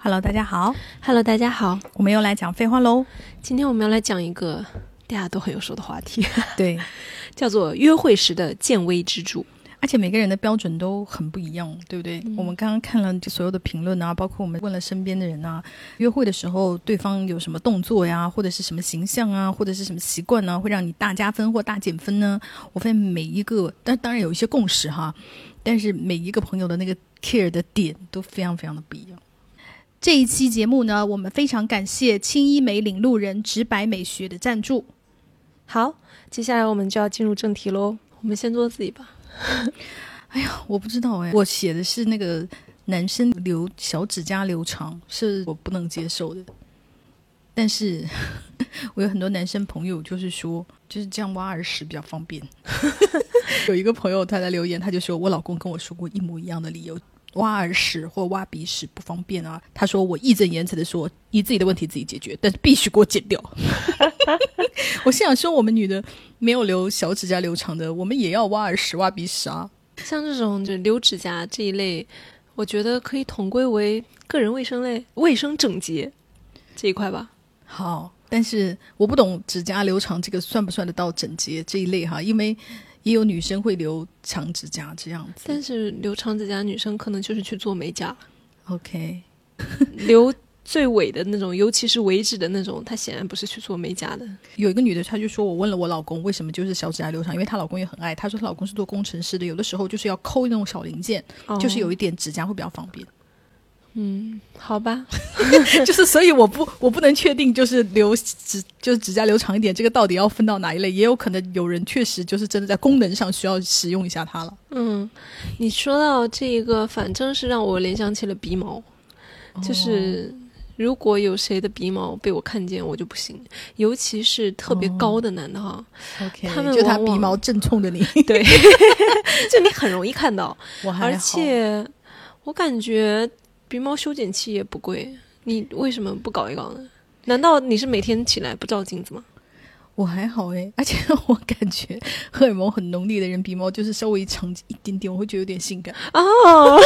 Hello，大家好，Hello，大家好，我们又来讲废话喽。今天我们要来讲一个大家都很有说的话题，对，叫做约会时的见微知著。而且每个人的标准都很不一样，对不对？嗯我们刚刚看了所有的评论啊，包括我们问了身边的人啊，约会的时候对方有什么动作呀，或者是什么形象啊，或者是什么习惯呢，会让你大加分或大减分呢？我发现每一个，但当然有一些共识哈，但是每一个朋友的那个 care 的点都非常非常的不一样。这一期节目呢，我们非常感谢青衣美领路人直白美学的赞助。好，接下来我们就要进入正题喽。我们先做自己吧。哎呀我不知道哎，我写的是那个男生留小指甲留长，是我不能接受的。但是 我有很多男生朋友，就是说就是这样挖耳屎比较方便。有一个朋友他在留言，他就说我老公跟我说过一模一样的理由，挖耳屎或挖鼻屎不方便啊。他说我义正言辞的说，你自己的问题自己解决，但是必须给我剪掉。我心想说，我们女的没有留小指甲留长的，我们也要挖耳屎、挖鼻屎啊。像这种就留指甲这一类，我觉得可以统归为个人卫生类、卫生整洁这一块吧。好，但是我不懂指甲留长这个算不算得到整洁这一类哈？因为也有女生会留长指甲这样子。但是留长指甲女生可能就是去做美甲，OK，留最尾的那种，尤其是尾指的那种，她显然不是去做美甲的。有一个女的，她就说我问了我老公为什么就是小指甲留长，因为她老公也很爱。她说她老公是做工程师的，有的时候就是要抠那种小零件，就是有一一点指甲会比较方便。嗯，好吧，就是所以我不我不能确定就是留指就是指甲留长一点，这个到底要分到哪一类？也有可能有人确实就是真的在功能上需要使用一下它了。嗯，你说到这一个，反正是让我联想起了鼻毛，就是如果有谁的鼻毛被我看见，我就不行，尤其是特别高的男的哈他们就他鼻毛正冲着你，对，就你很容易看到，而我还好。且我感觉鼻毛修剪器也不贵，你为什么不搞一搞呢？难道你是每天起来不照镜子吗？我还好诶，而且 我感觉荷尔蒙很浓烈的人鼻毛就是稍微长一点点，我会觉得有点性感。哦，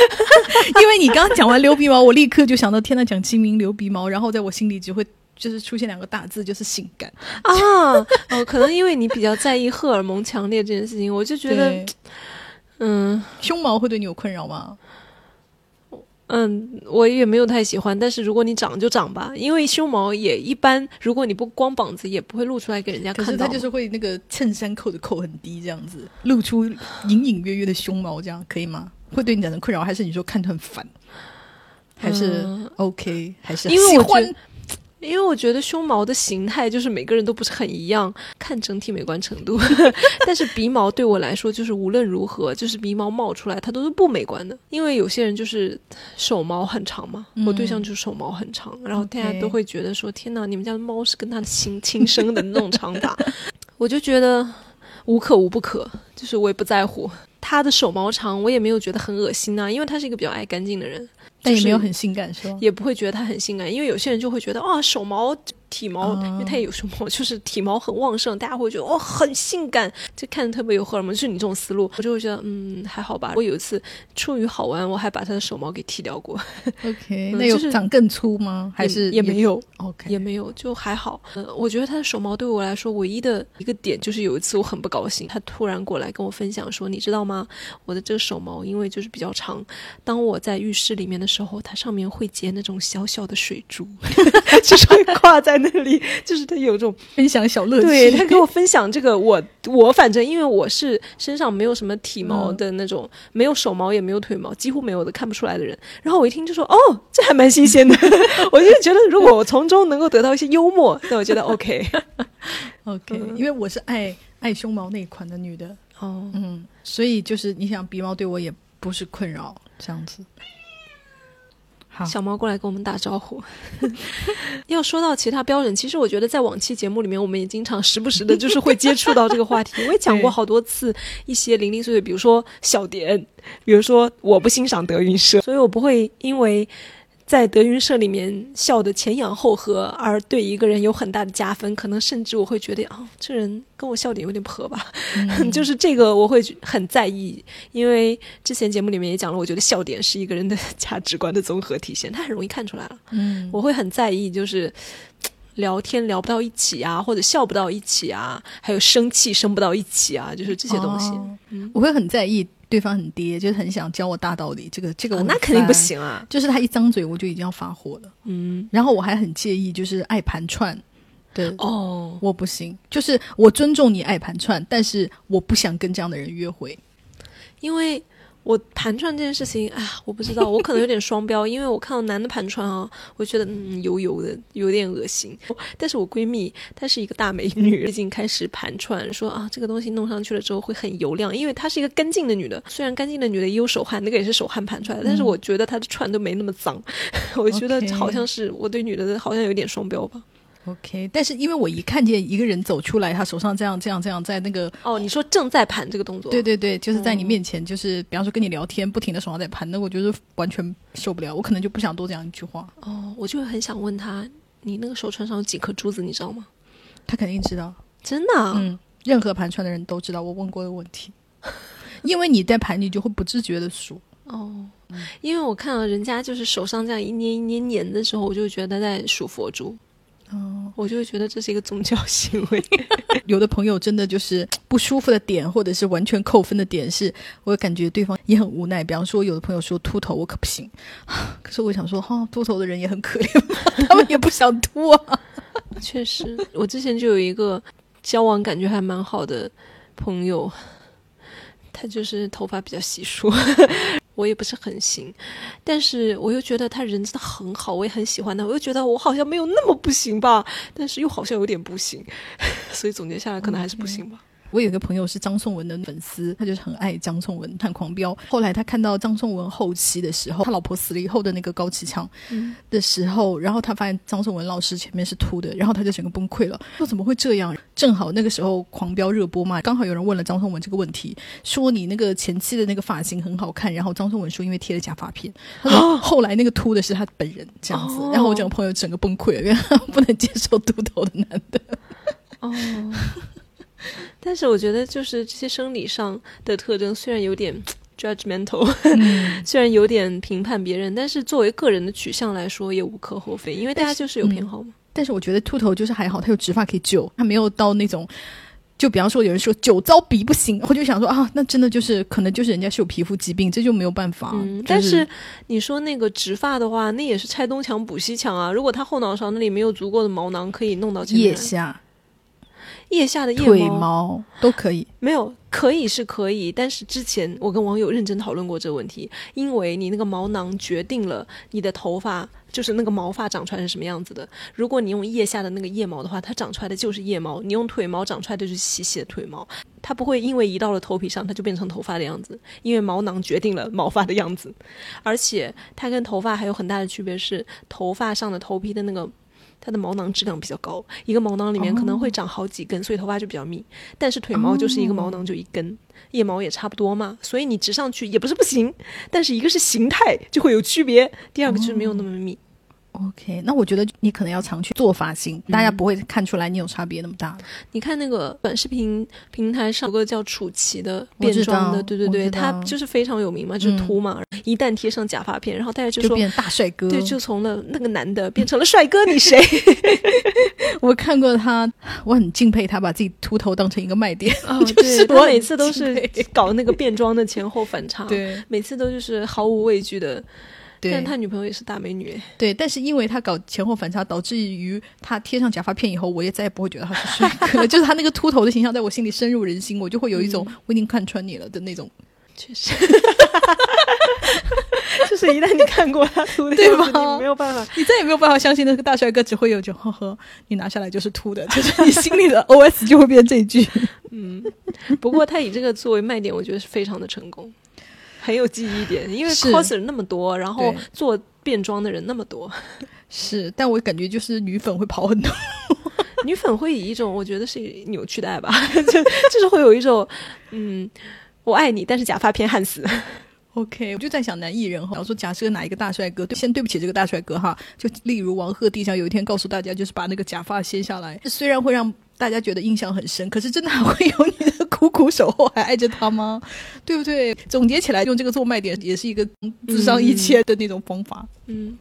因为你刚刚讲完留鼻毛，我立刻就想到天呐，讲清明留鼻毛，然后在我心里只会就是出现两个大字，就是性感。啊，哦，可能因为你比较在意荷尔蒙强烈这件事情，我就觉得，嗯胸毛会对你有困扰吗？嗯，我也没有太喜欢。但是如果你长就长吧，因为胸毛也一般，如果你不光膀子，也不会露出来给人家看到可。是它就是会那个衬衫扣的扣很低，这样子露出隐隐约约的胸毛，这样可以吗？会对你产生困扰，还是你说看着很烦？还是嗯 OK？还是因为我觉得？因为我觉得胸毛的形态就是每个人都不是很一样，看整体美观程度。但是鼻毛对我来说，就是无论如何，就是鼻毛冒出来，它都是不美观的。因为有些人就是手毛很长嘛，嗯我对象就是手毛很长，然后大家都会觉得说：“天哪，你们家的猫是跟它的亲亲生的那种长发。”我就觉得无可无不可，就是我也不在乎。他的手毛长，我也没有觉得很恶心啊，因为他是一个比较爱干净的人。就是但也没有很性感是吗？也不会觉得它很性感，因为有些人就会觉得啊，手毛、体毛，哦因为它也有手毛，就是体毛很旺盛，大家会觉得哦很性感，就看着特别有荷尔蒙，就是你这种思路，我就会觉得嗯还好吧。我有一次出于好玩，我还把它的手毛给剃掉过，OK，嗯那有就是长更粗吗？还是也也没有，OK？也没有，就还好。呃，我觉得他的手毛对我来说唯一的一个点就是有一次我很不高兴，他突然过来跟我分享说，你知道吗？我的这个手毛因为就是比较长，当我在浴室里面的时候，它上面会结那种小小的水珠，就是会挂在那里，就是他有种分享小乐趣。对他给我分享这个，我我反正因为我是身上没有什么体毛的那种，没有手毛也没有腿毛，几乎没有的看不出来的人。然后我一听就说哦，这还蛮新鲜的，我就觉得如果我从中能够得到一些幽默，那我觉得 OK。OK，、因为我是爱爱胸毛那一款的女的，哦，嗯，所以就是你想鼻毛对我也不是困扰，这样子。好，小猫过来跟我们打招呼。要说到其他标准，其实我觉得在往期节目里面，我们也经常时不时的，就是会接触到这个话题。我也讲过好多次一些零零碎碎，比如说小点，比如说我不欣赏德云社，所以我不会因为在德云社里面笑得前仰后合，而对一个人有很大的加分，可能甚至我会觉得啊，这人跟我笑点有点不合吧，就是这个我会很在意，因为之前节目里面也讲了，我觉得笑点是一个人的价值观的综合体现，他很容易看出来了。嗯，我会很在意，就是聊天聊不到一起啊，或者笑不到一起啊，还有生气生不到一起啊，就是这些东西，哦我会很在意对方很爹，就是很想教我大道理。这个这个我啊那肯定不，行啊。就是他一张嘴我就已经要发火了。嗯，然后我还很介意，就是爱盘串对，哦，我不行。就是我尊重你爱盘串，但是我不想跟这样的人约会。因为我盘串这件事情，哎，我不知道，我可能有点双标，因为我看到男的盘串啊，我觉得嗯油油的，有点恶心。但是我闺蜜她是一个大美女，最近开始盘串，说啊这个东西弄上去了之后会很油亮，因为她是一个干净的女的，虽然干净的女的也有手汗，那个也是手汗盘出来的，但是我觉得她的串都没那么脏，我觉得好像是我对女的好像有点双标吧。OK，但是因为我一看见一个人走出来，他手上这样这样这样，在那个哦，你说正在盘这个动作，对对对，就是在你面前，就是比方说跟你聊天，不停的手上在盘，那我觉得完全受不了，我可能就不想多讲一句话。哦，我就很想问他，你那个手串上有几颗珠子，你知道吗？他肯定知道，真的、啊？嗯，任何盘串的人都知道我问过的问题，因为你在盘，你就会不自觉的数。哦，因为我看到人家就是手上这样一捏一捏粘的时候，我就觉得在数佛珠，哦，我就会觉得这是一个宗教行为。有的朋友真的就是不舒服的点，或者是完全扣分的点是，我感觉对方也很无奈。比方说，有的朋友说秃头我可不行，可是我想说，哈、秃头的人也很可怜，他们也不想秃啊。确实，我之前就有一个交往感觉还蛮好的朋友，他就是头发比较稀疏，我也不是很行，但是我又觉得他人真的很好，我也很喜欢他，我又觉得我好像没有那么不行吧，但是又好像有点不行，所以总结下来可能还是不行吧。我有一个朋友是张颂文的粉丝，他就是很爱张颂文，很狂飙。后来他看到张颂文后期的时候，他老婆死了以后的那个高启强的时候，然后他发现张颂文老师前面是秃的，然后他就整个崩溃了，说怎么会这样？正好那个时候狂飙热播嘛，刚好有人问了张颂文这个问题，说你那个前期的那个发型很好看，然后张颂文说因为贴了假发片，他说后来那个秃的是他本人这样子，哦然后我整个朋友整个崩溃了，因为他不能接受秃头的男的。哦，但是我觉得就是这些生理上的特征虽然有点 judgmental，、虽然有点评判别人，但是作为个人的取向来说也无可厚非，因为大家就是有偏好嘛。但是我觉得秃头就是还好，他有植发可以救，他没有到那种。就比方说，有人说酒糟鼻不行，我就想说啊，那真的就是可能就是人家是有皮肤疾病，这就没有办法。嗯，就但是你说那个植发的话，那也是拆东墙补西墙啊。如果他后脑勺那里没有足够的毛囊可以弄到腋下、腋下的腋腿毛毛都可以。没有，可以是可以，但是之前我跟网友认真讨论过这个问题，因为你那个毛囊决定了你的头发就是那个毛发长出来是什么样子的。如果你用腋下的那个腋毛的话，它长出来的就是腋毛；你用腿毛长出来的就是细细的腿毛，它不会因为移到了头皮上，它就变成头发的样子，因为毛囊决定了毛发的样子。而且它跟头发还有很大的区别是，头发上的头皮的那个。它的毛囊质量比较高，一个毛囊里面可能会长好几根，所以头发就比较密。但是腿毛就是一个毛囊就一根，腋毛也差不多嘛，所以你植上去也不是不行，但是一个是形态就会有区别，第二个就是没有那么密。OK，那我觉得你可能要常去做发型，大家不会看出来你有差别那么大。你看那个短视频平台上有个叫楚奇的变装的，对对对，他就是非常有名嘛，就是秃嘛，一旦贴上假发片，然后大家就说。就变大帅哥。对，就从了那个男的变成了帅哥，你谁？我看过他，我很敬佩他把自己秃头当成一个卖点。哦，就是对，我每次都是搞那个变装的前后反差，，对每次都就是毫无畏惧的。但对他女朋友也是大美女，对，但是因为他搞前后反差，导致于他贴上假发片以后，我也再也不会觉得他是帅哥了。就是他那个秃头的形象在我心里深入人心，我就会有一种、我已经看穿你了的那种。确实。就是一旦你看过他秃的对样子，你没有办法。你再也没有办法相信那个大帅哥只会有一句呵呵，你拿下来就是秃的，就是你心里的 OS 就会变这一句。嗯，不过他以这个作为卖点，我觉得是非常的成功，很有记忆点。因为 coser 那么多，然后做变装的人那么多，是，但我感觉就是女粉会跑很多。女粉会以一种我觉得是扭曲的爱吧，就就是会有一种嗯，我爱你，但是假发偏焊死。OK，我就在想男艺人哈，我说假设哪一个大帅哥，对，先对不起这个大帅哥哈，就例如王鹤棣，想有一天告诉大家，就是把那个假发掀下来，虽然会让大家觉得印象很深，可是真的还会有你的苦苦守候还爱着他吗？对不对？总结起来，用这个做卖点，也是一个智商一千的那种方法。嗯，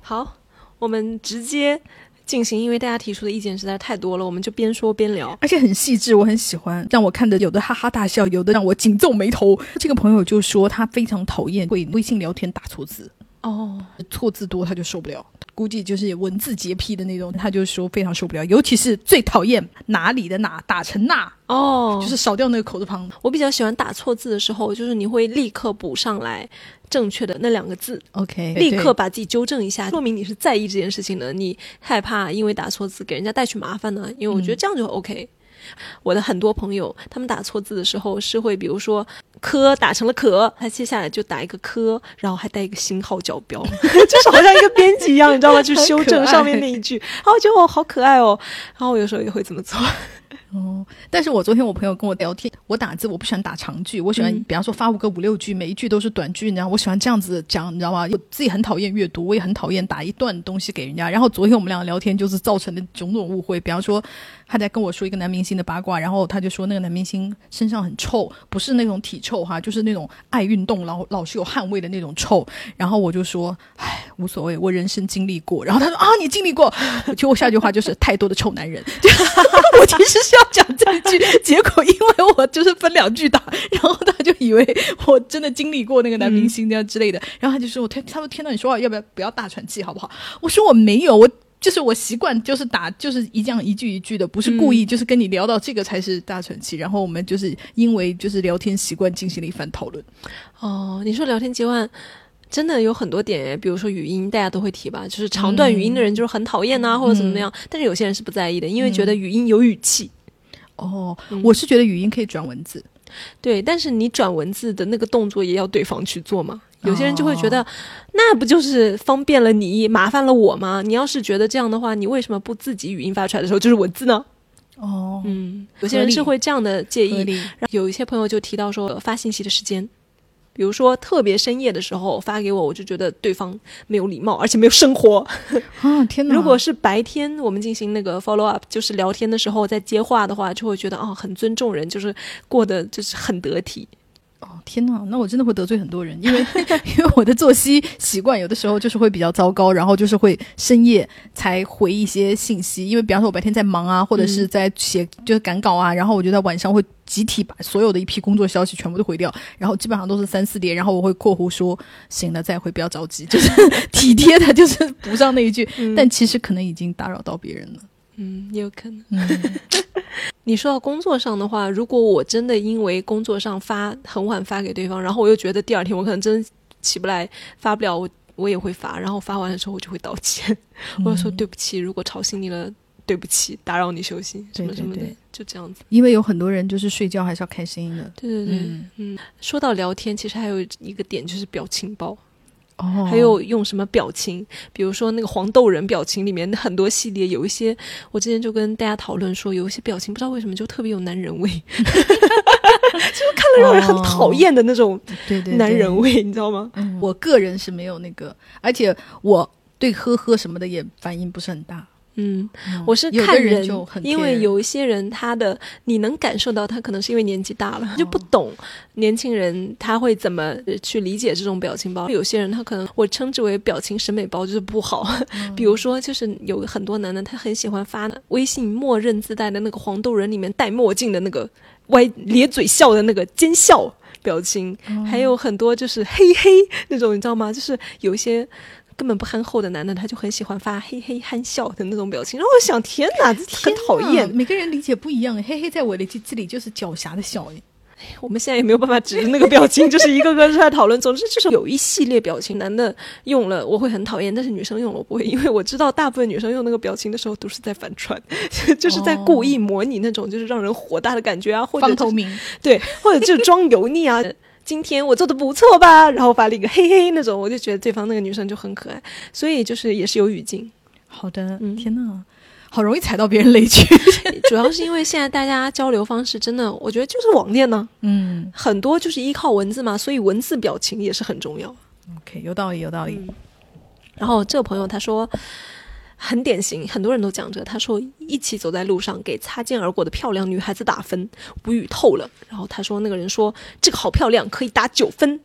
好，我们直接。进行，因为大家提出的意见实在太多了，我们就边说边聊，而且很细致，我很喜欢，让我看的有的哈哈大笑，有的让我紧皱眉头。这个朋友就说他非常讨厌会微信聊天打错字，哦，错字多他就受不了，估计就是文字洁癖的那种，他就说非常受不了，尤其是最讨厌哪里的哪打成那，哦，就是少掉那个口字旁。我比较喜欢打错字的时候，就是你会立刻补上来。正确的那两个字，OK，立刻把自己纠正一下，说明你是在意这件事情的，你害怕因为打错字给人家带去麻烦呢？因为我觉得这样就 OK。我的很多朋友，他们打错字的时候是会，比如说“科”打成了“可 ”，他接下来就打一个“科”，然后还带一个星号角标，就是好像一个编辑一样，你知道吗？去修正上面那一句，然后就哦，好可爱哦。然后我有时候也会这么做。哦，但是我昨天我朋友跟我聊天，我打字我不喜欢打长句，我喜欢比方说发五个五六句，每一句都是短句，你知道我喜欢这样子讲，你知道吗？我自己很讨厌阅读，我也很讨厌打一段东西给人家。然后昨天我们俩聊天就是造成的种种误会，比方说他在跟我说一个男明星的八卦，然后他就说那个男明星身上很臭，不是那种体臭哈，就是那种爱运动，然后老是有汗味的那种臭。然后我就说，唉，无所谓，我人生经历过。然后他说啊，你经历过？就我下句话就是太多的臭男人。我其实是要。讲这一句，结果因为我就是分两句打，然后他就以为我真的经历过那个男明星这样之类的，然后他就说：“我天，他说天呐，你说话要不要不要大喘气好不好？”我说：“我没有，我就是我习惯就是打就是一这样一句一句的，不是故意，就是跟你聊到这个才是大喘气。”然后我们就是因为就是聊天习惯进行了一番讨论。哦，你说聊天习惯。真的有很多点，比如说语音，大家都会提吧，就是长段语音的人就是很讨厌呐，或者怎么样。但是有些人是不在意的，因为觉得语音有语气。哦，我是觉得语音可以转文字，对，但是你转文字的那个动作也要对方去做嘛。有些人就会觉得，那不就是方便了你，麻烦了我吗？你要是觉得这样的话，你为什么不自己语音发出来的时候就是文字呢？哦，嗯，有些人是会这样的介意。有一些朋友就提到说，发信息的时间。比如说特别深夜的时候发给我，我就觉得对方没有礼貌，而且没有生活。啊天哪！如果是白天我们进行那个 follow up，就是聊天的时候在接话的话，就会觉得哦很尊重人，就是过得就是很得体。哦天哪，那我真的会得罪很多人，因为 因为我的作息习惯有的时候就是会比较糟糕，然后就是会深夜才回一些信息，因为比方说我白天在忙啊，或者是在写就是赶稿啊，然后我就在晚上会集体把所有的一批工作消息全部都回掉，然后基本上都是三四点，然后我会括弧说醒了再回，不要着急，就是体贴的，就是补上那一句，但其实可能已经打扰到别人了。嗯，也有可能。你说到工作上的话，如果我真的因为工作上发很晚发给对方，然后我又觉得第二天我可能真起不来发不了，我我也会发。然后发完的时候我就会道歉，我就说对不起，如果吵醒你了，对不起，打扰你休息什么什么的，就这样子。因为有很多人就是睡觉还是要开声音的。对对对，嗯。说到聊天，其实还有一个点就是表情包。哦，还有用什么表情？比如说那个黄豆人表情里面很多系列，有一些我之前就跟大家讨论说，有一些表情不知道为什么就特别有男人味，就是看了让人很讨厌的那种，对对，男人味，你知道吗？我个人是没有那个，而且我对呵呵什么的也反应不是很大。嗯，我是看人，因为有一些人他的你能感受到他可能是因为年纪大了就不懂年轻人他会怎么去理解这种表情包。有些人他可能我称之为表情审美包就是不好，比如说就是有很多男的他很喜欢发微信默认自带的那个黄豆人里面戴墨镜的那个歪咧嘴笑的那个奸笑表情，还有很多就是嘿嘿那种你知道吗？就是有一些。根本不憨厚的男的，他就很喜欢发嘿嘿憨笑的那种表情，然后我想，天哪，这很讨厌。每个人理解不一样，嘿嘿，在我的这里就是狡黠的笑。哎，我们现在也没有办法指着那个表情，就是一个个出来讨论。总之，就是有一系列表情，男的用了我会很讨厌，但是女生用了我不会，因为我知道大部分女生用那个表情的时候都是在反串，就是在故意模拟那种就是让人火大的感觉啊，或者方头明，对，或者就装油腻啊。今天我做的不错吧？然后发了一个嘿嘿那种，我就觉得对方那个女生就很可爱，所以就是也是有语境。好的，嗯天呐，好容易踩到别人雷区。主要是因为现在大家交流方式真的，我觉得就是网恋呢，嗯很多就是依靠文字嘛，所以文字表情也是很重要。，OK，有道理，有道理。然后这个朋友他说。很典型，很多人都讲着。他说，一起走在路上，给擦肩而过的漂亮女孩子打分，无语透了。然后他说，那个人说这个好漂亮，可以打九分，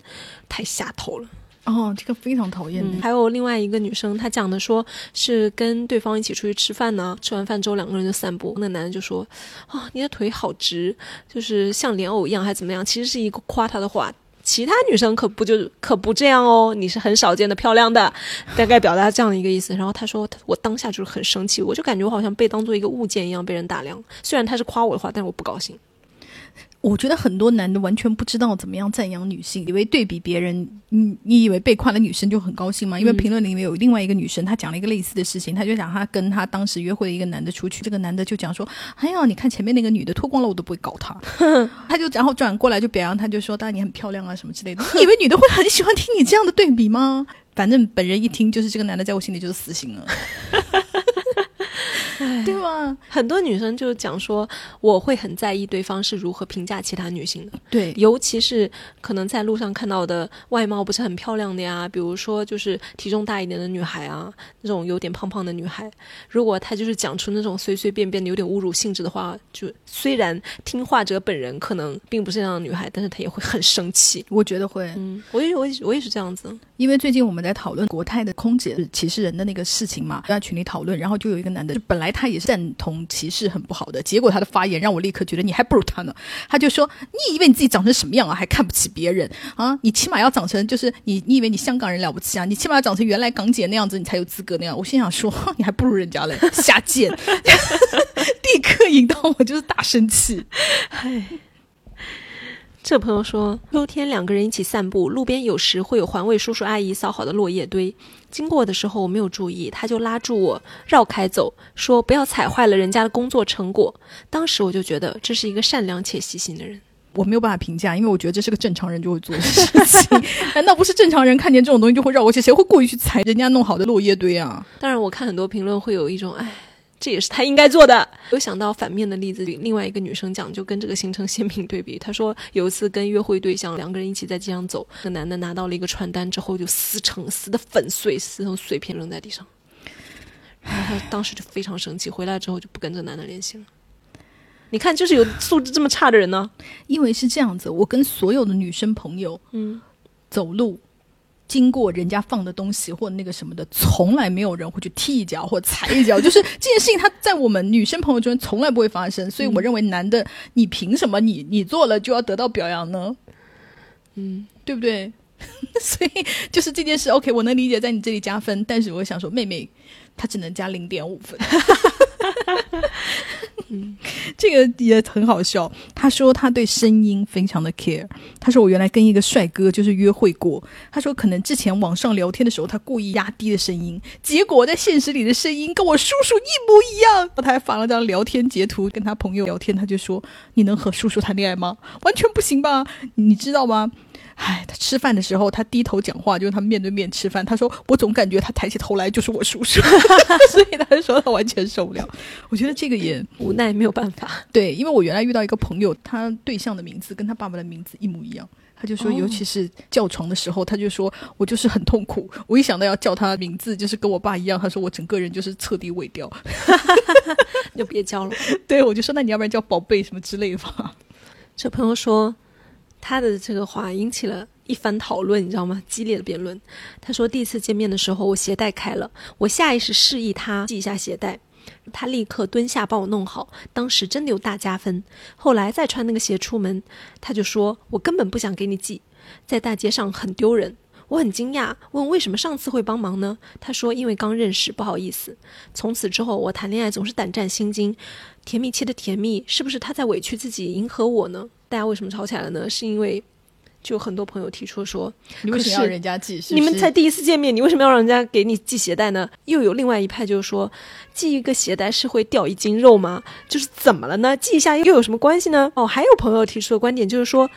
太下头了。哦，这个非常讨厌的。还有另外一个女生，她讲的说是跟对方一起出去吃饭呢，吃完饭之后两个人就散步，那男的就说啊，你的腿好直，就是像莲藕一样，还怎么样？其实是一个夸她的话。其他女生可不就可不这样哦，你是很少见的漂亮的，大概表达这样的一个意思。然后他说，我当下就是很生气，我就感觉我好像被当做一个物件一样被人打量。虽然他是夸我的话，但是我不高兴。我觉得很多男的完全不知道怎么样赞扬女性，以为对比别人，你你以为被夸的女生就很高兴吗？因为评论里面有另外一个女生，她讲了一个类似的事情，她就讲她跟她当时约会的一个男的出去，这个男的就讲说：“哎呀，你看前面那个女的脱光了，我都不会搞她。” 他就然后转过来就表扬她，就说：“当然你很漂亮啊什么之类的。”你以为女的会很喜欢听你这样的对比吗？反正本人一听就是这个男的在我心里就是死刑了。对吧？很多女生就讲说，我会很在意对方是如何评价其他女性的，对，尤其是可能在路上看到的外貌不是很漂亮的呀，比如说就是体重大一点的女孩啊，那种有点胖胖的女孩，如果她就是讲出那种随随便便的有点侮辱性质的话，就虽然听话者本人可能并不是这样的女孩，但是她也会很生气。我觉得会，嗯，我也我也我也是这样子。因为最近我们在讨论国泰的空姐歧视人的那个事情嘛，在群里讨论，然后就有一个男的，本来他也是赞同歧视很不好的，结果他的发言让我立刻觉得你还不如他呢。他就说：“你以为你自己长成什么样啊，还看不起别人啊？你起码要长成就是你，你以为你香港人了不起啊？你起码要长成原来港姐那样子，你才有资格那样。”我心想说：“你还不如人家嘞，下贱！” 立刻引到我就是大生气。这朋友说，秋天两个人一起散步，路边有时会有环卫叔叔阿姨扫好的落叶堆，经过的时候我没有注意，他就拉住我绕开走，说不要踩坏了人家的工作成果。当时我就觉得这是一个善良且细心的人。我没有办法评价，因为我觉得这是个正常人就会做的事情。难道不是正常人看见这种东西就会绕过去？谁会故意去踩人家弄好的落叶堆啊？当然，我看很多评论会有一种，哎，这也是他应该做的。有想到反面的例子，另外一个女生讲，就跟这个形成鲜明对比。她说有一次跟约会对象两个人一起在街上走，那男的拿到了一个传单之后就撕成撕的粉碎，撕成碎片扔在地上。然后他当时就非常生气，回来之后就不跟这个男的联系了。你看，就是有素质这么差的人呢。因为是这样子，我跟所有的女生朋友，嗯，走路经过人家放的东西或那个什么的，从来没有人会去踢一脚或踩一脚，就是这件事情，它在我们女生朋友中从来不会发生。所以我认为，男的，你凭什么你你做了就要得到表扬呢？嗯，对不对？所以就是这件事，OK，我能理解在你这里加分，但是我想说，妹妹她只能加零点五分。这个也很好笑。他说他对声音非常的 care。他说我原来跟一个帅哥就是约会过。他说可能之前网上聊天的时候，他故意压低的声音，结果在现实里的声音跟我叔叔一模一样。他还发了张聊天截图，跟他朋友聊天，他就说：“你能和叔叔谈恋爱吗？完全不行吧？你知道吗？”唉，他吃饭的时候，他低头讲话，就是他面对面吃饭。他说：“我总感觉他抬起头来就是我叔叔，所以他说他完全受不了。”我觉得这个也无奈没有办法。对，因为我原来遇到一个朋友，他对象的名字跟他爸爸的名字一模一样。他就说，哦尤其是叫床的时候，他就说我就是很痛苦。我一想到要叫他的名字，就是跟我爸一样，他说我整个人就是彻底萎掉。就别叫了。对，我就说那你要不然叫宝贝什么之类的吧。这朋友说，他的这个话引起了一番讨论，你知道吗？激烈的辩论。他说，第一次见面的时候，我鞋带开了，我下意识示意他系一下鞋带，他立刻蹲下帮我弄好，当时真的有大加分。后来再穿那个鞋出门，他就说我根本不想给你系，在大街上很丢人。我很惊讶，问为什么上次会帮忙呢？他说因为刚认识，不好意思。从此之后，我谈恋爱总是胆战心惊，甜蜜期的甜蜜，是不是他在委屈自己迎合我呢？大家为什么吵起来了呢？是因为就很多朋友提出说，你为什么要人家记？是不是你们才第一次见面，你为什么要让人家给你系鞋带呢？又有另外一派就是说，系一个鞋带是会掉一斤肉吗？就是怎么了呢？系一下又有什么关系呢？哦，还有朋友提出的观点就是说。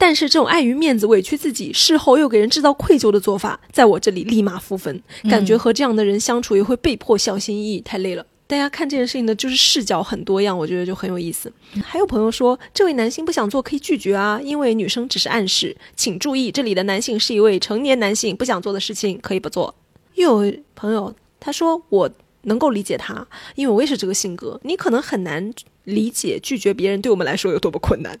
但是这种碍于面子、委屈自己，事后又给人制造愧疚的做法，在我这里立马负分，感觉和这样的人相处也会被迫小心翼翼，太累了。大家看这件事情的就是视角很多样，我觉得就很有意思。还有朋友说，这位男性不想做可以拒绝啊，因为女生只是暗示。请注意，这里的男性是一位成年男性，不想做的事情可以不做。又有朋友他说，我能够理解他，因为我也是这个性格。你可能很难理解拒绝别人对我们来说有多么困难，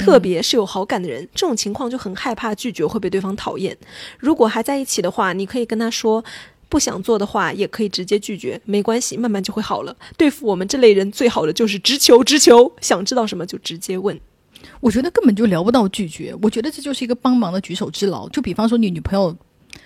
特别是有好感的人，这种情况就很害怕拒绝会被对方讨厌。如果还在一起的话，你可以跟他说。不想做的话，也可以直接拒绝，没关系，慢慢就会好了。对付我们这类人，最好的就是直球直球，想知道什么就直接问。我觉得根本就聊不到拒绝，我觉得这就是一个帮忙的举手之劳。就比方说，你女朋友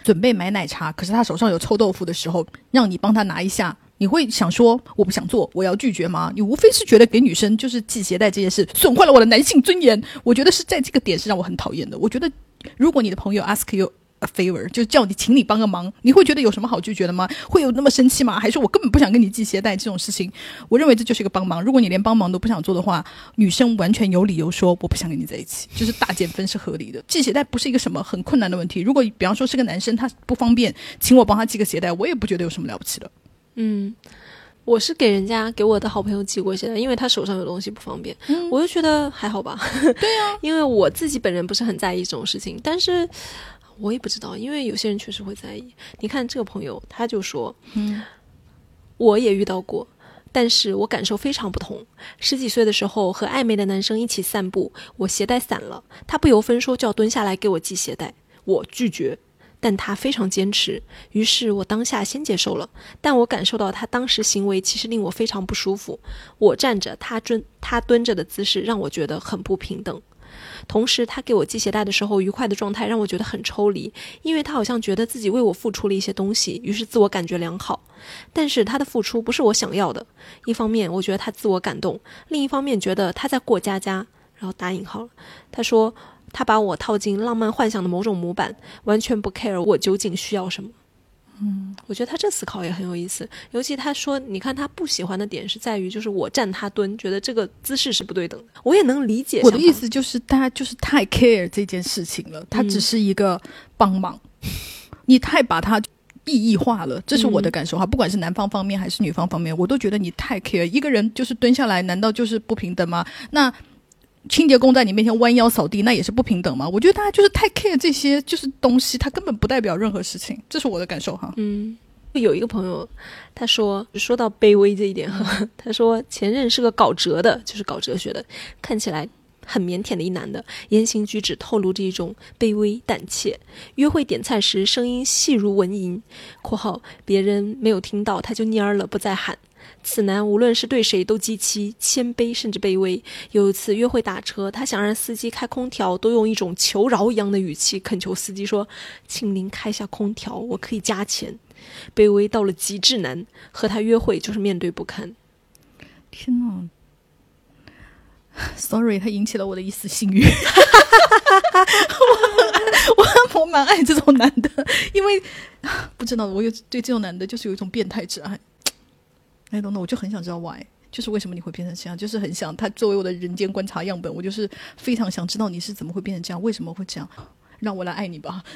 准备买奶茶，可是她手上有臭豆腐的时候，让你帮她拿一下，你会想说我不想做，我要拒绝吗？你无非是觉得给女生就是系鞋带这件事损坏了我的男性尊严。我觉得是在这个点是让我很讨厌的。我觉得如果你的朋友 ask you。A favor 就叫你，请你帮个忙，你会觉得有什么好拒绝的吗？会有那么生气吗？还是我根本不想跟你系鞋带这种事情？我认为这就是一个帮忙。如果你连帮忙都不想做的话，女生完全有理由说我不想跟你在一起，就是大减分是合理的。系鞋带不是一个什么很困难的问题。如果比方说是个男生，他不方便，请我帮他系个鞋带，我也不觉得有什么了不起的。嗯，我是给人家给我的好朋友系过鞋带，因为他手上有东西不方便，我就觉得还好吧。对呀，因为我自己本人不是很在意这种事情，但是。我也不知道，因为有些人确实会在意。你看这个朋友，他就说：“嗯，我也遇到过，但是我感受非常不同。十几岁的时候和暧昧的男生一起散步，我鞋带散了，他不由分说就要蹲下来给我系鞋带，我拒绝，但他非常坚持，于是我当下先接受了。但我感受到他当时行为其实令我非常不舒服。我站着，他蹲，他蹲着的姿势让我觉得很不平等。”同时，他给我系鞋带的时候，愉快的状态让我觉得很抽离，因为他好像觉得自己为我付出了一些东西，于是自我感觉良好。但是他的付出不是我想要的。一方面，我觉得他自我感动；另一方面，觉得他在过家家。然后打引号了，他说他把我套进浪漫幻想的某种模板，完全不 care 我究竟需要什么。嗯，我觉得他这思考也很有意思，尤其他说，你看他不喜欢的点是在于，就是我站他蹲，觉得这个姿势是不对等的。我也能理解。我的意思就是，大家就是太 care 这件事情了，他只是一个帮忙，你太把他意义化了，这是我的感受哈。不管是男方方面还是女方方面，我都觉得你太 care。一个人就是蹲下来，难道就是不平等吗？那。清洁工在你面前弯腰扫地，那也是不平等吗？我觉得大家就是太 care 这些就是东西，它根本不代表任何事情，这是我的感受哈。嗯，有一个朋友他说说到卑微这一点哈，他说前任是个搞哲的，就是搞哲学的，看起来很腼腆的一男的，言行举止透露着一种卑微胆怯，约会点菜时声音细如蚊蝇（括号别人没有听到他就蔫了，不再喊）。此男无论是对谁都极其谦卑，甚至卑微。有一次约会打车，他想让司机开空调，都用一种求饶一样的语气恳求司机说：“请您开下空调，我可以加钱。”卑微到了极致难，和他约会就是面对不堪。天哪！Sorry，他引起了我的一丝性欲。我 我蛮爱这种男的，因为不知道我有对这种男的，就是有一种变态之爱。哎，等等，我就很想知道 why，就是为什么你会变成这样，就是很想他作为我的人间观察样本，我就是非常想知道你是怎么会变成这样，为什么会这样，让我来爱你吧。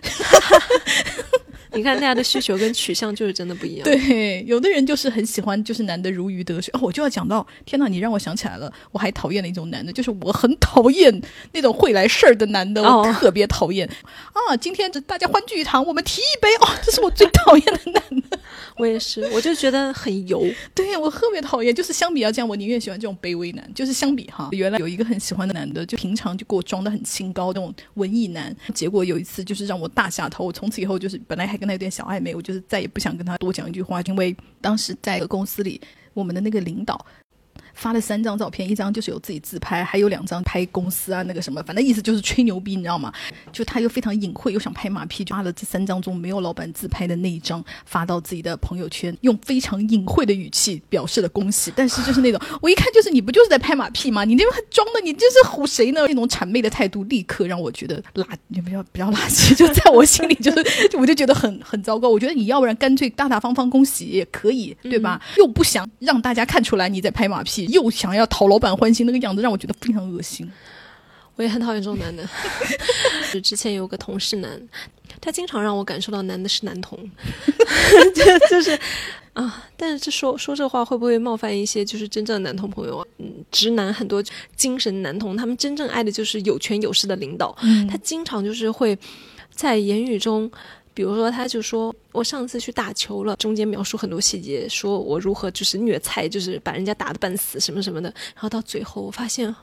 你看，大家的需求跟取向就是真的不一样。对，有的人就是很喜欢，就是男的如鱼得水。哦，我就要讲到，天哪！你让我想起来了，我还讨厌的一种男的，就是我很讨厌那种会来事儿的男的，我特别讨厌。啊，今天这大家欢聚一堂，我们提一杯哦，这是我最讨厌的男的。我也是，我就觉得很油。对我特别讨厌，就是相比较这样，我宁愿喜欢这种卑微男。就是相比哈，原来有一个很喜欢的男的，就平常就给我装的很清高，那种文艺男。结果有一次就是让我大下头，我从此以后就是本来还跟他有点小暧昧，我就是再也不想跟他多讲一句话，因为当时在公司里，我们的那个领导。发了三张照片，一张就是有自己自拍，还有两张拍公司啊那个什么，反正意思就是吹牛逼，你知道吗？就他又非常隐晦，又想拍马屁，就发了这三张中没有老板自拍的那一张发到自己的朋友圈，用非常隐晦的语气表示了恭喜。但是就是那种，我一看就是你不就是在拍马屁吗？你那边装的，你这是唬谁呢？那种谄媚的态度，立刻让我觉得垃，你不要不要垃圾，就在我心里就是，我就觉得很很糟糕。我觉得你要不然干脆大大方方恭喜也可以，对吧？又不想让大家看出来你在拍马屁。又想要讨老板欢心那个样子，让我觉得非常恶心。我也很讨厌这种男的。就之前有个同事男，他经常让我感受到男的是男同，就就是啊。但是这说说这话会不会冒犯一些就是真正的男同朋友啊？嗯，直男很多精神男同，他们真正爱的就是有权有势的领导。他经常就是会在言语中。比如说，他就说我上次去打球了，中间描述很多细节，说我如何就是虐菜，就是把人家打的半死什么什么的，然后到最后我发现。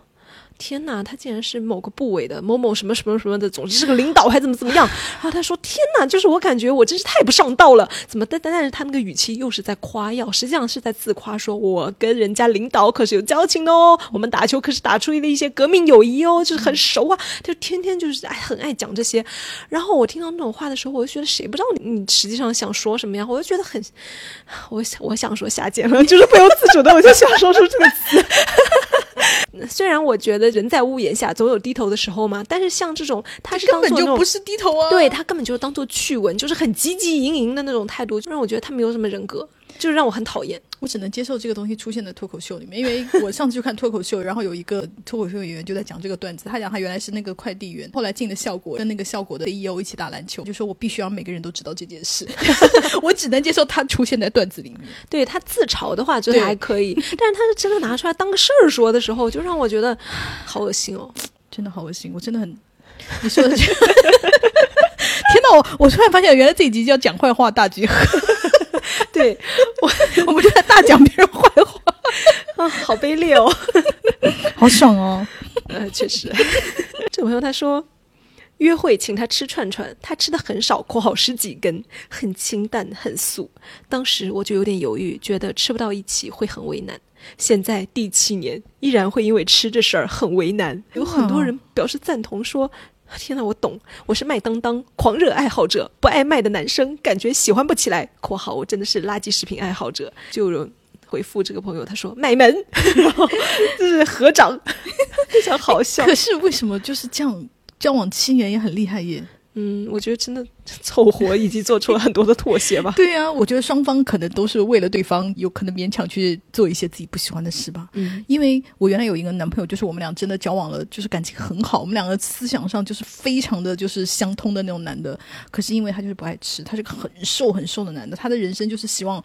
天哪，他竟然是某个部委的某某什么什么什么的，总之是个领导还怎么怎么样。然后他说：“天哪，就是我感觉我真是太不上道了，怎么？但但但是他那个语气又是在夸耀，实际上是在自夸，说我跟人家领导可是有交情的哦，我们打球可是打出了一些革命友谊哦，就是很熟啊。就天天就是爱很爱讲这些。然后我听到那种话的时候，我就觉得谁不知道你你实际上想说什么呀？我就觉得很，我想我想说下贱了，就是不由自主的我就想说出这个词。”虽然我觉得人在屋檐下总有低头的时候嘛，但是像这种，他是根本就不是低头啊，对他根本就当做趣闻，就是很积极盈盈的那种态度，就让我觉得他没有什么人格。就是让我很讨厌，我只能接受这个东西出现在脱口秀里面，因为 我上次就看脱口秀，然后有一个脱口秀演员就在讲这个段子，他讲他原来是那个快递员，后来进了效果，跟那个效果的 CEO 一起打篮球，就说我必须要每个人都知道这件事，我只能接受他出现在段子里面。对他自嘲的话，觉得还可以，但是他是真的拿出来当个事儿说的时候，就让我觉得好恶心哦，真的好恶心，我真的很，你说的，天哪，我我突然发现原来这一集叫讲坏话大集合。对 我，我们就在大讲别人坏话 啊，好卑劣哦，好爽哦。呃，确实，这朋友他说，约会请他吃串串，他吃的很少，括号十几根，很清淡，很素。当时我就有点犹豫，觉得吃不到一起会很为难。现在第七年，依然会因为吃这事儿很为难。有很多人表示赞同，说。天呐，我懂，我是麦当当狂热爱好者，不爱麦的男生感觉喜欢不起来。（括号我真的是垃圾食品爱好者。）就有回复这个朋友，他说买门，然后 就是合掌，非常好笑。可是为什么就是这样交往七年也很厉害耶？嗯，我觉得真的凑合，以及做出了很多的妥协吧。对呀，我觉得双方可能都是为了对方，有可能勉强去做一些自己不喜欢的事吧。嗯，因为我原来有一个男朋友，就是我们俩真的交往了，就是感情很好，我们两个思想上就是非常的就是相通的那种男的。可是因为他就是不爱吃，他是个很瘦很瘦的男的，他的人生就是希望。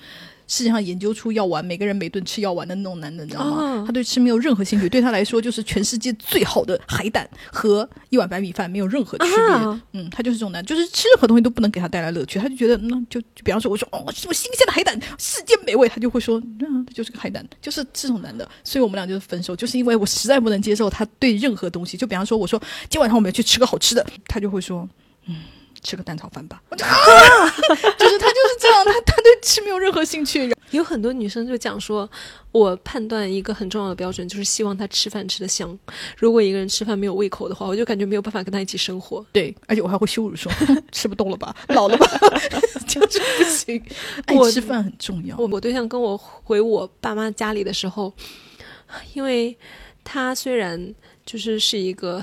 世界上研究出药丸，每个人每顿吃药丸的那种男的，你知道吗？他对吃没有任何兴趣，对他来说就是全世界最好的海胆和一碗白米饭没有任何区别。嗯，他就是这种男，就是吃任何东西都不能给他带来乐趣，他就觉得那就就比方说我说哦什么新鲜的海胆，世间美味，他就会说嗯，他就是个海胆，就是这种男的。所以我们俩就是分手，就是因为我实在不能接受他对任何东西，就比方说我说今晚上我们要去吃个好吃的，他就会说嗯。吃个蛋炒饭吧，啊，就是他就是这样，他他对吃没有任何兴趣。有很多女生就讲说，我判断一个很重要的标准就是希望他吃饭吃的香。如果一个人吃饭没有胃口的话，我就感觉没有办法跟他一起生活。对，而且我还会羞辱说，吃不动了吧，老了吧，就是不行。爱吃饭很重要。我我对象跟我回我爸妈家里的时候，因为他虽然就是是一个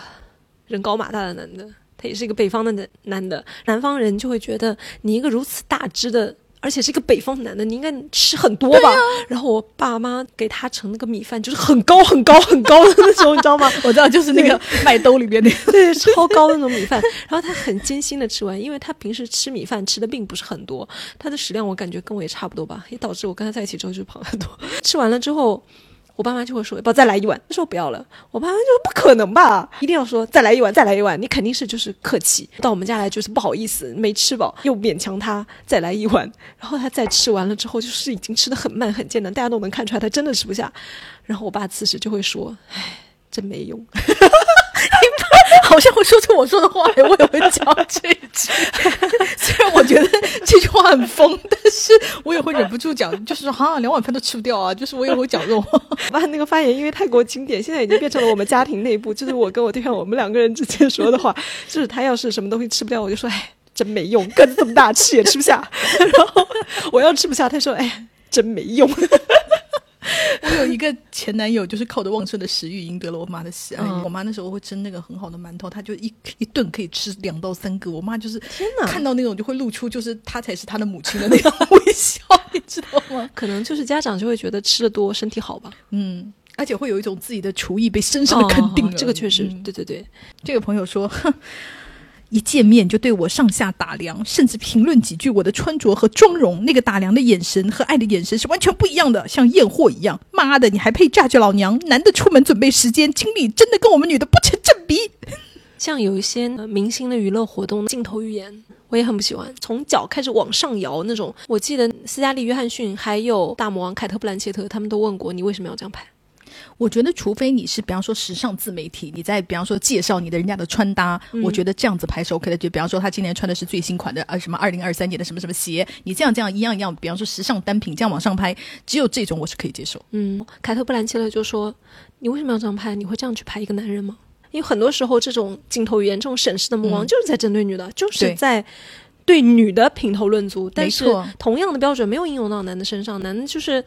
人高马大的男的。他也是一个北方的男男的，南方人就会觉得你一个如此大只的，而且是一个北方男的，你应该吃很多吧？然后我爸妈给他盛那个米饭，就是很高很高很高的那种，你知道吗？我知道，就是那个麦兜里面那个，对，超高的那种米饭。然后他很艰辛的吃完，因为他平时吃米饭吃的并不是很多，他的食量我感觉跟我也差不多吧，也导致我跟他在一起之后就胖很多。吃完了之后。我爸妈就会说：“要不再来一碗？”他说：“不要了。”我爸妈就说：“不可能吧，一定要说再来一碗，再来一碗。”你肯定是就是客气，到我们家来就是不好意思，没吃饱，又勉强他再来一碗。然后他再吃完了之后，就是已经吃的很慢很艰难，大家都能看出来他真的吃不下。然后我爸此时就会说：“唉，真没用。” 好像会说出我说的话，我也会讲这句。虽然我觉得这句话很疯，但是我也会忍不住讲，就是说哈，两碗饭都吃不掉啊。就是我也会讲这种话。我那个发言，因为太过经典，现在已经变成了我们家庭内部，就是我跟我对象我们两个人之间说的话。就是他要是什么东西吃不掉，我就说哎，真没用，个子这么大，吃也吃不下。然后我要吃不下，他说哎，真没用。我有一个前男友，就是靠着旺盛的食欲赢得了我妈的喜爱。我妈那时候会蒸那个很好的馒头，她就一 一顿可以吃两到三个。我妈就是天哪，看到那种就会露出就是她才是她的母亲的那种微笑，你知道吗？可能就是家长就会觉得吃的多身体好吧。嗯，而且会有一种自己的厨艺被深深的肯定。哦这个确实，嗯对对对，这个朋友说，哼，一见面就对我上下打量，甚至评论几句我的穿着和妆容。那个打量的眼神和爱的眼神是完全不一样的，像验货一样。妈的，你还配嫁去老娘？男的出门准备时间精力真的跟我们女的不成正比。像有一些、明星的娱乐活动镜头语言，我也很不喜欢，从脚开始往上摇那种。我记得斯嘉丽·约翰逊还有大魔王凯特·布兰切特，他们都问过你为什么要这样拍。我觉得，除非你是比方说时尚自媒体，你在比方说介绍你的人家的穿搭，我觉得这样子拍是 OK 的。就比方说他今年穿的是最新款的呃什么二零二三年的什么什么鞋，你这样这样一样一样，比方说时尚单品这样往上拍，只有这种我是可以接受。嗯，凯特·布兰切勒就说：“你为什么要这样拍？你会这样去拍一个男人吗？因为很多时候这种镜头语言、这种审视的目光，嗯就是在针对女的，就是在对女的评头论足。但是同样的标准没有应用到男的身上，男的就是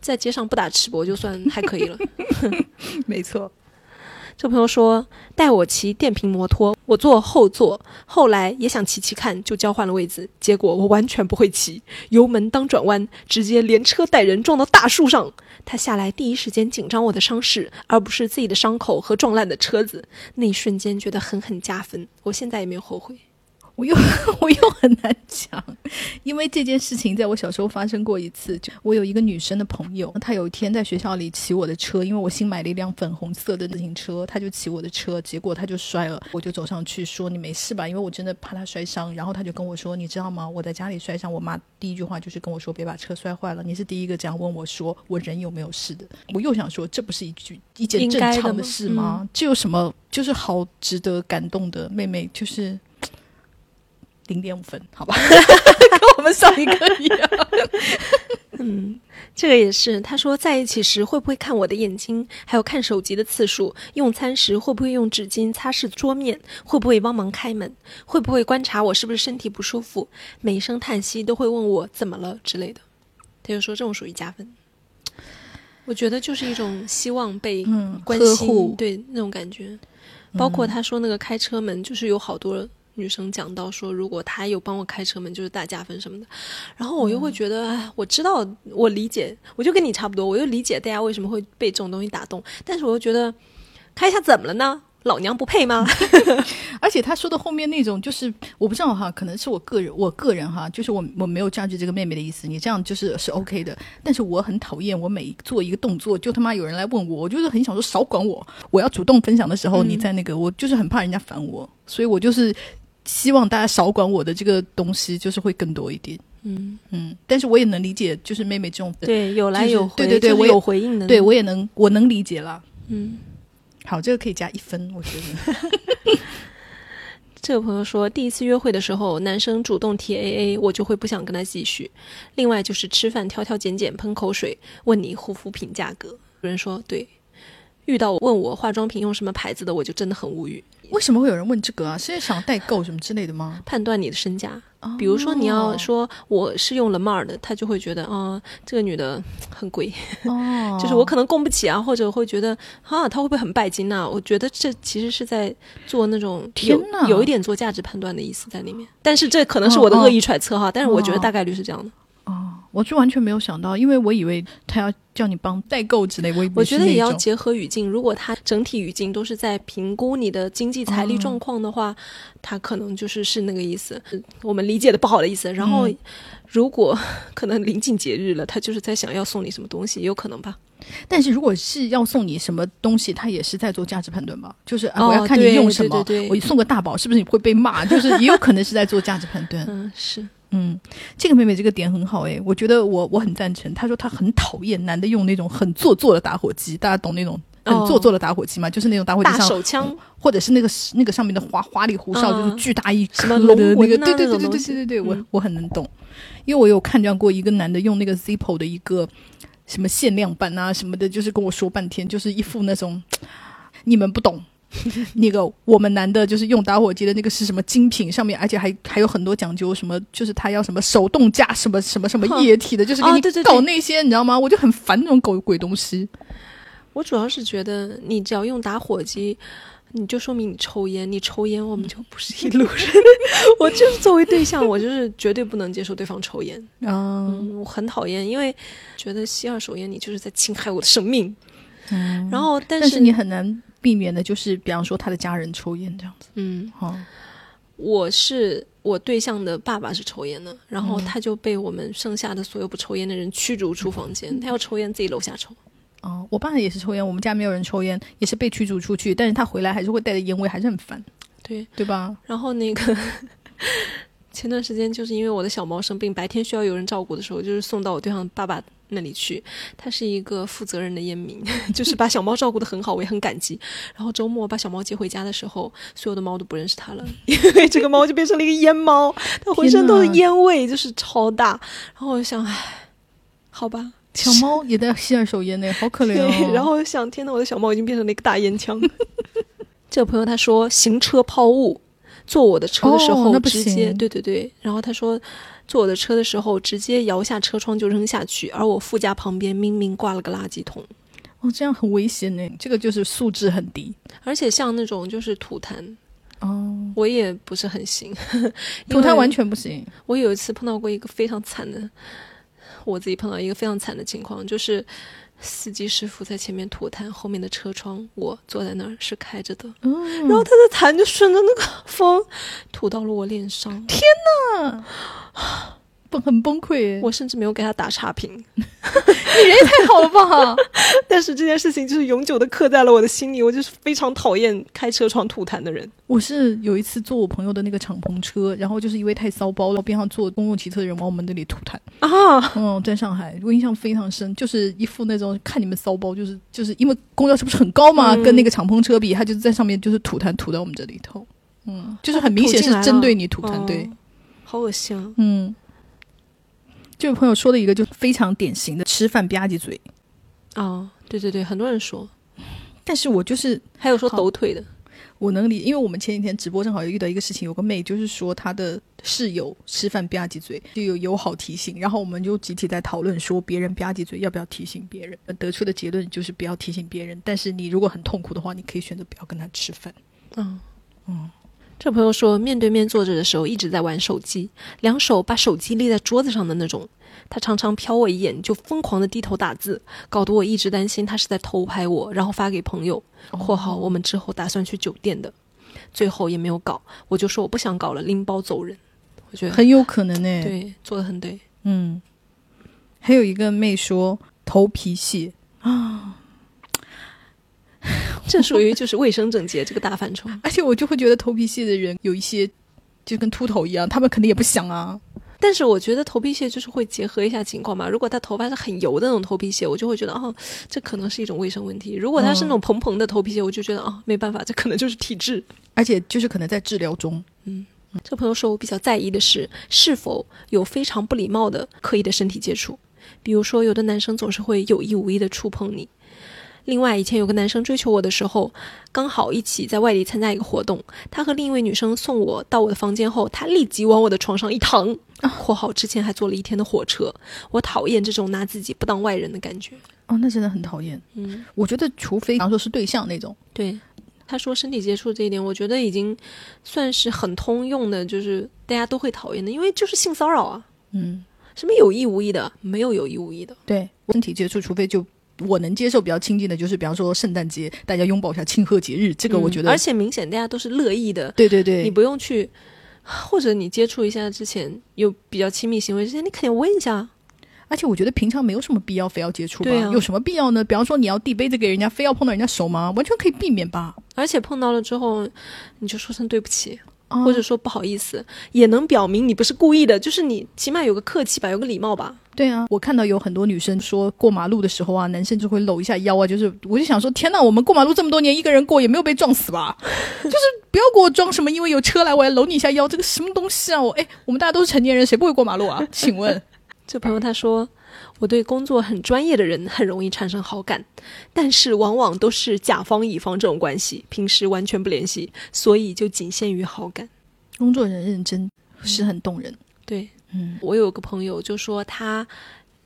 在街上不打赤膊就算还可以了。”没错，这朋友说带我骑电瓶摩托，我坐后座，后来也想骑骑看，就交换了位子，结果我完全不会骑，油门当转弯，直接连车带人撞到大树上。他下来第一时间紧张我的伤势，而不是自己的伤口和撞烂的车子。那一瞬间觉得狠狠加分，我现在也没有后悔。我又 我又很难讲，因为这件事情在我小时候发生过一次。就我有一个女生的朋友，她有一天在学校里骑我的车，因为我新买了一辆粉红色的自行车，她就骑我的车，结果她就摔了。我就走上去说：“你没事吧？”因为我真的怕她摔伤。然后她就跟我说：“你知道吗？我在家里摔伤，我妈第一句话就是跟我说别把车摔坏了。你是第一个这样问我说我人有没有事的。”我又想说，这不是一句一件正常的事吗？这有什么就是好值得感动的？妹妹就是。零点五分，好吧，跟我们上一课一样。嗯，这个也是。他说在一起时会不会看我的眼睛，还有看手机的次数；用餐时会不会用纸巾擦拭桌面，会不会帮忙开门，会不会观察我是不是身体不舒服，每一声叹息都会问我怎么了之类的。他就说这种属于加分。我觉得就是一种希望被嗯，关心，呵护，对那种感觉。包括他说那个开车门，就是有好多女生讲到说，如果他有帮我开车门，就是大加分什么的。然后我又会觉得，哎，我知道，我理解，我就跟你差不多，我又理解大家为什么会被这种东西打动，但是我又觉得，开一下怎么了呢？老娘不配吗？而且他说的后面那种，就是我不知道哈，可能是我个人，我个人哈，就是我我没有 judge 这个妹妹的意思，你这样就是是 OK 的。但是我很讨厌，我每做一个动作，就他妈有人来问我，我就是很想说少管我。我要主动分享的时候，嗯你在那个，我就是很怕人家烦我，所以我就是希望大家少管我的这个东西，就是会更多一点。嗯，嗯，但是我也能理解，就是妹妹这种，对，有来就是有回，对对对我有回应的，对我也能，我能理解了。嗯。好，这个可以加一分，我觉得。这个朋友说，第一次约会的时候，男生主动提 AA，我就会不想跟他继续。另外就是吃饭挑挑拣拣，喷口水，问你护肤品价格。有人说，对，遇到问我化妆品用什么牌子的，我就真的很无语。为什么会有人问这个啊？是想代购什么之类的吗？判断你的身价，比如说你要说我是用 Lamar 的，他就会觉得，啊、这个女的很贵，哦，就是我可能供不起啊，或者会觉得啊，她会不会很拜金呐、我觉得这其实是在做那种有有一点做价值判断的意思在里面，但是这可能是我的恶意揣测哈，但是我觉得大概率是这样的。哦，我就完全没有想到，因为我以为他要叫你帮代购之类，我以为我觉得也要结合语境，如果他整体语境都是在评估你的经济财力状况的话，他可能就是是那个意思，我们理解的不好的意思。然后，嗯如果 可能临近节日了，他就是在想要送你什么东西，也有可能吧。但是如果是要送你什么东西，他也是在做价值判断吧？就是、啊哦我要看你用什么，对对对我送个大宝是不是你会被骂？就是也有可能是在做价值判断。嗯，是。嗯，这个妹妹这个点很好哎，我觉得我我很赞成。她说她很讨厌男的用那种很做作的打火机，大家懂那种很哦做作的打火机吗？就是那种打火机大上手枪，或者是那个那个上面的花花里胡哨，嗯就是巨大一什么颗的那个，对对对对对对对，我嗯我很能懂，因为我有看见过一个男的用那个 Zippo 的一个什么限量版啊什么的，就是跟我说半天，就是一副那种你们不懂。那个我们男的，就是用打火机的那个是什么精品，上面而且还还有很多讲究，什么就是他要什么手动加什么什么什么液体的，就是给你哦对对对搞那些，你知道吗？我就很烦那种狗鬼东西。我主要是觉得你只要用打火机。你就说明你抽烟，你抽烟我们 就不是一路人。我就是作为对象，我就是绝对不能接受对方抽烟。嗯，嗯，我很讨厌，因为觉得吸二手烟你就是在侵害我的生命。嗯，然后，但但是你很难避免的，就是比方说他的家人抽烟这样子。嗯，哦，我是我对象的爸爸是抽烟的，然后嗯。他就被我们剩下的所有不抽烟的人驱逐出房间，他要抽烟自己楼下抽。哦，我爸也是抽烟，我们家没有人抽烟，也是被驱逐出去，但是他回来还是会带着烟味，还是很烦，对，对吧？然后那个 前段时间就是因为我的小猫生病，白天需要有人照顾的时候，就是送到我对象爸爸那里去。他是一个负责任的烟民，就是把小猫照顾得很好，我也很感激。然后周末把小猫接回家的时候，所有的猫都不认识它了，因为这个猫就变成了一个烟猫，它浑身都是烟味，就是超大。然后我就想，唉，好吧。小猫也在吸二手烟呢，好可怜然后我就想，天呐，我的小猫已经变成了一个大烟枪。这个朋友他说，行车抛物，坐我的车的时哦候直接，对对对。然后他说，坐我的车的时候直接摇下车窗就扔下去，而我副驾旁边明明挂了个垃圾桶。哦，这样很危险呢，这个就是素质很低。而且像那种就是吐痰，哦，我也不是很行。吐痰完全，全不行。我有一次碰到过一个非常惨的，我自己碰到一个非常惨的情况，就是司机师傅在前面吐痰，后面的车窗我坐在那儿是开着的，嗯，然后他的痰就顺着那个风吐到了我脸上，崩很崩溃耶，我甚至没有给他打差评，你人也太好了吧？但是这件事情就是永久的刻在了我的心里，我就是非常讨厌开车窗吐痰的人。我是有一次坐我朋友的那个敞篷车，然后就是因为太骚包了，边上坐公共汽车的人往我们那里吐痰。啊，嗯，在上海，我印象非常深，就是一副那种看你们骚包，就是就是因为公交车不是很高嘛，嗯跟那个敞篷车比，他就是在上面就是吐痰吐到我们这里头，嗯，就是很明显是针对你吐痰，哦对，好恶心啊！嗯。这位朋友说的一个就非常典型的吃饭吧唧嘴，哦，对对对，很多人说，但是我就是还有说抖腿的，我能理，因为我们前几天直播正好有遇到一个事情，有个妹就是说她的室友吃饭吧唧嘴，就有友好提醒，然后我们就集体在讨论说别人吧唧嘴要不要提醒别人，得出的结论就是不要提醒别人，但是你如果很痛苦的话，你可以选择不要跟他吃饭。嗯嗯。这朋友说，面对面坐着的时候一直在玩手机，两手把手机立在桌子上的那种。他常常瞟我一眼，就疯狂的低头打字，搞得我一直担心他是在偷拍我，然后发给朋友。（括号我们之后打算去酒店的，最后也没有搞，我就说我不想搞了，拎包走人。我觉得很有可能呢、，对，做的很对。嗯。还有一个妹说头皮屑啊，这属于就是卫生整洁这个大范畴。而且我就会觉得头皮屑的人有一些就跟秃头一样，他们肯定也不想啊。但是我觉得头皮屑就是会结合一下情况嘛。如果他头发是很油的那种头皮屑，我就会觉得哦，这可能是一种卫生问题。如果他是那种蓬蓬的头皮屑，我就觉得啊、哦，没办法，这可能就是体质。而且就是可能在治疗中，嗯这个朋友说，我比较在意的是是否有非常不礼貌的刻意的身体接触，比如说有的男生总是会有意无意的触碰你。另外，以前有个男生追求我的时候，刚好一起在外地参加一个活动，他和另一位女生送我到我的房间后，他立即往我的床上一躺。（括号之前还坐了一天的火车，我讨厌这种拿自己不当外人的感觉。哦，那真的很讨厌。嗯，我觉得，除非比方说是对象那种，对。他说身体接触这一点，我觉得已经算是很通用的，就是大家都会讨厌的，因为就是性骚扰啊。嗯，什么有意无意的，没有有意无意的。对，身体接触，除非就我能接受比较亲近的，就是比方说圣诞节大家拥抱一下，庆贺节日，这个我觉得，嗯而且明显大家都是乐意的，对对对，你不用去，或者你接触一下之前有比较亲密行为之前，你肯定问一下。而且我觉得平常没有什么必要非要接触吧，有什么必要呢？比方说你要递杯子给人家，非要碰到人家手吗？完全可以避免吧。而且碰到了之后，你就说声对不起，哦或者说不好意思，也能表明你不是故意的，就是你起码有个客气吧，有个礼貌吧。对啊，我看到有很多女生说过马路的时候啊，男生就会搂一下腰啊，就是我就想说，天呐，我们过马路这么多年，一个人过也没有被撞死吧？就是不要给我装什么，因为有车来我要搂你一下腰，这个什么东西啊？我哎，我们大家都是成年人，谁不会过马路啊？请问？这朋友他说，我对工作很专业的人很容易产生好感，但是往往都是甲方乙方这种关系，平时完全不联系，所以就仅限于好感。工作人认真是很动人。对嗯我有个朋友就说他。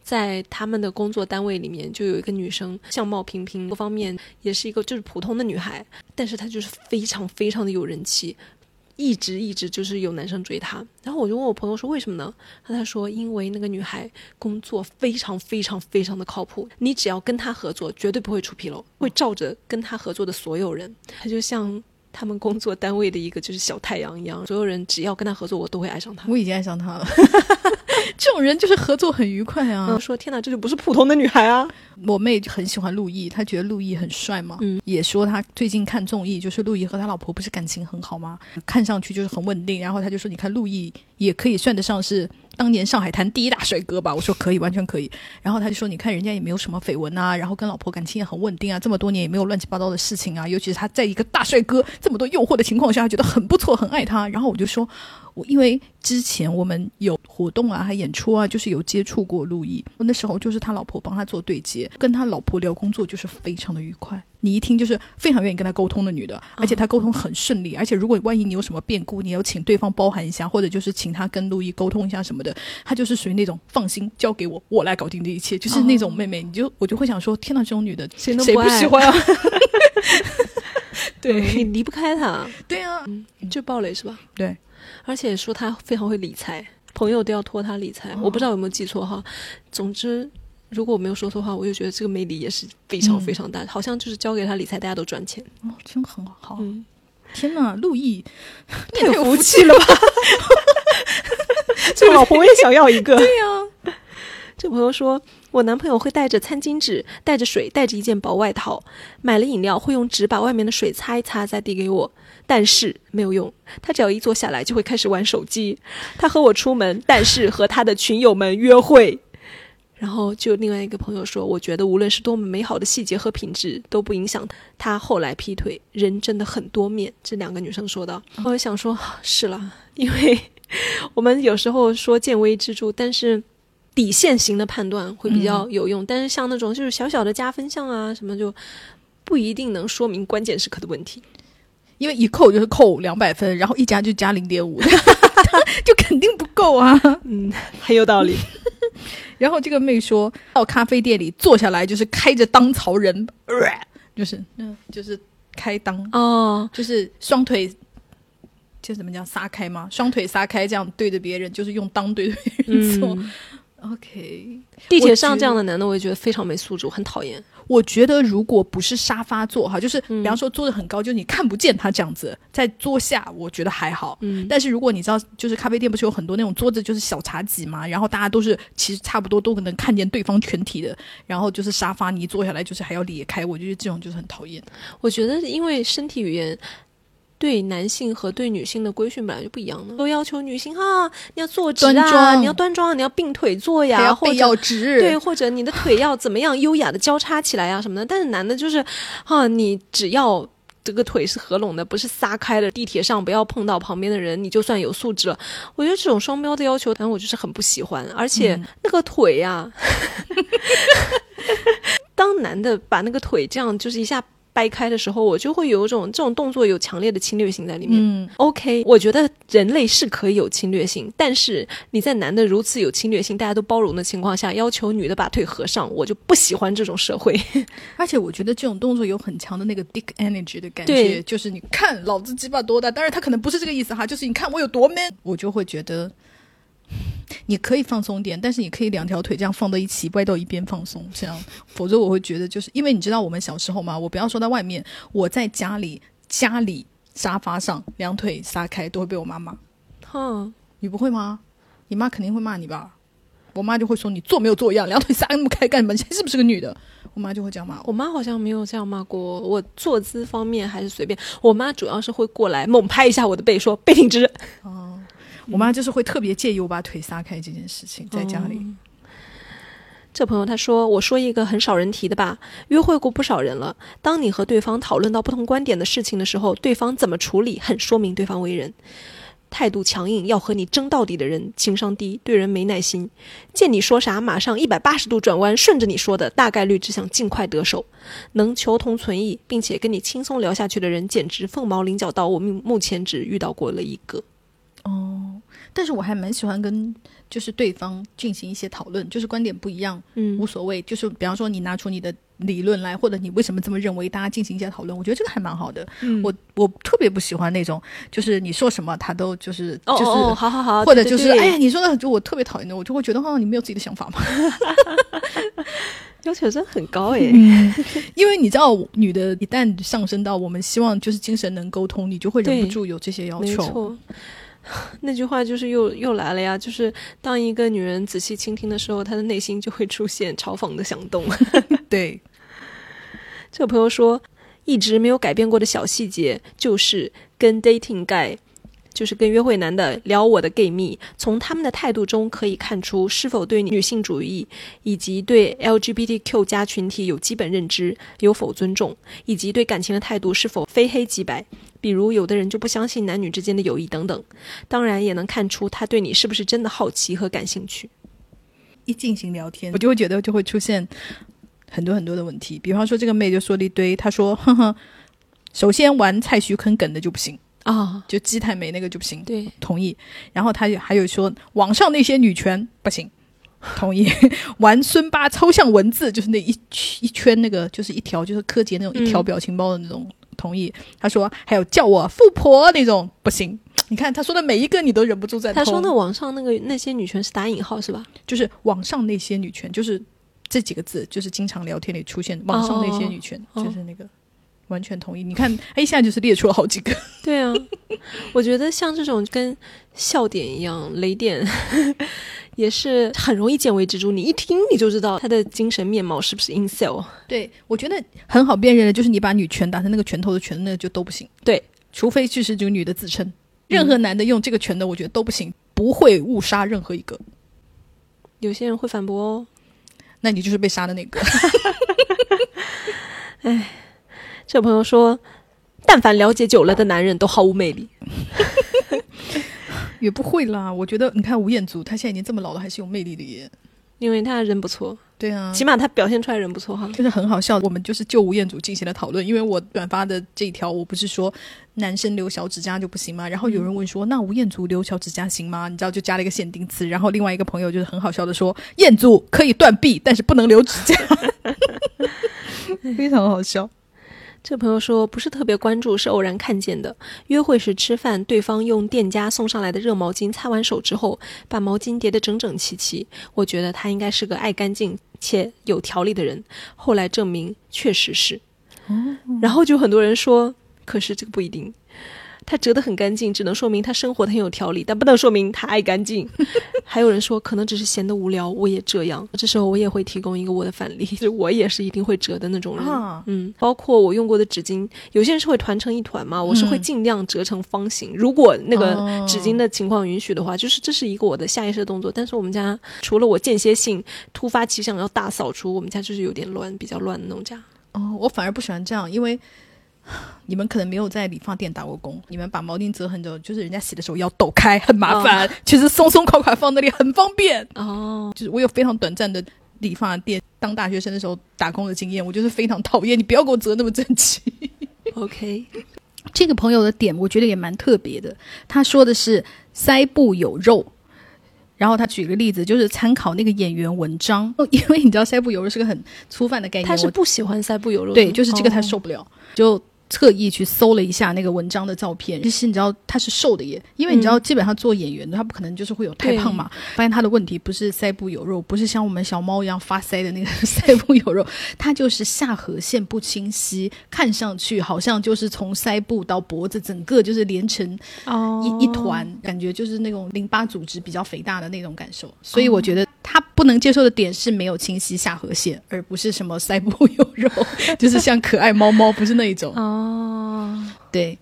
在他们的工作单位里面，就有一个女生，相貌平平，各方面也是一个就是普通的女孩，但是她就是非常非常的有人气，一直一直就是有男生追她。然后我就问我朋友说为什么呢？他他说因为那个女孩工作非常非常非常的靠谱，你只要跟她合作，绝对不会出纰漏，会照着跟她合作的所有人。她就像他们工作单位的一个就是小太阳一样，所有人只要跟他合作，我都会爱上他。我已经爱上他了。这种人就是合作很愉快啊！说天哪，这就不是普通的女孩啊！我妹很喜欢陆毅，她觉得陆毅很帅嘛，嗯，也说他最近看综艺，就是陆毅和他老婆不是感情很好吗？看上去就是很稳定。然后他就说，你看陆毅也可以算得上是。当年上海滩第一大帅哥吧，我说可以，完全可以。然后他就说：“你看人家也没有什么绯闻啊，然后跟老婆感情也很稳定啊，这么多年也没有乱七八糟的事情啊。尤其是他在一个大帅哥这么多诱惑的情况下，觉得很不错，很爱他。然后我就说，我因为之前我们有活动啊，还演出啊，就是有接触过陆毅。那时候就是他老婆帮他做对接，跟他老婆聊工作就是非常的愉快。”你一听就是非常愿意跟他沟通的女的，而且他沟通很顺利，而且如果万一你有什么变故，你要请对方包涵一下，或者就是请他跟陆毅沟通一下什么的，他就是属于那种放心交给我，我来搞定这一切，就是那种妹妹，你就我就会想说，天哪，这种女的谁不喜欢啊？对你离不开他，对啊，就暴雷是吧？对，而且说他非常会理财，朋友都要托他理财，我不知道有没有记错哈。总之。如果我没有说错话，我就觉得这个魅力也是非常非常大，好像就是交给他理财，大家都赚钱。哦，真很好。嗯，天哪，陆毅太有福气了吧！这个老婆我也想要一个。对呀，这朋友说，我男朋友会带着餐巾纸，带着水，带着一件薄外套，买了饮料会用纸把外面的水擦一擦，再递给我，但是没有用。他只要一坐下来就会开始玩手机。他和我出门，但是和他的群友们约会。然后就另外一个朋友说，我觉得无论是多么美好的细节和品质，都不影响他后来劈腿。人真的很多面。这两个女生说的，我想说，是了，因为 我们有时候说见微知著，但是底线型的判断会比较有用。但是像那种就是小小的加分项啊什么，就不一定能说明关键时刻的问题。因为一扣就是扣两百分，然后一加就加零点五，就肯定不够啊。嗯，很有道理。然后这个妹说到咖啡店里坐下来，就是开着当槽人，就是嗯，就是开裆哦，就是双腿，就怎么讲撒开吗？双腿撒开，这样对着别人，就是用裆对着别人做。OK，地铁上这样的男的，我也觉得非常没素质，我很讨厌。我觉得如果不是沙发坐哈，就是比方说坐的很高，就你看不见他这样子在桌下，我觉得还好。嗯，但是如果你知道，就是咖啡店不是有很多那种桌子，就是小茶几嘛，然后大家都是其实差不多都能看见对方全体的，然后就是沙发你一坐下来就是还要裂开，我觉得这种就是很讨厌。我觉得因为身体语言。对男性和对女性的规训本来就不一样的，都要求女性哈，你要坐直啊，你要端庄，你要并腿坐呀，背要直，对，或者你的腿要怎么样优雅的交叉起来呀什么的。但是男的就是，哈，你只要这个腿是合拢的，不是撒开的，地铁上不要碰到旁边的人，你就算有素质了。我觉得这种双标的要求，反正我就是很不喜欢。而且那个腿呀，当男的把那个腿这样就是一下。掰开的时候，我就会有一种这种动作有强烈的侵略性在里面。嗯，OK，我觉得人类是可以有侵略性，但是你在男的如此有侵略性、大家都包容的情况下，要求女的把腿合上，我就不喜欢这种社会。而且我觉得这种动作有很强的那个 dick energy 的感觉，就是你看老子鸡巴多大，当然他可能不是这个意思哈，就是你看我有多 man，我就会觉得。你可以放松点，但是你可以两条腿这样放到一起，歪到一边放松，这样，否则我会觉得就是因为你知道我们小时候嘛，我不要说在外面，我在家里家里沙发上两腿撒开都会被我妈骂。哼，你不会吗？你妈肯定会骂你吧？我妈就会说你做没有坐样，两腿撒那么开干什么？你是不是个女的？我妈就会这样骂我。我妈好像没有这样骂过我，坐姿方面还是随便。我妈主要是会过来猛拍一下我的背，说背挺直。哦。我妈就是会特别介意我把腿撒开这件事情，在家里。这朋友他说：“我说一个很少人提的吧，约会过不少人了。当你和对方讨论到不同观点的事情的时候，对方怎么处理，很说明对方为人。态度强硬，要和你争到底的人，情商低，对人没耐心。见你说啥，马上一百八十度转弯，顺着你说的，大概率只想尽快得手。能求同存异，并且跟你轻松聊下去的人，简直凤毛麟角到我目目前只遇到过了一个。”哦，但是我还蛮喜欢跟就是对方进行一些讨论，就是观点不一样，嗯，无所谓。就是比方说你拿出你的理论来，或者你为什么这么认为，大家进行一些讨论。我觉得这个还蛮好的。嗯我我特别不喜欢那种，就是你说什么他都就是就是。哦哦，好好好，或者就是，哎呀，你说的就我特别讨厌的，我就会觉得，哦，你没有自己的想法吗。要求真的很高哎。嗯，因为你知道，女的一旦上升到我们希望就是精神能沟通，你就会忍不住有这些要求。那句话就是又又来了呀，就是当一个女人仔细倾听的时候，她的内心就会出现嘲讽的响动。对，这个朋友说，一直没有改变过的小细节，就是跟 dating guy，就是跟约会男的聊我的 gay 蜜，从他们的态度中可以看出是否对女性主义以及对 LGBTQ 加群体有基本认知，有否尊重，以及对感情的态度是否非黑即白。比如，有的人就不相信男女之间的友谊等等。当然，也能看出他对你是不是真的好奇和感兴趣。一进行聊天，我就会觉得就会出现很多很多的问题。比方说，这个妹就说了一堆，她说：“ 哼哼，首先玩蔡徐坤梗的就不行，啊，就鸡太美那个就不行，对，同意。然后他还有说网上那些女权不行，同意。玩孙八抽象文字，就是那一一圈那个，就是一条就是柯洁那种一条嗯表情包的那种，同意。他说还有叫我富婆那种不行。你看他说的每一个，你都忍不住在他说偷那网上那个那些女权是打引号是吧？就是网上那些女权，就是这几个字，就是经常聊天里出现。网上那些女权，哦就是那个完全同意。你看，他一下就是列出了好几个。对啊，我觉得像这种跟笑点一样雷点，也是很容易见微知著。你一听你就知道他的精神面貌是不是 in s e l。对，我觉得很好辨认的，就是你把女拳打成那个拳头的拳，那就都不行。对，除非就是这个女的自称，任何男的用这个拳的，我觉得都不行，不会误杀任何一个。有些人会反驳哦。那你就是被杀的那个。这朋友说，但凡了解久了的男人都毫无魅力。也不会啦，我觉得你看吴彦祖，他现在已经这么老了，还是有魅力的耶。因为他人不错，对啊，起码他表现出来人不错哈。就是很好笑，我们就是就吴彦祖进行了讨论，因为我转发的这一条，我不是说男生留小指甲就不行吗？然后有人问说，那吴彦祖留小指甲行吗？你知道就加了一个限定词，然后另外一个朋友就是很好笑的说，彦祖可以断臂，但是不能留指甲，非常好笑。这朋友说不是特别关注，是偶然看见的。约会时吃饭，对方用店家送上来的热毛巾擦完手之后，把毛巾叠得整整齐齐。我觉得他应该是个爱干净且有条理的人。后来证明确实是。然后就很多人说，可是这个不一定。他折得很干净，只能说明他生活的很有条理，但不能说明他爱干净。还有人说，可能只是闲得无聊，我也这样。这时候我也会提供一个我的反例，就是我也是一定会折的那种人。啊嗯，包括我用过的纸巾，有些人是会团成一团嘛，我是会嗯尽量折成方形。如果那个哦纸巾的情况允许的话，就是这是一个我的下意识的动作。但是我们家除了我间歇性突发奇想要大扫除，我们家就是有点乱，比较乱的那种家。哦，我反而不喜欢这样，因为 你们可能没有在理发店打过工，你们把毛巾折很久，就是人家洗的时候要抖开，很麻烦。其实松松垮垮放那里很方便。哦，就是我有非常短暂的理发店当大学生的时候打工的经验，我就是非常讨厌你不要给我折那么整齐。OK，这个朋友的点我觉得也蛮特别的，他说的是腮部有肉。然后他举个例子，就是参考那个演员文章，因为你知道腮部有肉是个很粗泛的概念，他是不喜欢腮部有肉，对，就是这个他哦受不了，就特意去搜了一下那个文章的照片。其实你知道他是瘦的耶，因为你知道基本上做演员的他不可能就是会有太胖嘛。发现他的问题不是腮部有肉，不是像我们小猫一样发腮的那个 腮部有肉，他就是下颌线不清晰，看上去好像就是从腮部到脖子整个就是连成哦一一团，感觉就是那种淋巴组织比较肥大的那种感受。所以我觉得他不能接受的点是没有清晰下颌线，而不是什么腮部有肉，就是像可爱猫猫，不是那一种。哦，对。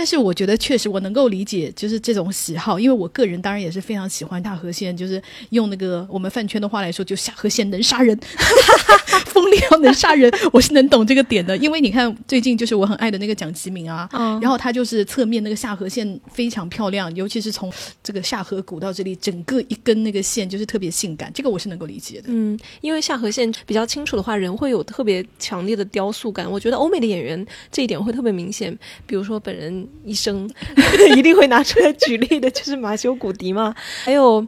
但是我觉得确实我能够理解，就是这种喜好，因为我个人当然也是非常喜欢下颌线，就是用那个我们饭圈的话来说，就下颌线能杀人，锋利要能杀人，我是能懂这个点的。因为你看最近就是我很爱的那个蒋奇明啊，嗯然后他就是侧面那个下颌线非常漂亮，尤其是从这个下颌骨到这里，整个一根那个线就是特别性感，这个我是能够理解的。嗯，因为下颌线比较清楚的话，人会有特别强烈的雕塑感。我觉得欧美的演员这一点会特别明显，比如说本人医生 一定会拿出来举例的，就是马修·古迪嘛。还有，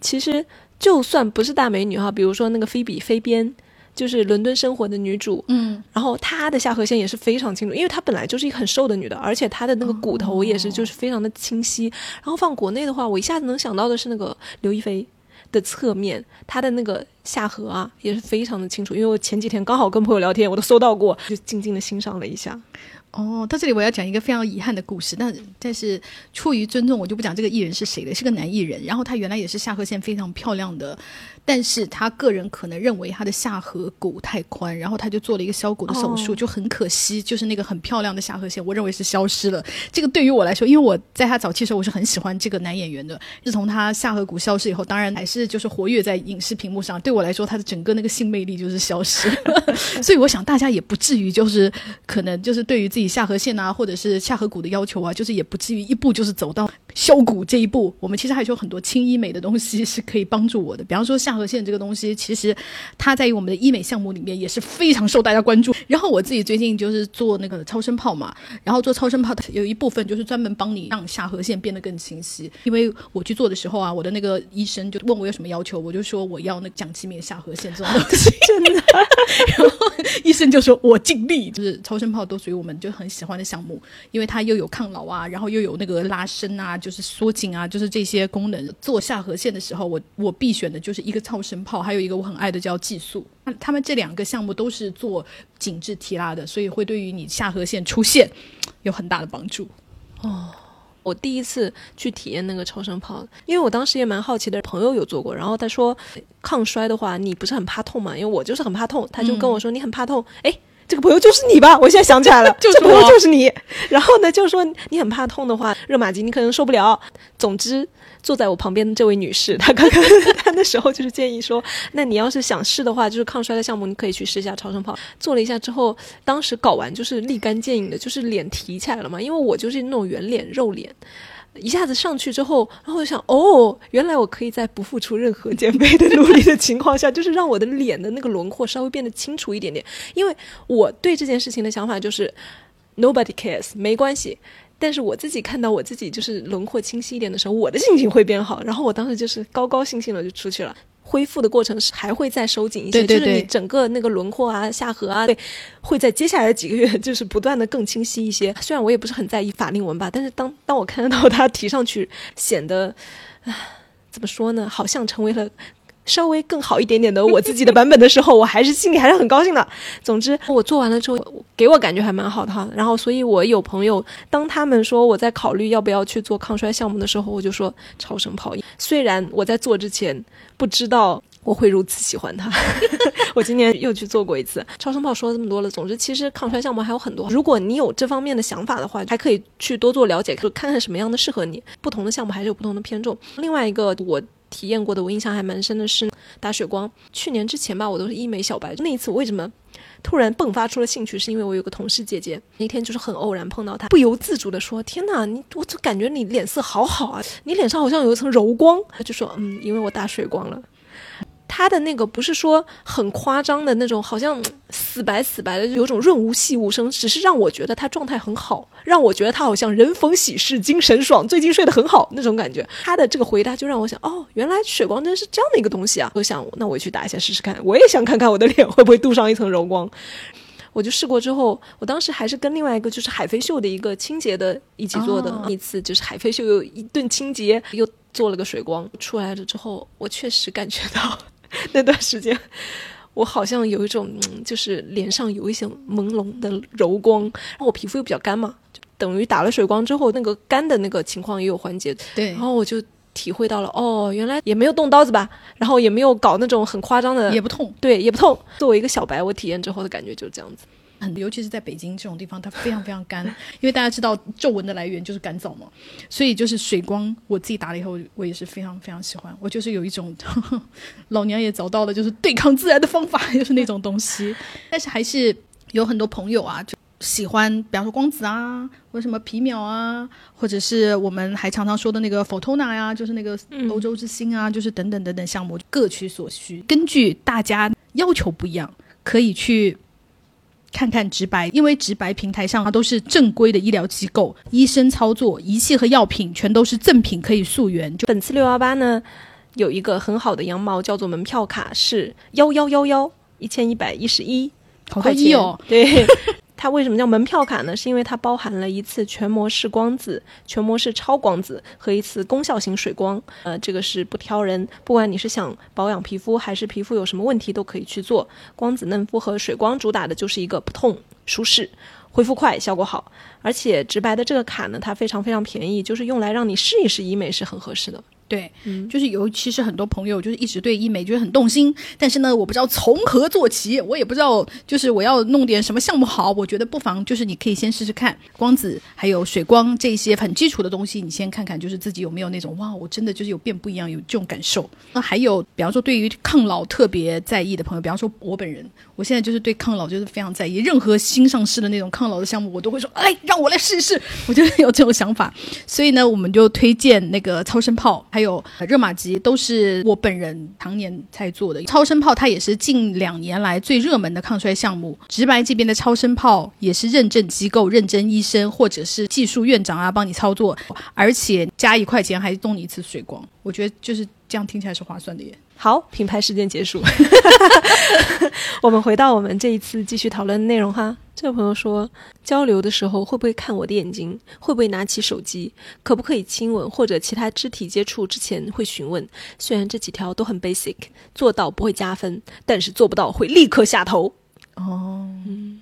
其实就算不是大美女哈，比如说那个菲比·菲边，就是伦敦生活的女主，嗯，然后她的下颌线也是非常清楚，因为她本来就是一个很瘦的女的，而且她的那个骨头也是就是非常的清晰。然后放国内的话，我一下子能想到的是那个刘亦菲的侧面，她的那个下颌啊也是非常的清楚，因为我前几天刚好跟朋友聊天，我都搜到过，就静静的欣赏了一下。哦，到这里我要讲一个非常遗憾的故事，但但是出于尊重，我就不讲这个艺人是谁了，是个男艺人，然后他原来也是下颌线非常漂亮的。但是他个人可能认为他的下颌骨太宽，然后他就做了一个削骨的手术，就很可惜，就是那个很漂亮的下颌线，我认为是消失了。这个对于我来说，因为我在他早期的时候，我是很喜欢这个男演员的。自从他下颌骨消失以后，当然还是就是活跃在影视屏幕上，对我来说，他的整个那个性魅力就是消失。所以我想大家也不至于就是可能就是对于自己下颌线啊，或者是下颌骨的要求啊，就是也不至于一步就是走到削骨这一步。我们其实还是有很多轻医美的东西是可以帮助我的，比方说下颌线这个东西，其实它在于我们的医美项目里面也是非常受大家关注。然后我自己最近就是做那个超声炮嘛，然后做超声炮有一部分就是专门帮你让下颌线变得更清晰。因为我去做的时候啊，我的那个医生就问我有什么要求，我就说我要那个讲气面下颌线这种东西，真的。然后医生就说我尽力，就是超声炮都属于我们就很喜欢的项目，因为它又有抗老啊，然后又有那个拉伸啊，就是缩紧啊，就是这些功能。做下颌线的时候，我我必选的就是一个超声炮，还有一个我很爱的叫技术。那他们这两个项目都是做紧致提拉的，所以会对于你下颌线出现有很大的帮助。哦我第一次去体验那个超声炮，因为我当时也蛮好奇的，朋友有做过，然后他说抗衰的话，你不是很怕痛嘛？因为我就是很怕痛，他就跟我说你很怕痛，哎。这个朋友就是你吧？我现在想起来了，就是这朋友就是你。然后呢，就是说你很怕痛的话，热玛吉你可能受不了。总之，坐在我旁边的这位女士，她刚刚 她那时候就是建议说，那你要是想试的话，就是抗衰的项目，你可以去试一下超声炮。做了一下之后，当时搞完就是立竿见影的，就是脸提起来了嘛，因为我就是那种圆脸肉脸。一下子上去之后，然后我就想，哦，原来我可以在不付出任何减肥的努力的情况下，就是让我的脸的那个轮廓稍微变得清楚一点点。因为我对这件事情的想法就是，nobody cares，没关系。但是我自己看到我自己就是轮廓清晰一点的时候，我的心情会变好。然后我当时就是高高兴兴的就出去了。恢复的过程是还会再收紧一些，对对就是你整个那个轮廓啊、下颌啊，对会在接下来的几个月就是不断的更清晰一些。虽然我也不是很在意法令纹吧，但是当当我看到它提上去，显得，唉，怎么说呢？好像成为了。稍微更好一点点的我自己的版本的时候，我还是心里还是很高兴的。总之，我做完了之后，给我感觉还蛮好的哈。然后，所以我有朋友，当他们说我在考虑要不要去做抗衰项目的时候，我就说超声炮。虽然我在做之前不知道我会如此喜欢它，我今年又去做过一次超声炮。说了这么多了，总之其实抗衰项目还有很多。如果你有这方面的想法的话，还可以去多做了解，就看看什么样的适合你。不同的项目还是有不同的偏重。另外一个我。体验过的，我印象还蛮深的是打水光。去年之前吧，我都是医美小白。那一次我为什么突然迸发出了兴趣？是因为我有个同事姐姐，那天就是很偶然碰到她，不由自主的说：“天哪，你我就感觉你脸色好好啊，你脸上好像有一层柔光。”她就说：“嗯，因为我打水光了。”她的那个不是说很夸张的那种，好像 死白死白的，有种润物细无声，只是让我觉得他状态很好，让我觉得他好像人逢喜事精神爽，最近睡得很好那种感觉。他的这个回答就让我想，哦，原来水光针是这样的一个东西啊！我想，那我去打一下试试看，我也想看看我的脸会不会镀上一层柔光。我就试过之后，我当时还是跟另外一个就是海飞秀的一个清洁的一起做的、哦一次，就是海飞秀又一顿清洁，又做了个水光出来了之后，我确实感觉到 那段时间。我好像有一种，嗯就是脸上有一些朦胧的柔光，然后我皮肤又比较干嘛，就等于打了水光之后，那个干的那个情况也有缓解，对然，后我就体会到了，哦，原来也没有动刀子吧，然后也没有搞那种很夸张的，也不痛。对，也不痛。作为一个小白，我体验之后的感觉就是这样子。很，尤其是在北京这种地方，它非常非常干，因为大家知道皱纹的来源就是干燥嘛，所以就是水光，我自己打了以后，我也是非常非常喜欢。我就是有一种 老娘也找到了就是对抗自然的方法，就是那种东西。但是还是有很多朋友啊，就喜欢，比方说光子啊，或者什么皮秒啊，或者是我们还常常说的那个 Photona 呀、就是那个欧洲之星啊，就是等等等等项目，各取所需，根据大家要求不一样，可以去。看看直白，因为直白平台上它都是正规的医疗机构，医生操作，仪器和药品全都是正品，可以溯源。就本次六幺八呢，有一个很好的羊毛叫做门票卡，是幺幺幺幺一千一百一十一好多块钱。一哦，对，它为什么叫门票卡呢？是因为它包含了一次全模式光子、全模式超光子和一次功效型水光。呃，这个是不挑人，不管你是想保养皮肤还是皮肤有什么问题都可以去做。光子嫩肤和水光主打的就是一个不痛、舒适。恢复快，效果好，而且直白的这个卡呢，它非常非常便宜，就是用来让你试一试医美是很合适的。对，嗯就是尤其是很多朋友就是一直对医美觉得很动心，但是呢，我不知道从何做起，我也不知道就是我要弄点什么项目好。我觉得不妨就是你可以先试试看光子还有水光这些很基础的东西，你先看看就是自己有没有那种哇，我真的就是有变不一样，有这种感受。那还有，比方说对于抗老特别在意的朋友，比方说我本人，我现在就是对抗老就是非常在意，任何新上市的那种抗老的项目，我都会说，哎，让我来试一试。我就是有这种想法，所以呢，我们就推荐那个超声炮，还有还有热玛吉，都是我本人常年在做的。超声炮它也是近两年来最热门的抗衰项目。直白这边的超声炮也是认证机构、认证医生或者是技术院长啊帮你操作，而且加一块钱还送你一次水光。我觉得就是这样听起来是划算的耶。好，品牌事件结束。我们回到我们这一次继续讨论的内容哈。这位朋友说，交流的时候会不会看我的眼睛？会不会拿起手机？可不可以亲吻或者其他肢体接触之前会询问？虽然这几条都很 basic，做到不会加分，但是做不到会立刻下头。哦，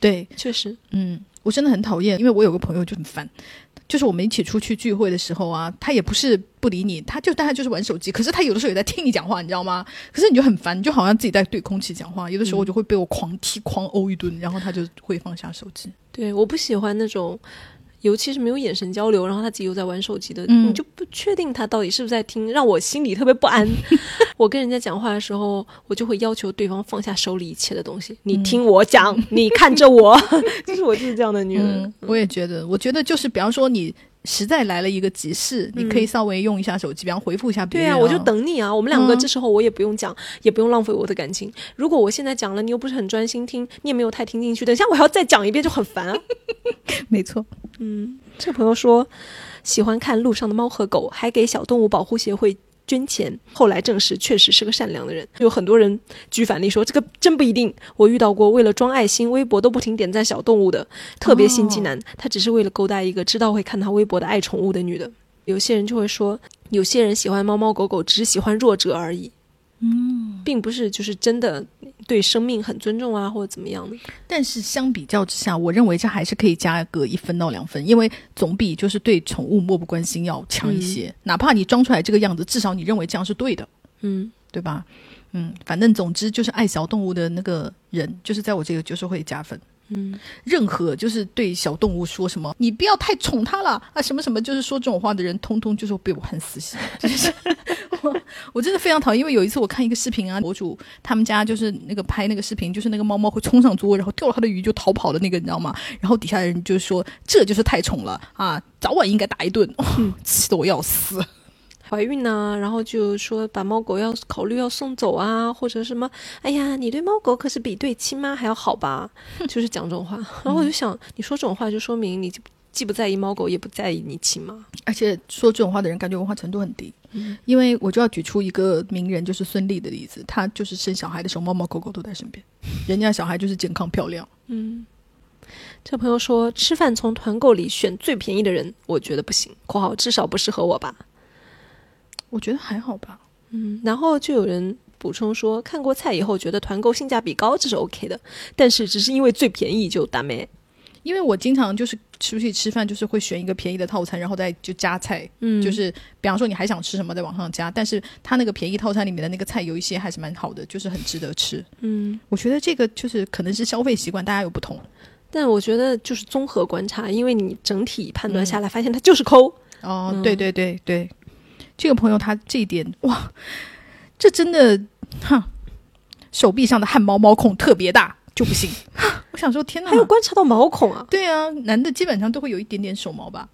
对，确实，嗯，我真的很讨厌，因为我有个朋友就很烦，就是我们一起出去聚会的时候啊，他也不是不理你，他就大概就是玩手机，可是他有的时候也在听你讲话，你知道吗？可是你就很烦，你就好像自己在对空气讲话，有的时候我就会被我狂踢、狂殴一顿，然后他就会放下手机。对，我不喜欢那种。尤其是没有眼神交流，然后他自己又在玩手机的，嗯你就不确定他到底是不是在听，让我心里特别不安。我跟人家讲话的时候，我就会要求对方放下手里一切的东西，你听我讲，你看着我，就是我就是这样的女人。嗯，我也觉得，我觉得就是比方说你实在来了一个急事，你可以稍微用一下手机，比方回复一下别人、对啊，我就。等你啊！我们两个嗯这时候我也不用讲，也不用浪费我的感情。如果我现在讲了，你又不是很专心听，你也没有太听进去，等一下我还要再讲一遍，就很烦啊。没错，嗯这个朋友说喜欢看路上的猫和狗，还给小动物保护协会捐钱。后来证实确实是个善良的人。有很多人举反例说这个真不一定。我遇到过为了装爱心，微博都不停点赞小动物的，特别心机男。他只是为了勾搭一个知道会看他微博的爱宠物的女的。有些人就会说，有些人喜欢猫猫狗狗，只是喜欢弱者而已。嗯，并不是就是真的对生命很尊重啊，或者怎么样的。但是相比较之下，我认为这还是可以加个一分到两分，因为总比就是对宠物漠不关心要强一些。哪怕你装出来这个样子，至少你认为这样是对的，嗯，对吧？嗯，反正总之就是爱小动物的那个人，就是在我这个就是会加分。嗯，任何就是对小动物说什么“你不要太宠它了”啊，什么什么，就是说这种话的人，通通就是被我恨死心。就是我我真的非常讨厌，因为有一次我看一个视频啊，博主他们家就是那个拍那个视频，就是那个猫猫会冲上桌，然后掉了他的鱼就逃跑的那个，你知道吗？然后底下人就说这就是太宠了啊，早晚应该打一顿，哦气得我要死。怀孕呐、然后就说把猫狗要考虑要送走啊，或者什么，哎呀，你对猫狗可是比对亲妈还要好吧？就是讲这种话。然后我就想，你说这种话，就说明你既不在意猫狗，也不在意你亲妈。而且说这种话的人，感觉文化程度很低。嗯因为我就要举出一个名人，就是孙俪的例子，她就是生小孩的时候，猫猫狗狗都在身边，人家小孩就是健康漂亮。嗯，这朋友说吃饭从团购里选最便宜的人，我觉得不行（括号至少不适合我吧我觉得还好吧。）。嗯，然后就有人补充说，看过菜以后觉得团购性价比高，这是 OK 的，但是只是因为最便宜就打没。因为我经常就是出去吃饭，就是会选一个便宜的套餐，然后再就加菜，嗯，就是比方说你还想吃什么，在往上加，但是它那个便宜套餐里面的那个菜有一些还是蛮好的，就是很值得吃。嗯。我觉得这个就是可能是消费习惯，大家有不同。但我觉得就是综合观察，因为你整体判断下来，发现它就是抠。哦，嗯对对对对，这个朋友他这一点哇，这真的哈，手臂上的汗毛毛孔特别大就不行。我想说，天哪还！有观察到毛孔啊对啊，男的基本上都会有一点点手毛吧。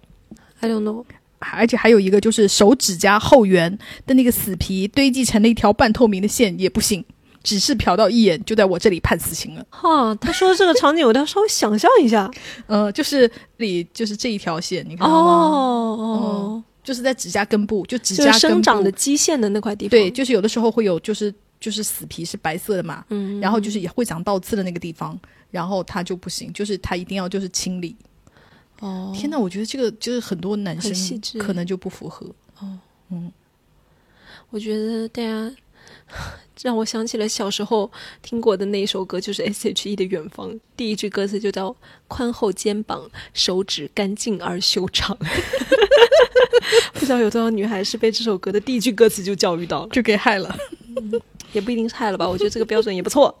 ？I don't know。而且还有一个就是手指甲后缘的那个死皮堆积成了一条半透明的线也不行，只是瞟到一眼就在我这里判死刑了。哈，他说的这个场景，我都要稍微想象一下。呃，就是里就是这一条线，你看到吗？哦就是在指甲根部，就指甲根部生长的基线的那块地方。对，就是有的时候会有就是就是死皮是白色的嘛，嗯，然后就是也会长倒刺的那个地方，然后它就不行，就是它一定要就是清理。哦，天哪，我觉得这个就是很多男生可能就不符合。哦，嗯我觉得大家 让我想起了小时候听过的那一首歌，就是 S.H.E 的《远方》，第一句歌词就叫“宽厚肩膀，手指干净而修长。” 不知道有多少女孩是被这首歌的第一句歌词就教育到了，就给害了。也不一定是害了吧？我觉得这个标准也不错。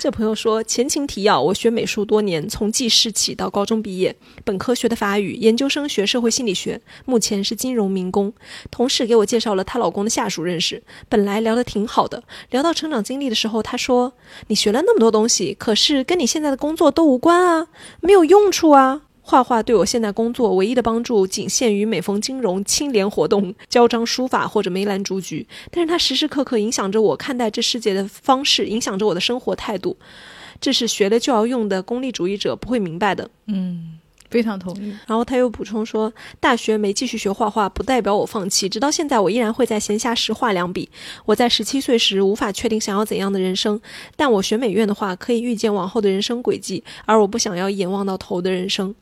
这朋友说，前情提要：我学美术多年，从记事起到高中毕业，本科学的法语，研究生学社会心理学，目前是金融民工。同事给我介绍了她老公的下属认识，本来聊得挺好的，聊到成长经历的时候，她说：“你学了那么多东西，可是跟你现在的工作都无关啊，没有用处啊。”画画对我现在工作唯一的帮助，仅限于每逢金融清廉活动交章书法或者梅兰竹菊，但是它时时刻刻影响着我看待这世界的方式，影响着我的生活态度。这是学了就要用的功利主义者不会明白的。嗯，非常同意。然后他又补充说，大学没继续学画画，不代表我放弃。直到现在，我依然会在闲暇时画两笔。我在十七岁时无法确定想要怎样的人生，但我学美院的话，可以预见往后的人生轨迹，而我不想要一眼望到头的人生。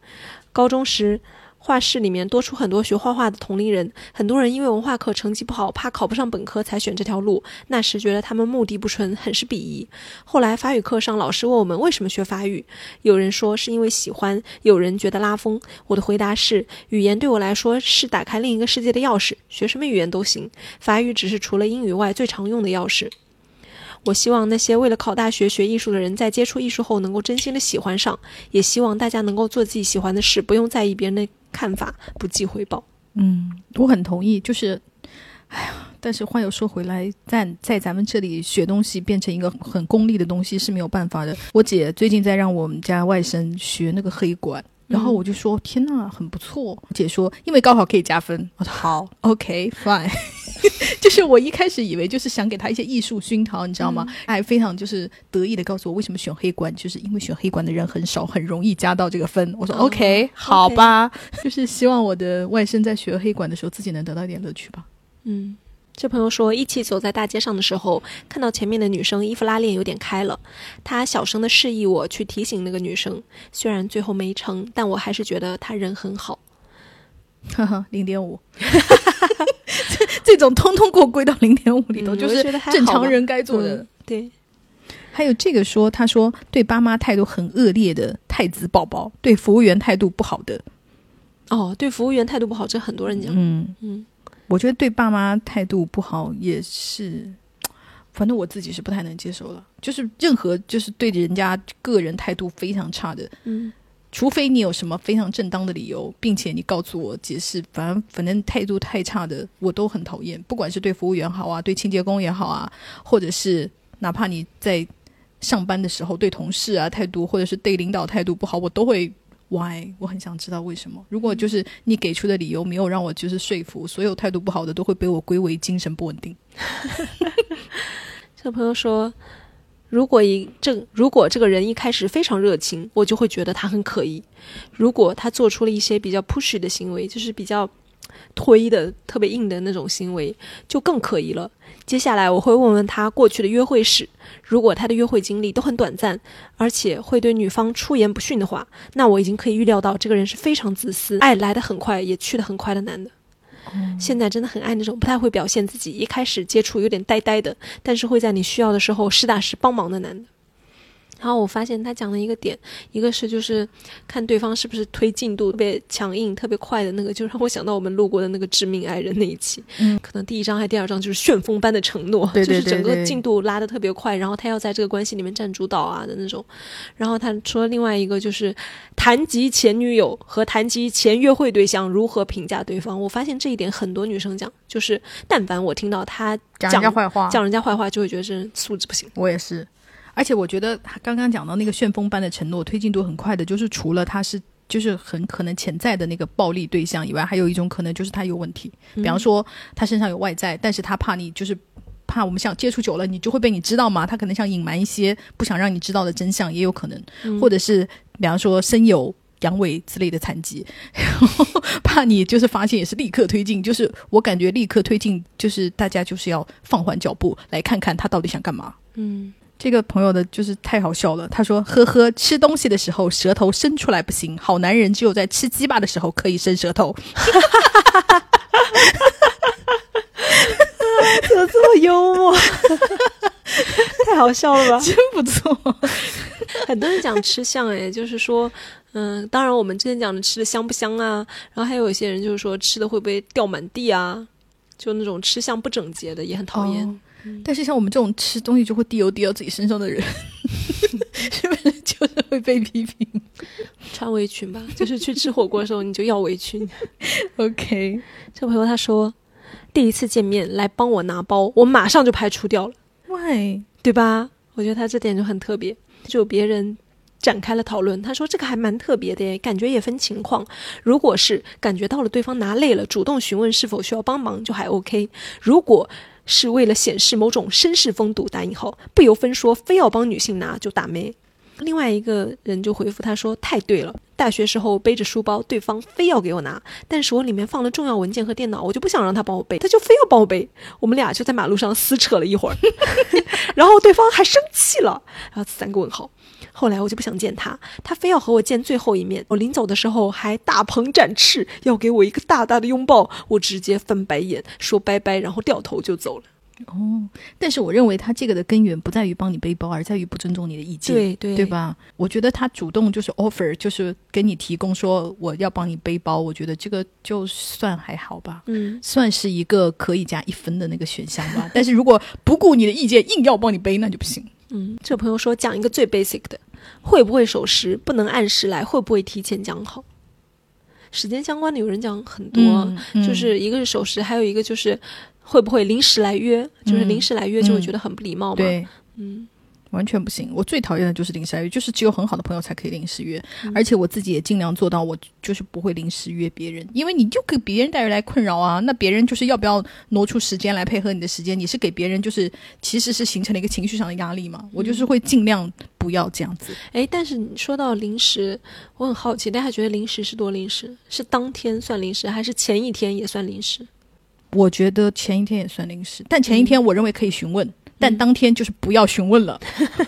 高中时。画室里面多出很多学画画的同龄人，很多人因为文化课成绩不好，怕考不上本科才选这条路。那时觉得他们目的不纯，很是鄙夷。后来法语课上，老师问我们为什么学法语，有人说是因为喜欢，有人觉得拉风。我的回答是，语言对我来说是打开另一个世界的钥匙，学什么语言都行，法语只是除了英语外最常用的钥匙。我希望那些为了考大学学艺术的人，在接触艺术后能够真心的喜欢上，也希望大家能够做自己喜欢的事，不用在意别人的看法，不计回报。嗯，我很同意。就是，哎呀，但是话又说回来，在在咱们这里学东西变成一个很功利的东西是没有办法的。我姐最近在让我们家外甥学那个黑管。然后我就说：“天呐，很不错。”我姐说：“因为高考可以加分。”我说：“好，OK，fine。”就是我一开始以为就是想给他一些艺术熏陶，你知道吗？他还非常就是得意的告诉我为什么选黑管，就是因为选黑管的人很少，很容易加到这个分。我说哦 OK，好吧，就是希望我的外甥在学黑管的时候自己能得到一点乐趣吧。嗯，这朋友说，一起走在大街上的时候，看到前面的女生衣服拉链有点开了，他小声的示意我去提醒那个女生，虽然最后没成，但我还是觉得她人很好。呵呵，零点五，这这种通通给我归到零点五里头，嗯就是正常人该做的。嗯对，还有这个说，他说对爸妈态度很恶劣的太子宝宝，对服务员态度不好的，哦，对服务员态度不好，这很多人讲。嗯嗯我觉得对爸妈态度不好也是，反正我自己是不太能接受了。就是任何就是对人家个人态度非常差的，嗯除非你有什么非常正当的理由，并且你告诉我解释，反正反正态度太差的，我都很讨厌。不管是对服务员好啊，对清洁工也好啊，或者是哪怕你在上班的时候对同事啊态度，或者是对领导态度不好，我都会 why？我很想知道为什么。如果就是你给出的理由没有让我就是说服，所有态度不好的都会被我归为精神不稳定。这个朋友说，如果一这如果这个人一开始非常热情，我就会觉得他很可疑；如果他做出了一些比较 push 的行为，就是比较推的、特别硬的那种行为，就更可疑了。接下来我会问问他过去的约会史，如果他的约会经历都很短暂，而且会对女方出言不逊的话，那我已经可以预料到这个人是非常自私、爱来得很快也去得很快的男的。现在真的很爱那种不太会表现自己，一开始接触有点呆呆的，但是会在你需要的时候实打实帮忙的男的。然后我发现他讲了一个点，一个是就是看对方是不是推进度特别强硬、特别快的那个，就让我想到我们录过的那个《致命爱人》那一期。嗯，可能第一章还第二章就是旋风般的承诺，对对就是整个进度拉得特别快，然后他要在这个关系里面占主导啊的那种。然后他说另外一个就是谈及前女友和谈及前约会对象如何评价对方，我发现这一点很多女生讲，就是但凡我听到他讲人家坏话，讲人家坏话，就会觉得这人素质不行。我也是，而且我觉得他刚刚讲到那个旋风般的承诺，推进度很快的，就是除了他是就是很可能潜在的那个暴力对象以外，还有一种可能就是他有问题，比方说他身上有外在，但是他怕你就是。怕我们想接触久了，你就会被你知道嘛？他可能想隐瞒一些不想让你知道的真相，也有可能，嗯或者是比方说身有阳痿之类的残疾，然 后怕你就是发现也是立刻推进，就是我感觉立刻推进，就是大家就是要放缓脚步来看看他到底想干嘛。嗯，这个朋友的就是太好笑了，他说：“呵呵，吃东西的时候舌头伸出来不行，好男人只有在吃鸡巴的时候可以伸舌头。”怎么这么幽默？太好笑了吧！真不错。很多人讲吃相，哎，就是说，嗯，当然我们之前讲的吃的香不香啊，然后还有一些人就是说吃的会不会掉满地啊，就那种吃相不整洁的也很讨厌。哦但是像我们这种吃东西就会滴油滴到自己身上的人，是不是就是会被批评穿围裙吧，就是去吃火锅的时候你就要围裙。？OK，这个朋友他说，第一次见面来帮我拿包，我马上就排除掉了，Why？对吧？我觉得他这点就很特别，就别人。展开了讨论，他说这个还蛮特别的耶，感觉也分情况。如果是感觉到了对方拿累了，主动询问是否需要帮忙，就还 OK。如果是为了显示某种绅士风度（打引号），不由分说非要帮女性拿，就打没。另外一个人就回复他说：“太对了，大学时候背着书包，对方非要给我拿，但是我里面放了重要文件和电脑，我就不想让他帮我背，他就非要帮我背。我们俩就在马路上撕扯了一会儿，然后对方还生气了，然后三个问号。后来我就不想见他，他非要和我见最后一面。我临走的时候还大鹏展翅，要给我一个大大的拥抱，我直接翻白眼说拜拜，然后掉头就走了。哦，但是我认为他这个的根源不在于帮你背包，而在于不尊重你的意见，对对对？吧？我觉得他主动就是 offer，就是给你提供说我要帮你背包，我觉得这个就算还好吧。嗯，算是一个可以加一分的那个选项吧，但是如果不顾你的意见硬要帮你背，那就不行。嗯，这个朋友说讲一个最 basic 的，会不会守时，不能按时来，会不会提前讲好？时间相关的有人讲很多，嗯就是一个是守时，还有一个就是会不会临时来约，就是临时来约就会觉得很不礼貌嘛。，对，嗯，完全不行。我最讨厌的就是临时约，就是只有很好的朋友才可以临时约，嗯而且我自己也尽量做到，我就是不会临时约别人，因为你就给别人带来困扰啊。那别人就是要不要挪出时间来配合你的时间，你是给别人就是其实是形成了一个情绪上的压力嘛。我就是会尽量不要这样子。哎，但是你说到临时，我很好奇，大家觉得临时是多临时？是当天算临时，还是前一天也算临时？我觉得前一天也算临时，但前一天我认为可以询问，但当天就是不要询问了。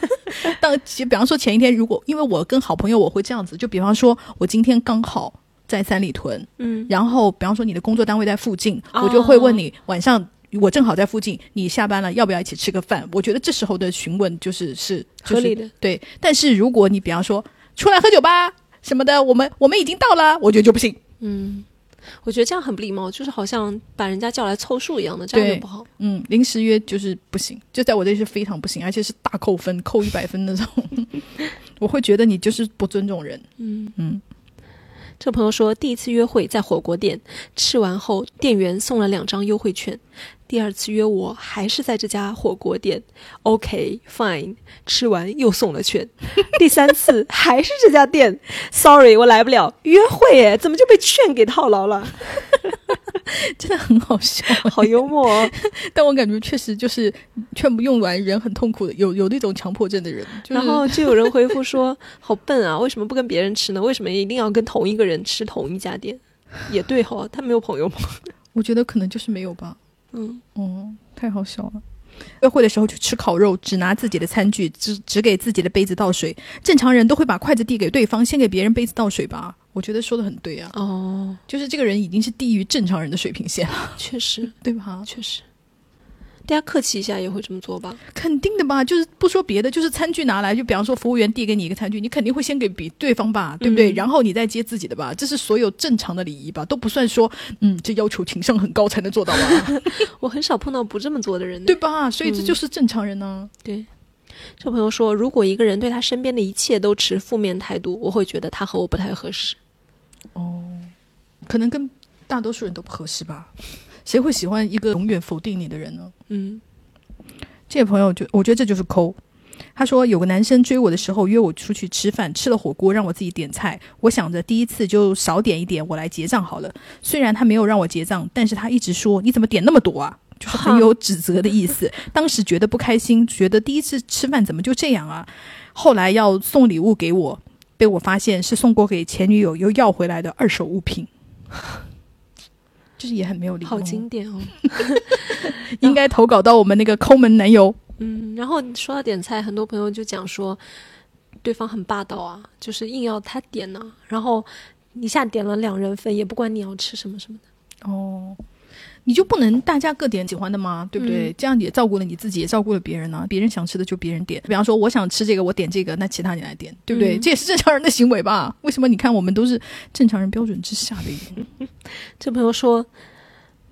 当比方说前一天，如果因为我跟好朋友，我会这样子，就比方说我今天刚好在三里屯，嗯，然后比方说你的工作单位在附近，哦我就会问你晚上。我正好在附近，你下班了要不要一起吃个饭？我觉得这时候的询问就是是、就是、合理的。对，但是如果你比方说出来喝酒吧什么的，我们我们已经到了，我觉得就不行。嗯，我觉得这样很不礼貌，就是好像把人家叫来凑数一样的，这样对就不好。嗯，临时约就是不行，就在我这里是非常不行，而且是大扣分，扣一百分那种。我会觉得你就是不尊重人。嗯嗯，这朋友说，第一次约会在火锅店，吃完后店员送了两张优惠券。第二次约我还是在这家火锅店，OK fine，吃完又送了券。第三次还是这家店，Sorry 我来不了。约会哎，怎么就被券给套牢了？真的很好笑，好幽默哦。但我感觉确实就是劝不用完，人很痛苦的，有有那种强迫症的人。就是、然后就有人回复说：“好笨啊，为什么不跟别人吃呢？为什么一定要跟同一个人吃同一家店？”也对哈、他没有朋友吗？我觉得可能就是没有吧。嗯，哦，太好笑了。约会的时候去吃烤肉，只拿自己的餐具，只只给自己的杯子倒水。正常人都会把筷子递给对方，先给别人杯子倒水吧。我觉得说的很对啊，哦，就是这个人已经是低于正常人的水平线了，确实，对吧？确实，大家客气一下也会这么做吧？肯定的吧，就是不说别的，就是餐具拿来，就比方说服务员递给你一个餐具，你肯定会先给比对方吧，对不对？嗯然后你再接自己的吧，这是所有正常的礼仪吧，都不算说，嗯，这要求情商很高才能做到吧，我很少碰到不这么做的人。对吧？所以这就是正常人呢、对，这朋友说，如果一个人对他身边的一切都持负面态度，我会觉得他和我不太合适。哦，可能跟大多数人都不合适吧。谁会喜欢一个永远否定你的人呢？嗯这位朋友就我觉得这就是抠。他说有个男生追我的时候约我出去吃饭，吃了火锅让我自己点菜。我想着第一次就少点一点，我来结账好了。虽然他没有让我结账，但是他一直说你怎么点那么多啊？就是很有指责的意思。当时觉得不开心，觉得第一次吃饭怎么就这样啊？后来要送礼物给我，被我发现是送过给前女友又要回来的二手物品，就是也很没有礼貌。好经典哦。应该投稿到我们那个抠门男友。嗯，然后说到点菜，很多朋友就讲说，对方很霸道啊，就是硬要他点呢，然后一下点了两人份，也不管你要吃什么什么的。哦，你就不能大家各点喜欢的吗？对不对？这样也照顾了你自己，也照顾了别人呢。别人想吃的就别人点，比方说我想吃这个，我点这个，那其他你来点，对不对？这也是正常人的行为吧？为什么你看我们都是正常人标准之下的一个？这朋友说，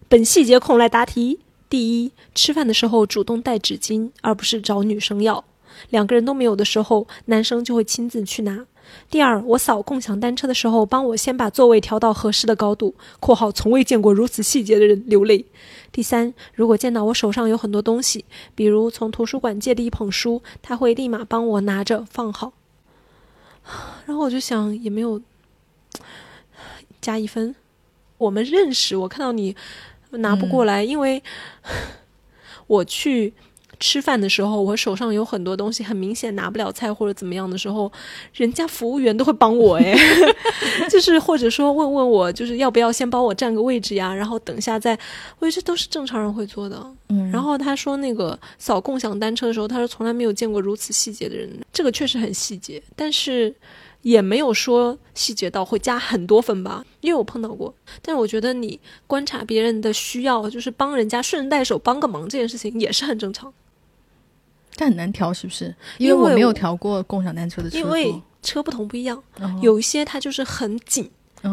本细节控来答题。第一，吃饭的时候主动带纸巾，而不是找女生要。两个人都没有的时候，男生就会亲自去拿。第二，我扫共享单车的时候，帮我先把座位调到合适的高度（括号从未见过如此细节的人流泪）。第三，如果见到我手上有很多东西，比如从图书馆借的一捧书，他会立马帮我拿着放好。然后我就想，也没有加一分。我们认识，我看到你。拿不过来，因为 我去吃饭的时候，我手上有很多东西，很明显拿不了菜或者怎么样的时候，人家服务员都会帮我哎，就是或者说问问我，就是要不要先帮我占个位置呀，然后等下再，我觉得这都是正常人会做的。嗯，然后他说那个扫共享单车的时候，他说从来没有见过如此细节的人，这个确实很细节，但是。也没有说细节到会加很多分吧，因为我碰到过。但是我觉得你观察别人的需要，就是帮人家顺带手帮个忙这件事情也是很正常。但很难调是不是？因为我没有调过共享单车的车。因为车不同不一样，有一些它就是很紧，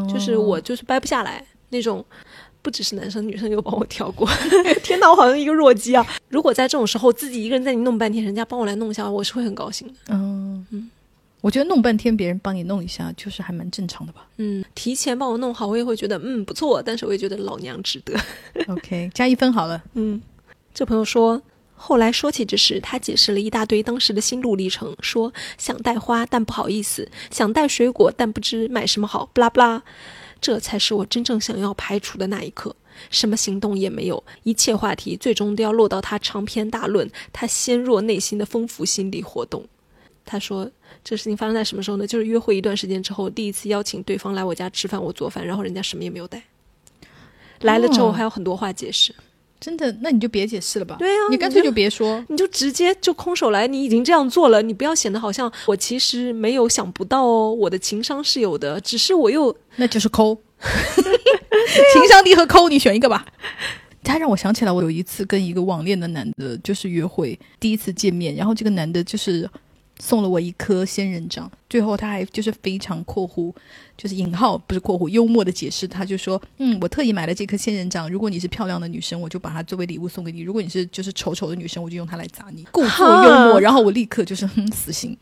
就是我就是掰不下来那种。不只是男生，女生有帮我调过。天哪，我好像一个弱鸡啊！如果在这种时候自己一个人在你弄半天，人家帮我来弄一下，我是会很高兴的。嗯嗯。我觉得弄半天，别人帮你弄一下，就是还蛮正常的吧。嗯，提前帮我弄好，我也会觉得嗯不错，但是我也觉得老娘值得。OK，加一分好了。嗯，这朋友说，后来说起这事，他解释了一大堆当时的心路历程，说想带花但不好意思，想带水果但不知买什么好，不拉不拉。这才是我真正想要排除的那一刻，什么行动也没有，一切话题最终都要落到他长篇大论，他纤弱内心的丰富心理活动。他说。这事情发生在什么时候呢？就是约会一段时间之后，第一次邀请对方来我家吃饭，我做饭，然后人家什么也没有带。来了之后还有很多话解释，真的？那你就别解释了吧。对呀，你干脆就别说，你就直接就空手来。你已经这样做了，你不要显得好像我其实没有想不到哦，我的情商是有的，只是我又那就是抠，情商低和抠，你选一个吧。他让我想起来，我有一次跟一个网恋的男的，就是约会第一次见面，然后这个男的就是。送了我一颗仙人掌，最后他还就是非常括弧，就是引号不是括弧，幽默的解释，他就说，嗯，我特意买了这颗仙人掌，如果你是漂亮的女生，我就把它作为礼物送给你；如果你是就是丑丑的女生，我就用它来砸你，故作幽默。然后我立刻就是哼，死心。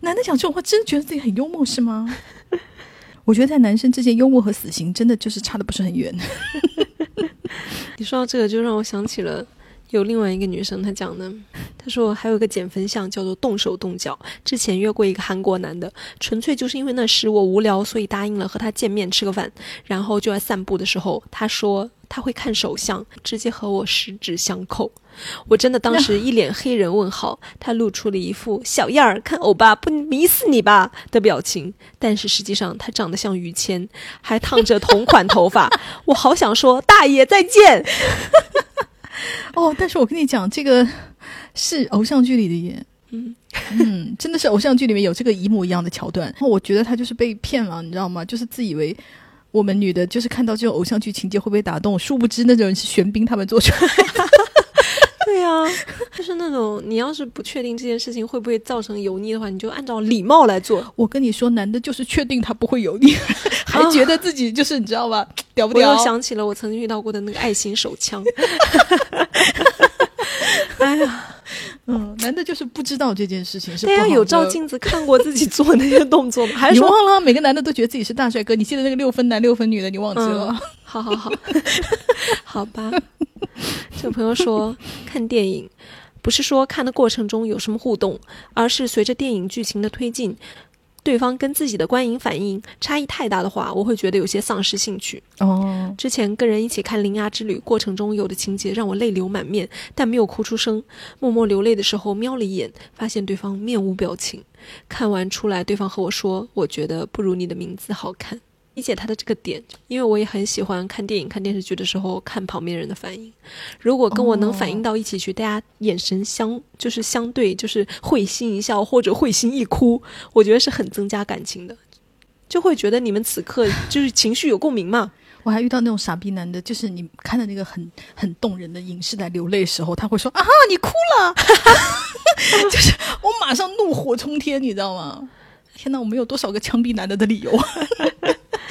男的讲这种话，真的觉得自己很幽默是吗？我觉得在男生之间，幽默和死刑真的就是差的不是很远。你说到这个，就让我想起了。有另外一个女生，她讲的，她说还有一个减分项叫做动手动脚。之前约过一个韩国男的，纯粹就是因为那时我无聊，所以答应了和他见面吃个饭。然后就在散步的时候，他说他会看手相，直接和我十指相扣。我真的当时一脸黑人问号，他露出了一副小样儿看欧巴不迷死你吧的表情。但是实际上他长得像于谦，还烫着同款头发。我好想说大爷再见。哦，但是我跟你讲，这个是偶像剧里的耶，嗯嗯，真的是偶像剧里面有这个一模一样的桥段。然后我觉得他就是被骗了，你知道吗？就是自以为我们女的，就是看到这种偶像剧情节会被打动，殊不知那种是玄彬他们做出来的。对呀，就是那种你要是不确定这件事情会不会造成油腻的话，你就按照礼貌来做。我跟你说，男的就是确定他不会油腻，还觉得自己就是你知道吧？屌不屌？我又想起了我曾经遇到过的那个爱心手枪。哎呀，嗯，男的就是不知道这件事情是。大家有照镜子看过自己做那些动作吗？还是你忘了？每个男的都觉得自己是大帅哥。你记得那个六分男六分女的？你忘记了？好好好，好吧。这朋友说，看电影不是说看的过程中有什么互动，而是随着电影剧情的推进，对方跟自己的观影反应差异太大的话，我会觉得有些丧失兴趣。哦，之前跟人一起看《铃芽之旅》，过程中有的情节让我泪流满面，但没有哭出声。默默流泪的时候，瞄了一眼，发现对方面无表情。看完出来，对方和我说：“我觉得不如你的名字好看。”理解他的这个点，因为我也很喜欢看电影、看电视剧的时候看旁边人的反应。如果跟我能反应到一起去，大家眼神相就是相对，就是会心一笑或者会心一哭，我觉得是很增加感情的，就会觉得你们此刻 就是情绪有共鸣嘛。我还遇到那种傻逼男的，就是你看的那个很很动人的影视在流泪的时候，他会说啊，你哭了，就是我马上怒火冲天，你知道吗？天哪，我们有多少个枪毙男的的理由？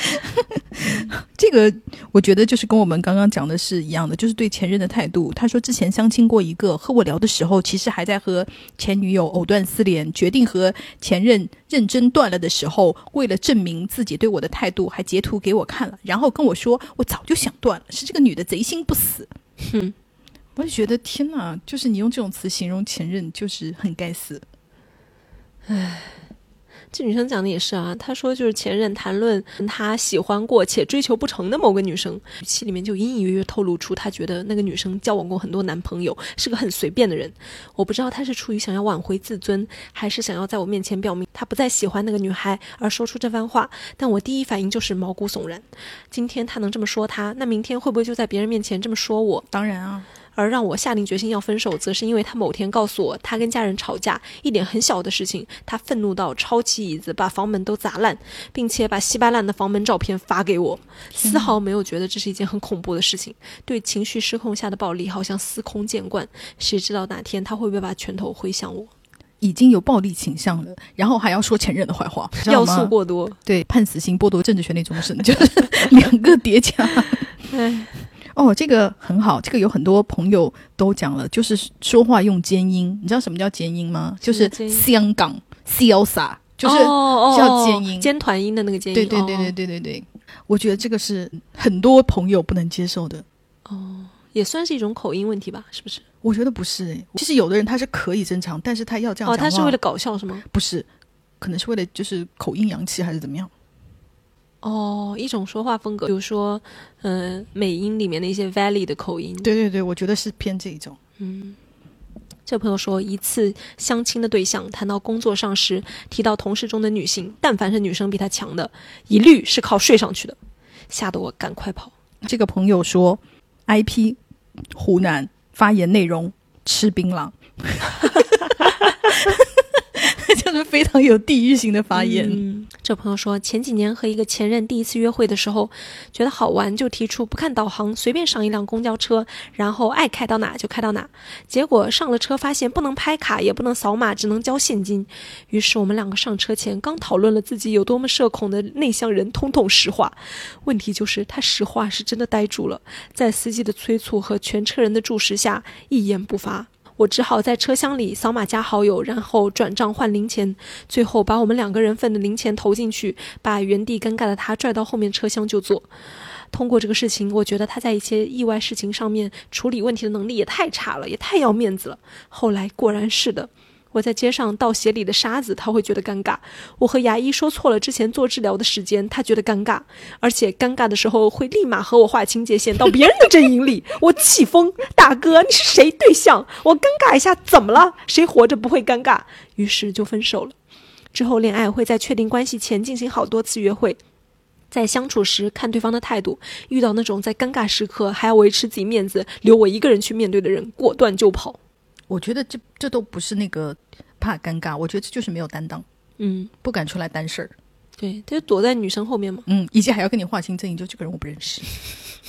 这个我觉得就是跟我们刚刚讲的是一样的，就是对前任的态度。他说之前相亲过一个，和我聊的时候，其实还在和前女友藕断丝连，决定和前任认真断了的时候，为了证明自己对我的态度，还截图给我看了，然后跟我说我早就想断了，是这个女的贼心不死。哼，我就觉得天哪，就是你用这种词形容前任，就是很该死。唉。这女生讲的也是啊，她说就是前任谈论他喜欢过且追求不成的某个女生，语气里面就隐隐约约透露出他觉得那个女生交往过很多男朋友，是个很随便的人。我不知道他是出于想要挽回自尊，还是想要在我面前表明他不再喜欢那个女孩而说出这番话。但我第一反应就是毛骨悚然。今天他能这么说他，那明天会不会就在别人面前这么说我？当然啊。而让我下定决心要分手，则是因为他某天告诉我，他跟家人吵架，一点很小的事情，他愤怒到抄起椅子把房门都砸烂，并且把稀巴烂的房门照片发给我，丝毫没有觉得这是一件很恐怖的事情。对情绪失控下的暴力，好像司空见惯。谁知道哪天他会不会把拳头挥向我？已经有暴力倾向了，然后还要说前任的坏话，要素过多。对，判死刑、剥夺政治权利终身，就是两个叠加。唉。哦，这个很好，这个有很多朋友都讲了，就是说话用尖音，你知道什么叫尖音吗？就是香港潇洒，就是叫尖音，尖团音的那个尖音。对对对对对对对，我觉得这个是很多朋友不能接受的。哦，也算是一种口音问题吧，是不是？我觉得不是，其实有的人他是可以正常，但是他要这样哦，他是为了搞笑是吗？不是，可能是为了就是口音洋气还是怎么样。哦，一种说话风格，比如说，嗯，美音里面的一些 valley 的口音。对对对，我觉得是偏这一种。嗯，这朋友说，一次相亲的对象谈到工作上时，提到同事中的女性，但凡是女生比他强的，一律是靠睡上去的，吓得我赶快跑。这个朋友说，IP 湖南发言内容吃槟榔。就是非常有地域性的发言。嗯，这朋友说，前几年和一个前任第一次约会的时候，觉得好玩，就提出不看导航，随便上一辆公交车，然后爱开到哪就开到哪。结果上了车，发现不能拍卡，也不能扫码，只能交现金。于是我们两个上车前刚讨论了自己有多么社恐的内向人，通通实话。问题就是他实话是真的呆住了，在司机的催促和全车人的注视下，一言不发。我只好在车厢里扫码加好友，然后转账换零钱，最后把我们两个人份的零钱投进去，把原地尴尬的他拽到后面车厢就坐。通过这个事情，我觉得他在一些意外事情上面处理问题的能力也太差了，也太要面子了。后来果然是的。我在街上倒鞋里的沙子，他会觉得尴尬；我和牙医说错了之前做治疗的时间，他觉得尴尬，而且尴尬的时候会立马和我划清界限，到别人的阵营里。我气疯，大哥，你是谁对象？我尴尬一下怎么了？谁活着不会尴尬？于是就分手了。之后恋爱会在确定关系前进行好多次约会，在相处时看对方的态度，遇到那种在尴尬时刻还要维持自己面子，留我一个人去面对的人，果断就跑。我觉得这这都不是那个怕尴尬，我觉得这就是没有担当，嗯，不敢出来担事儿，对，他就躲在女生后面嘛，嗯，以及还要跟你划清阵营，就这个人我不认识。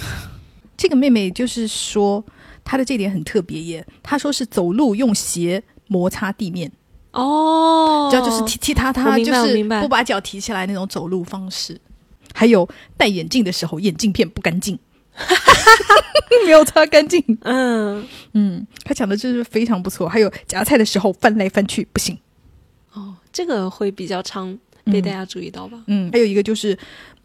这个妹妹就是说她的这点很特别耶，她说是走路用鞋摩擦地面，哦，这就是踢踢踏踏，就是不把脚提起来那种走路方式，还有戴眼镜的时候眼镜片不干净。没有擦干净。嗯嗯，他讲的就是非常不错。还有夹菜的时候翻来翻去不行。哦，这个会比较常被大家注意到吧？嗯，还有一个就是，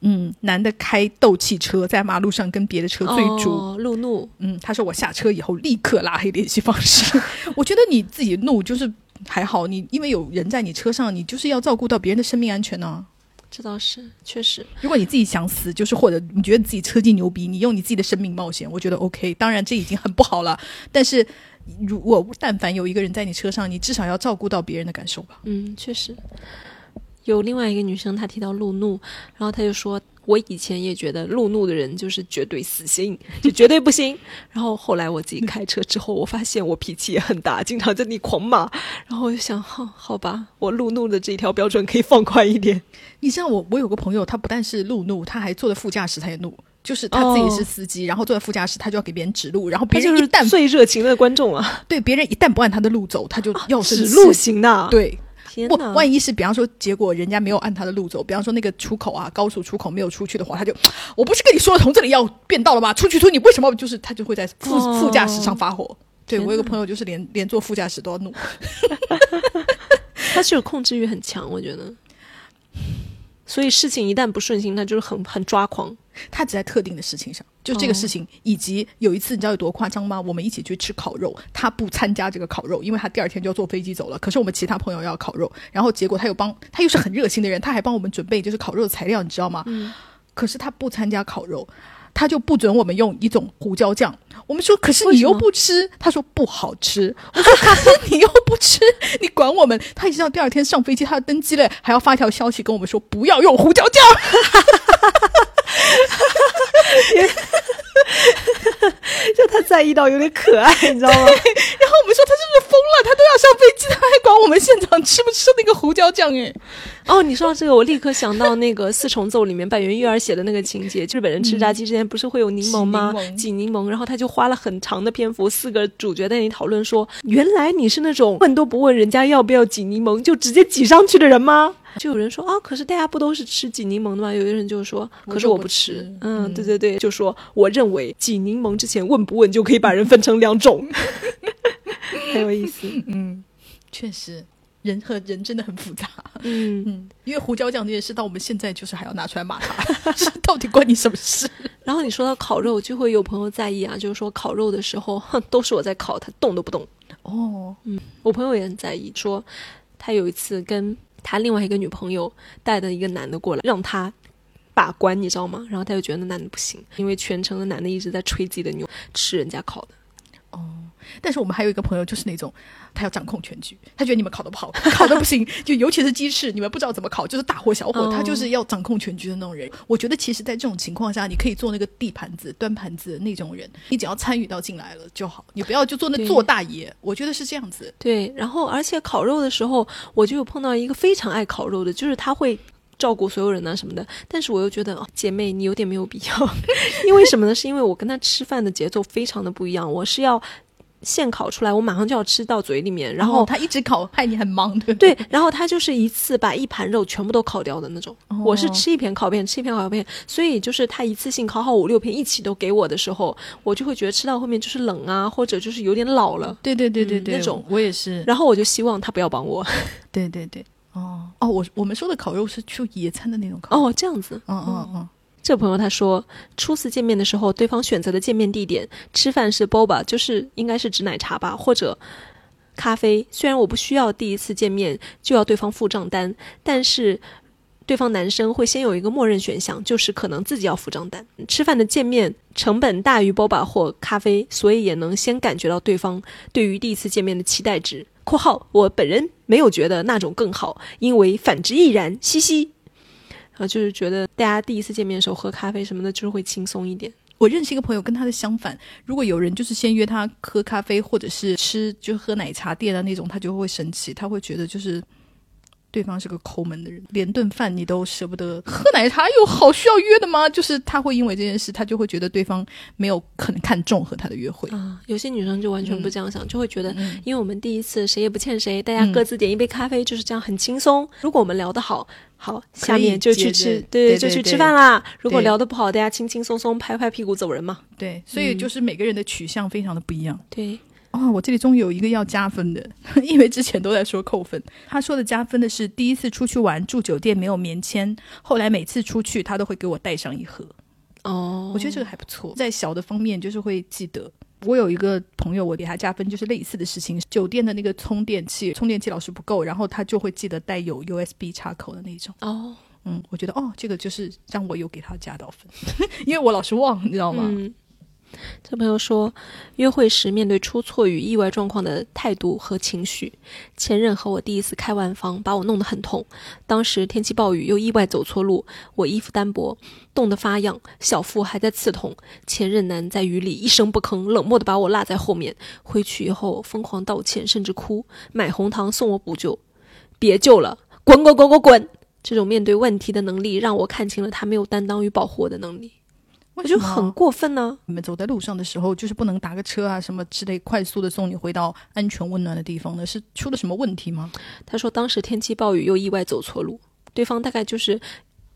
嗯，男的开斗气车在马路上跟别的车追逐，路怒。嗯，他说我下车以后立刻拉黑联系方式。我觉得你自己怒就是还好，你因为有人在你车上，你就是要照顾到别人的生命安全呢、这倒是确实。如果你自己想死，就是或者你觉得自己车技牛逼，你用你自己的生命冒险，我觉得 OK。当然这已经很不好了，但是如果但凡有一个人在你车上，你至少要照顾到别人的感受吧。嗯，确实。有另外一个女生，她提到路怒，然后她就说：“我以前也觉得路怒的人就是绝对死心，就绝对不行。然后后来我自己开车之后，我发现我脾气也很大，经常在那里狂骂。然后我就想，好，好吧，我路怒的这条标准可以放宽一点。你像我我有个朋友，他不但是路怒，他还坐在副驾驶，他也怒。就是他自己是司机，然后坐在副驾驶，他就要给别人指路，然后别人一旦最热情的观众啊，对别人一旦不按他的路走，他就要指 路型的，对。不！万一是比方说，结果人家没有按他的路走，比方说那个出口啊，高速出口没有出去的话，他就，我不是跟你说从这里要变道了吗？出去出，你为什么就是他就会在副、哦副驾驶上发火？对我有个朋友就是连连坐副驾驶都要怒，他是有控制欲很强，我觉得。所以事情一旦不顺心，他就是很很抓狂。他只在特定的事情上，就这个事情，以及有一次你知道有多夸张吗？我们一起去吃烤肉，他不参加这个烤肉，因为他第二天就要坐飞机走了。可是我们其他朋友要烤肉，然后结果他又帮他又是很热心的人，他还帮我们准备就是烤肉的材料，你知道吗？可是他不参加烤肉。他就不准我们用一种胡椒酱，我们说可是你又不吃，他说不好吃。我说可是你又不吃，你管我们？他一直到第二天上飞机，他要登机了，还要发条消息跟我们说不要用胡椒酱。就他在意到有点可爱，你知道吗？然后我们说他是不是疯了？他都要上飞机，他还管我们现场吃不吃那个胡椒酱？哎，哦，你说到这个，我立刻想到那个 《四重奏》里面板垣育儿写的那个情节，日本人吃炸鸡之前不是会有柠檬吗？挤柠檬挤柠檬，然后他就花了很长的篇幅，四个主角在那里讨论说，原来你是那种问都不问人家要不要挤柠檬就直接挤上去的人吗？就有人说啊，可是大家不都是吃挤柠檬的吗？有的人就说，可是我不吃。不吃嗯，嗯对对对，就说我认为挤柠檬之前问不问就可以把人分成两种，很有意思。嗯确实，人和人真的很复杂。嗯，嗯，因为胡椒酱这件事到我们现在就是还要拿出来骂他，是到底关你什么事？然后你说到烤肉，就会有朋友在意啊，就是说烤肉的时候，哼，都是我在烤，他动都不动。哦，嗯我朋友也很在意，说他有一次跟他另外一个女朋友带的一个男的过来，让他把关，你知道吗？然后他就觉得那男的不行，因为全程的男的一直在吹自己的牛，吃人家烤的。但是我们还有一个朋友就是那种他要掌控全局，他觉得你们考的不好，考的不行，就尤其是鸡翅，你们不知道怎么考，就是大火 小火，哦他就是要掌控全局的那种人。我觉得其实，在这种情况下，你可以做那个递盘子、端盘子的那种人，你只要参与到进来了就好，你不要就做那做大爷。我觉得是这样子。对，然后而且烤肉的时候，我就有碰到一个非常爱烤肉的，就是他会。照顾所有人啊什么的，但是我又觉得哦，姐妹你有点没有必要，因为什么呢？是因为我跟他吃饭的节奏非常的不一样，我是要现烤出来，我马上就要吃到嘴里面，然后哦他一直烤，害你很忙，对不对，然后他就是一次把一盘肉全部都烤掉的那种。哦我是吃一片烤片，吃一片烤片，所以就是他一次性烤好五六片一起都给我的时候，我就会觉得吃到后面就是冷啊，或者就是有点老了。对对对对对，嗯那种我也是。然后我就希望他不要帮我。对对对，哦哦，我我们说的烤肉是去野餐的那种烤。，哦，这样子。嗯嗯嗯，这朋友他说，初次见面的时候，对方选择的见面地点吃饭是 boba，就是应该是指奶茶吧，或者咖啡。虽然我不需要第一次见面就要对方付账单，但是对方男生会先有一个默认选项，就是可能自己要付账单。吃饭的见面成本大于 boba 或咖啡，所以也能先感觉到对方对于第一次见面的期待值。（括号我本人没有觉得那种更好，因为反之亦然，嘻嘻。）啊，就是觉得大家第一次见面的时候喝咖啡什么的，就是会轻松一点。我认识一个朋友，跟他的相反。如果有人就是先约他喝咖啡，或者是吃就喝奶茶店的那种，他就会生气，他会觉得就是对方是个抠门的人，连顿饭你都舍不得喝奶茶，有好需要约的吗？就是他会因为这件事，他就会觉得对方没有可能看重和他的约会。啊，有些女生就完全不这样想，就会觉得，嗯因为我们第一次谁也不欠谁，大家各自点一杯咖啡，就是这样很轻松。如果我们聊得好，好，下面就去吃，对，就去吃饭啦。如果聊得不好，大家轻轻松松拍拍屁股走人嘛。对，所以就是每个人的取向非常的不一样。对，哦，我这里终于有一个要加分的，因为之前都在说扣分。他说的加分的是第一次出去玩住酒店没有棉签，后来每次出去他都会给我带上一盒。哦，我觉得这个还不错，在小的方面就是会记得。我有一个朋友，我给他加分，就是类似的事情。酒店的那个充电器，充电器老是不够，然后他就会记得带有 USB 插口的那种。哦，嗯，我觉得哦，这个就是让我有给他加到分，因为我老是忘，你知道吗？嗯，这朋友说，约会时面对出错与意外状况的态度和情绪。前任和我第一次开完房，把我弄得很痛。当时天气暴雨，又意外走错路，我衣服单薄，冻得发痒，小腹还在刺痛。前任男在雨里一声不吭，冷漠地把我落在后面。回去以后疯狂道歉，甚至哭，买红糖送我补救。别救了，滚滚滚滚滚！这种面对问题的能力，让我看清了他没有担当与保护我的能力。我觉得很过分呢、你们走在路上的时候，就是不能打个车啊什么之类，快速的送你回到安全温暖的地方呢？是出了什么问题吗？他说当时天气暴雨，又意外走错路，对方大概就是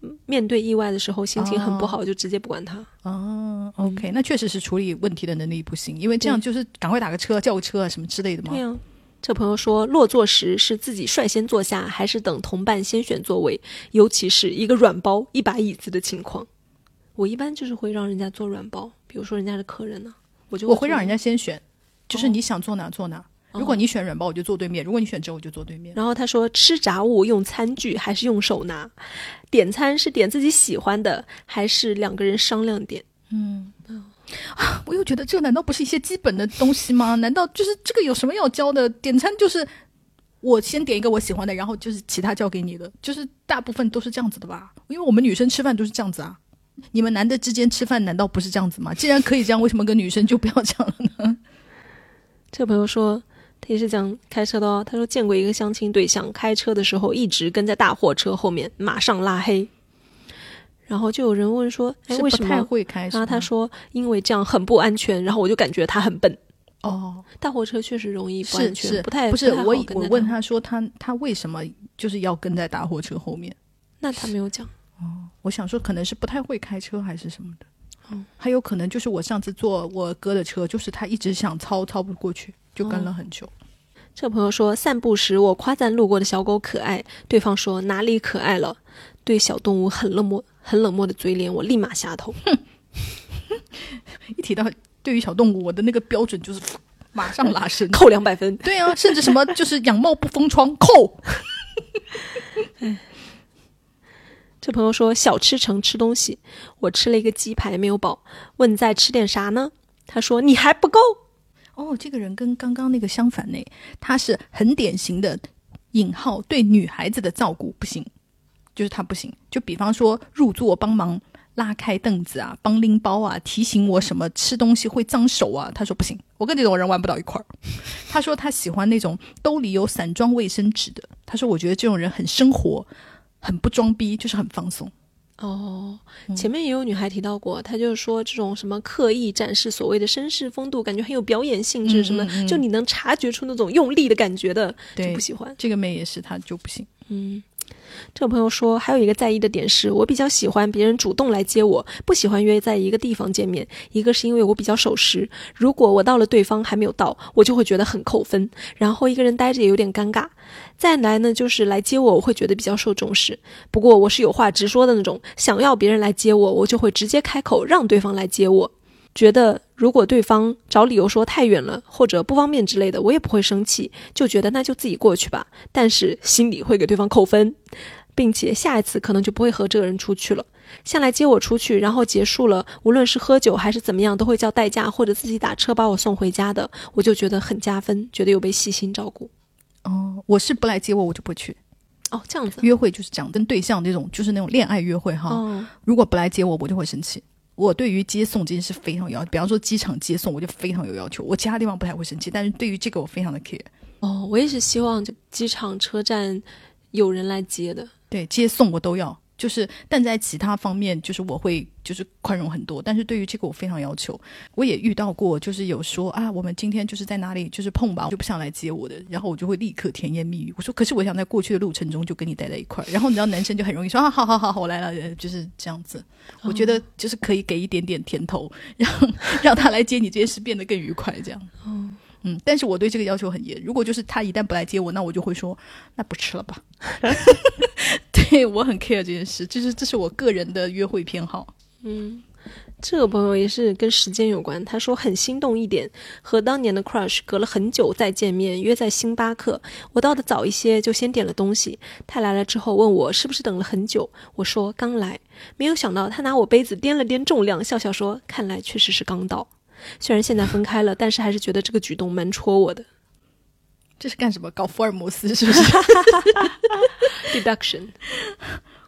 嗯面对意外的时候心情很不好，就直接不管他。啊，OK，那确实是处理问题的能力不行，因为这样就是赶快打个车、叫个车啊什么之类的嘛对。呀、这朋友说，落座时是自己率先坐下，还是等同伴先选座位？尤其是一个软包、一把椅子的情况，我一般就是会让人家做软包，比如说人家的客人呢、我就坐我会让人家先选，就是哦你想坐哪坐哪。如果你选软包，我就坐对面；如果你选粥，我就坐对面。然后他说，吃炸物用餐具还是用手拿？点餐是点自己喜欢的，还是两个人商量点？嗯。啊我又觉得这难道不是一些基本的东西吗？难道就是这个有什么要教的？点餐就是我先点一个我喜欢的，然后就是其他交给你的，就是大部分都是这样子的吧？因为我们女生吃饭都是这样子啊。你们男的之间吃饭难道不是这样子吗？既然可以这样，为什么跟女生就不要这样了呢？这个朋友说，他也是讲开车的哦。他说见过一个相亲对象，开车的时候一直跟在大货车后面，马上拉黑。然后就有人问说：“哎，为什么会开？”然后他说：“因为这样很不安全。”然后我就感觉他很笨。哦，大货车确实容易不安全，是不太不是我我问他说他他为什么就是要跟在大货车后面？那他没有讲。我想说可能是不太会开车还是什么的。嗯还有可能就是我上次坐我哥的车，就是他一直想超超不过去，就跟了很久。这个朋友说，散步时我夸赞路过的小狗可爱，对方说哪里可爱了？对小动物很冷漠、很冷漠的嘴脸，我立马下头。一提到对于小动物，我的那个标准就是 马上拉伸。扣两百分。对啊，甚至什么就是养猫不封窗扣。这朋友说小吃城吃东西，我吃了一个鸡排没有饱，问再吃点啥呢？他说你还不够。哦，这个人跟刚刚那个相反呢，他是很典型的引号对女孩子的照顾不行，就是他不行。就比方说入座帮忙拉开凳子啊，帮拎包啊，提醒我什么吃东西会脏手啊，他说不行，我跟这种人玩不到一块儿。他说他喜欢那种兜里有散装卫生纸的，他说我觉得这种人很生活，很不装逼，就是很放松。哦，前面也有女孩提到过，她就是说这种什么刻意展示所谓的绅士风度，感觉很有表演性质，什么、嗯嗯嗯就你能察觉出那种用力的感觉的，就对不喜欢。这个妹也是，她就不行。嗯，这个朋友说，还有一个在意的点是我比较喜欢别人主动来接我，不喜欢约在一个地方见面。一个是因为我比较守时，如果我到了对方还没有到，我就会觉得很扣分，然后一个人待着也有点尴尬。再来呢，就是来接我，我会觉得比较受重视。不过我是有话直说的那种，想要别人来接我，我就会直接开口让对方来接我。觉得如果对方找理由说太远了或者不方便之类的，我也不会生气，就觉得那就自己过去吧。但是心里会给对方扣分，并且下一次可能就不会和这个人出去了。像来接我出去，然后结束了，无论是喝酒还是怎么样，都会叫代驾或者自己打车把我送回家的，我就觉得很加分，觉得有被细心照顾。哦，我是不来接我，我就不去。哦，这样子。约会就是这样，跟对象这种就是那种恋爱约会哈。哦，如果不来接我，我就会生气。我对于接送这件事非常有要求，比方说机场接送，我就非常有要求。我其他地方不太会生气，但是对于这个我非常的 care。哦，我也是希望就机场、车站有人来接的。对，接送我都要，就是但在其他方面，就是我会就是宽容很多，但是对于这个我非常要求。我也遇到过，就是有说啊，我们今天就是在哪里就是碰吧，我就不想来接我的，然后我就会立刻甜言蜜语。我说，可是我想在过去的路程中就跟你待在一块儿。然后你知道男生就很容易说啊，好好好好，我来了，呃就是这样子。我觉得就是可以给一点点甜头，让让他来接你这件事变得更愉快，这样。哦，嗯，但是我对这个要求很严。如果就是他一旦不来接我，那我就会说，那不吃了吧。对我很 care 这件事，就是这是我个人的约会偏好。嗯，这个朋友也是跟时间有关，他说很心动一点，和当年的 crush 隔了很久再见面，约在星巴克。我到的早一些，就先点了东西。他来了之后问我是不是等了很久，我说刚来。没有想到他拿我杯子掂了掂重量，笑笑说：“看来确实是刚到。”虽然现在分开了，但是还是觉得这个举动蛮戳我的。这是干什么？搞福尔摩斯是不是？Deduction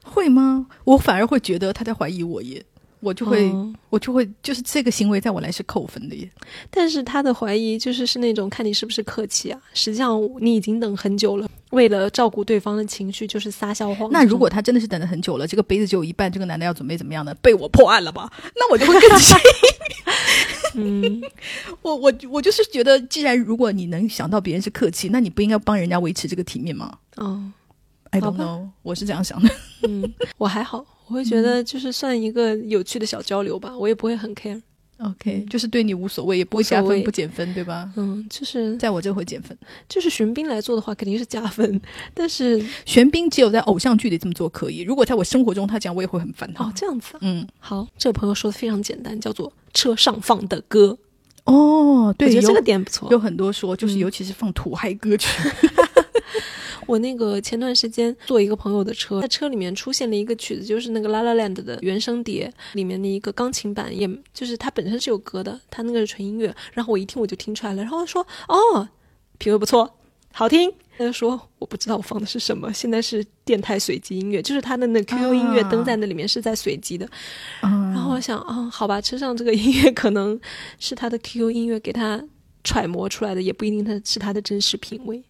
会吗？我反而会觉得他在怀疑我耶。我就会，我就会，就是这个行为在我来是扣分的耶。但是他的怀疑就是是那种看你是不是客气啊。实际上你已经等很久了，为了照顾对方的情绪，就是撒笑谎。那如果他真的是等了很久了，这个杯子只有一半，这个男的要准备怎么样呢？被我破案了吧？那我就会更气。嗯，我我我就是觉得，既然如果你能想到别人是客气，那你不应该帮人家维持这个体面吗？哦，I don't know，我是这样想的。嗯，我还好。我会觉得就是算一个有趣的小交流吧，我也不会很 care。OK，就是对你无所谓，也不会加分不减分，对吧？嗯，就是在我这会减分。就是玄彬来做的话，肯定是加分。但是玄彬只有在偶像剧里这么做可以，如果在我生活中他讲，我也会很烦他。哦，这样子。嗯，好，这个朋友说的非常简单，叫做车上放的歌。哦，对，我觉得这个点不错。有很多说，就是尤其是放土嗨歌曲。我那个前段时间坐一个朋友的车，在车里面出现了一个曲子，就是那个《La La Land》的原声碟里面的一个钢琴版，也就是它本身是有歌的，它那个是纯音乐。然后我一听我就听出来了，然后说：“哦，品味不错，好听。”他就说：“我不知道我放的是什么，现在是电台随机音乐，就是他的那 QQ 音乐登在那里面是在随机的。”然后我想：“啊，好吧，车上这个音乐可能是他的 QQ 音乐给他揣摩出来的，也不一定他是他的真实品味。”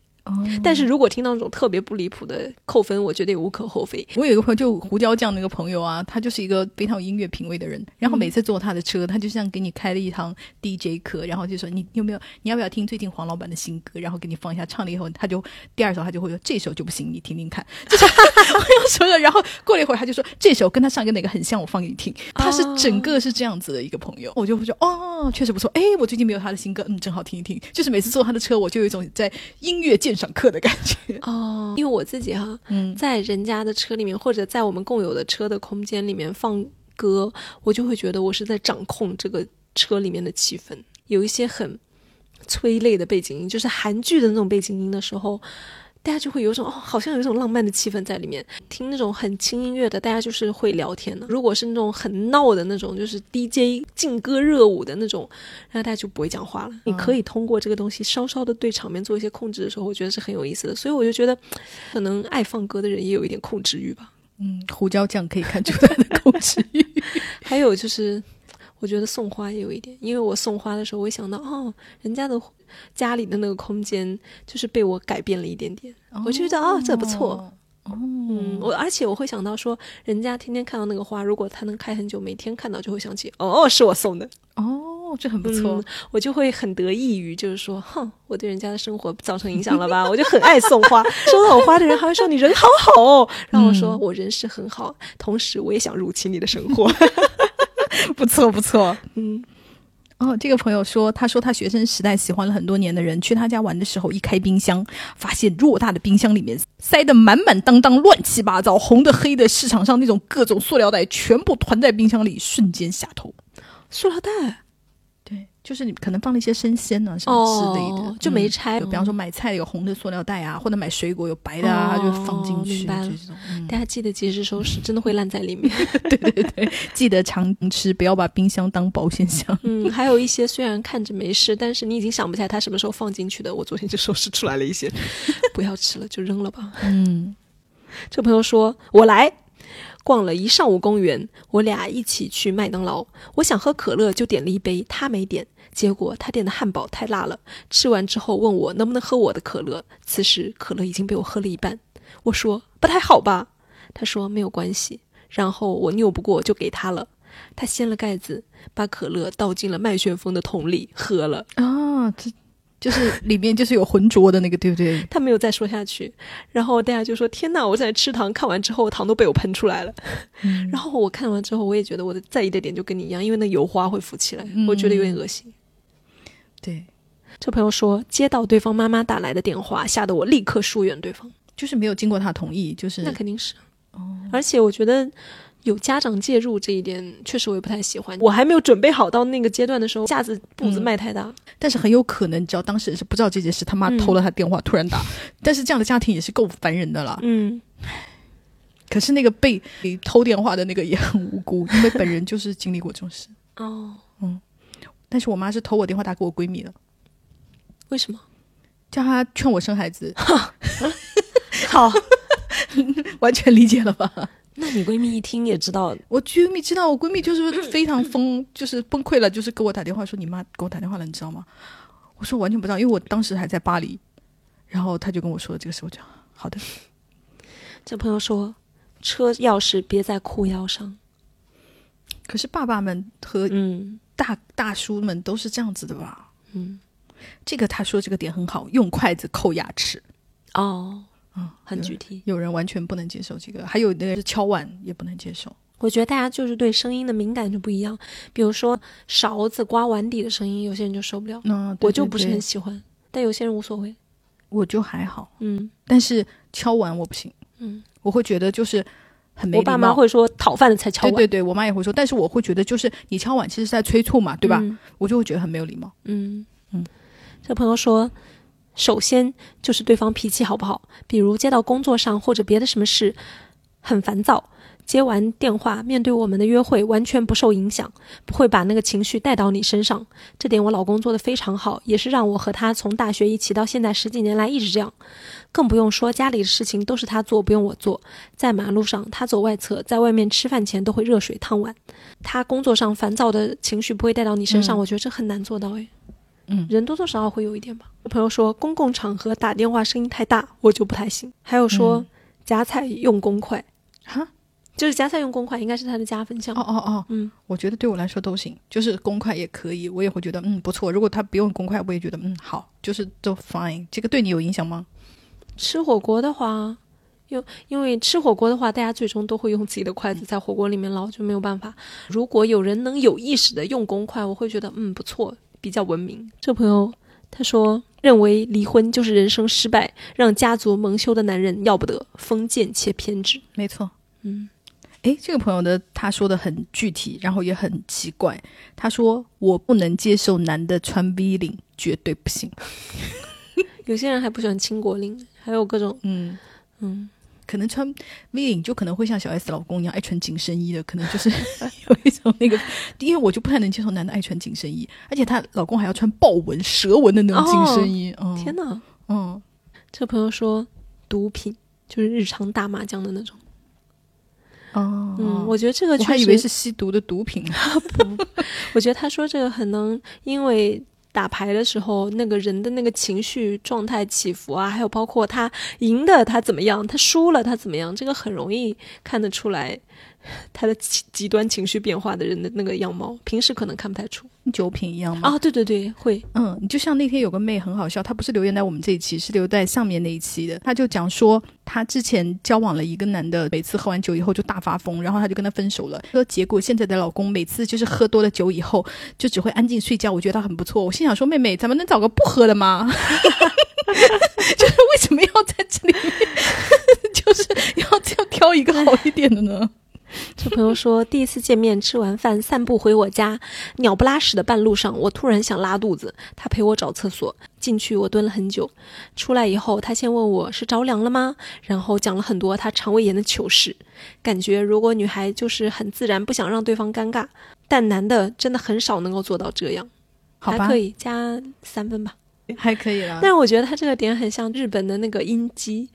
但是如果听到那种特别不离谱的扣分，我觉得也无可厚非。我有一个朋友，就胡椒酱那个朋友啊，他就是一个非常有音乐品味的人。然后每次坐他的车，他就像给你开了一堂 DJ 课，然后就说你有没有，你要不要听最近黄老板的新歌？然后给你放一下，唱了以后，他就第二首他就会说这首就不行，你听听看。就是我要说的。然后过了一会儿，他就说这首跟他上一个哪个很像，我放给你听。他是整个是这样子的一个朋友，我就会说哦，确实不错。哎，我最近没有他的新歌，嗯，正好听一听。就是每次坐他的车，我就有一种在音乐鉴赏课的感觉。哦，因为我自己哈，嗯，在人家的车里面，或者在我们共有的车的空间里面放歌，我就会觉得我是在掌控这个车里面的气氛。有一些很催泪的背景音，就是韩剧的那种背景音的时候。大家就会有一种哦，好像有一种浪漫的气氛在里面。听那种很轻音乐的，大家就是会聊天的。如果是那种很闹的那种，就是 DJ 劲歌热舞的那种，然后大家就不会讲话了。你可以通过这个东西稍稍的对场面做一些控制的时候，我觉得是很有意思的。所以我就觉得，可能爱放歌的人也有一点控制欲吧。嗯，胡椒酱可以看出他的控制欲。还有就是，我觉得送花也有一点，因为我送花的时候，我会想到哦，人家的。家里的那个空间就是被我改变了一点点，我就觉得啊，这不错。嗯，我而且我会想到说，人家天天看到那个花，如果它能开很久，每天看到就会想起，哦，是我送的。哦，这很不错，我就会很得意于，就是说，哼，我对人家的生活造成影响了吧？我就很爱送花，收到我花的人还会说你人好好哦，让我说我人是很好，同时我也想入侵你的生活。不错不错，嗯。哦，这个朋友说，他说他学生时代喜欢了很多年的人去他家玩的时候，一开冰箱，发现偌大的冰箱里面塞得满满当当、乱七八糟，红的、黑的，市场上那种各种塑料袋全部团在冰箱里，瞬间下头。塑料袋。就是你可能放了一些生鲜呢什么之类的，就没拆。比方说买菜有红的塑料袋啊，或者买水果有白的啊，就放进去。大家记得及时收拾，真的会烂在里面。对对对，记得常吃，不要把冰箱当保险箱。嗯，还有一些虽然看着没事，但是你已经想不起来它什么时候放进去的。我昨天就收拾出来了一些，不要吃了，就扔了吧。嗯，这朋友说：“我来。”逛了一上午公园，我俩一起去麦当劳。我想喝可乐，就点了一杯，他没点。结果他点的汉堡太辣了，吃完之后问我能不能喝我的可乐。此时可乐已经被我喝了一半。我说不太好吧？他说没有关系。然后我拗不过就给他了。他掀了盖子，把可乐倒进了麦旋风的桶里喝了。啊，这。就是里面就是有浑浊的那个，对不对？他没有再说下去，然后大家就说：“天哪！我在吃糖，看完之后糖都被我喷出来了。” 然后我看完之后，我也觉得我的在意的点就跟你一样，因为那油花会浮起来，我觉得有点恶心。对，这朋友说接到对方妈妈打来的电话，吓得我立刻疏远对方，就是没有经过他同意，就是那肯定是哦。而且我觉得有家长介入这一点，确实我也不太喜欢。我还没有准备好到那个阶段的时候，架子步子迈太大。但是很有可能，你知道当事人是不知道这件事，他妈偷了他电话突然打，但是这样的家庭也是够烦人的了。嗯，可是那个被偷电话的那个也很无辜，因为本人就是经历过这种事。哦，嗯，但是我妈是偷我电话打给我闺蜜的，为什么？叫她劝我生孩子。好，完全理解了吧？那你闺蜜一听也知道，我闺蜜知道，我闺蜜就是非常疯，就是崩溃了，就是给我打电话说你妈给我打电话了，你知道吗？我说完全不知道，因为我当时还在巴黎，然后她就跟我说了这个事，我讲好的。这朋友说，车钥匙别在裤腰上。可是爸爸们和嗯大大叔们都是这样子的吧？嗯，这个他说这个点很好，用筷子扣牙齿。哦，嗯，很具体。有人完全不能接受这个，还有那个敲碗也不能接受。我觉得大家就是对声音的敏感就不一样，比如说勺子刮碗底的声音，有些人就受不了，嗯，我就不是很喜欢，但有些人无所谓。我就还好，嗯但是敲碗我不行，嗯，我会觉得就是很没我爸妈会说讨饭的才敲碗，对对对，我妈也会说，但是我会觉得就是你敲碗其实是在催促嘛，对吧？嗯我就会觉得很没有礼貌。嗯嗯，这朋友说，首先就是对方脾气好不好，比如接到工作上或者别的什么事很烦躁，接完电话面对我们的约会完全不受影响，不会把那个情绪带到你身上，这点我老公做得非常好，也是让我和他从大学一起到现在十几年来一直这样。更不用说家里的事情都是他做，不用我做。在马路上，他走外侧，在外面吃饭前都会热水烫碗。他工作上烦躁的情绪不会带到你身上，嗯我觉得这很难做到诶。嗯人多多少少会有一点吧。我朋友说公共场合打电话声音太大，我就不太行。还有说、嗯夹菜用公筷，哈，就是夹菜用公筷应该是他的加分项。哦哦哦，嗯，我觉得对我来说都行，就是公筷也可以，我也会觉得嗯不错。如果他不用公筷，我也觉得嗯好，就是都 fine。这个对你有影响吗？吃火锅的话，用因为吃火锅的话，大家最终都会用自己的筷子在火锅里面捞，就没有办法。如果有人能有意识的用公筷，我会觉得嗯不错，比较文明。这朋友他说认为离婚就是人生失败，让家族蒙羞的男人要不得，封建且偏执。没错。嗯，诶，这个朋友的他说的很具体，然后也很奇怪。他说我不能接受男的穿 V 领，绝对不行。有些人还不喜欢倾国领，还有各种嗯。嗯。可能穿 V 领就可能会像小 S 老公一样爱穿紧身衣的，可能就是 有一种那个，因为我就不太能接受男的爱穿紧身衣，而且她老公还要穿豹纹、蛇纹的那种紧身衣。嗯，天哪！嗯，这朋友说毒品就是日常打麻将的那种。哦，嗯，我觉得这个我还以为是吸毒的毒品。不我觉得他说这个很能，因为打牌的时候那个人的那个情绪状态起伏啊，还有包括他赢的他怎么样，他输了他怎么样，这个很容易看得出来 他的极极端情绪变化的人的那个样貌，平时可能看不太出。酒品一样吗？啊，对对对，会，嗯，你就像那天有个妹很好笑，她不是留言在我们这一期，是留在上面那一期的。她就讲说，她之前交往了一个男的，每次喝完酒以后就大发疯，然后她就跟他分手了。说结果现在的老公每次就是喝多了酒以后，就只会安静睡觉，我觉得他很不错。我心想说，妹妹，咱们能找个不喝的吗？就是为什么要在这里面，就是要这样挑一个好一点的呢？这朋友说，第一次见面，吃完饭散步回我家，鸟不拉屎的半路上，我突然想拉肚子，他陪我找厕所，进去我蹲了很久，出来以后，他先问我是着凉了吗？然后讲了很多他肠胃炎的糗事，感觉如果女孩就是很自然，不想让对方尴尬，但男的真的很少能够做到这样，好吧还可，以加三分吧。还可以啦。但是我觉得他这个点很像日本的那个音机，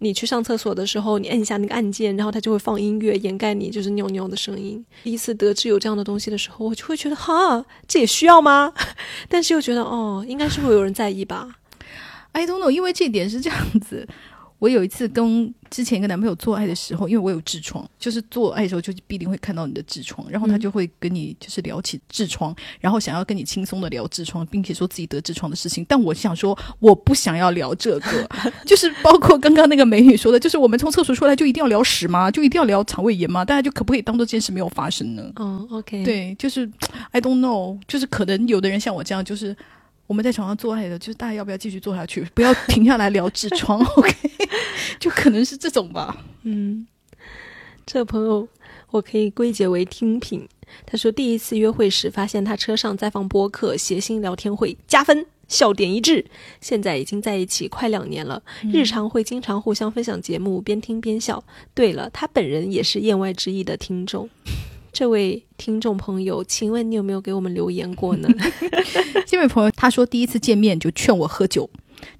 你去上厕所的时候，你按一下那个按键，然后它就会放音乐掩盖你就是尿尿的声音。第一次得知有这样的东西的时候，我就会觉得哈，这也需要吗？但是又觉得哦，应该是会有人在意吧。I don't know，因为这点是这样子。我有一次跟之前一个男朋友做爱的时候，因为我有痔疮，就是做爱的时候就必定会看到你的痔疮，然后他嗯就会跟你就是聊起痔疮，然后想要跟你轻松的聊痔疮，并且说自己得痔疮的事情。但我想说，我不想要聊这个，就是包括刚刚那个美女说的，就是我们从厕所出来就一定要聊屎吗？就一定要聊肠胃炎吗？大家就可不可以当做这件事没有发生呢？哦，OK，，对，就是 I don't know，就是可能有的人像我这样，就是我们在床上做爱的，就是大家要不要继续做下去，不要停下来聊痔疮，OK？就可能是这种吧。嗯。这个朋友我可以归结为听品。他说第一次约会时发现他车上在放播客，谐星聊天会加分，笑点一致。现在已经在一起快两年了，日常会经常互相分享节目，边听边笑。对了，他本人也是言外之意的听众。这位听众朋友，请问你有没有给我们留言过呢？这位朋友他说第一次见面就劝我喝酒，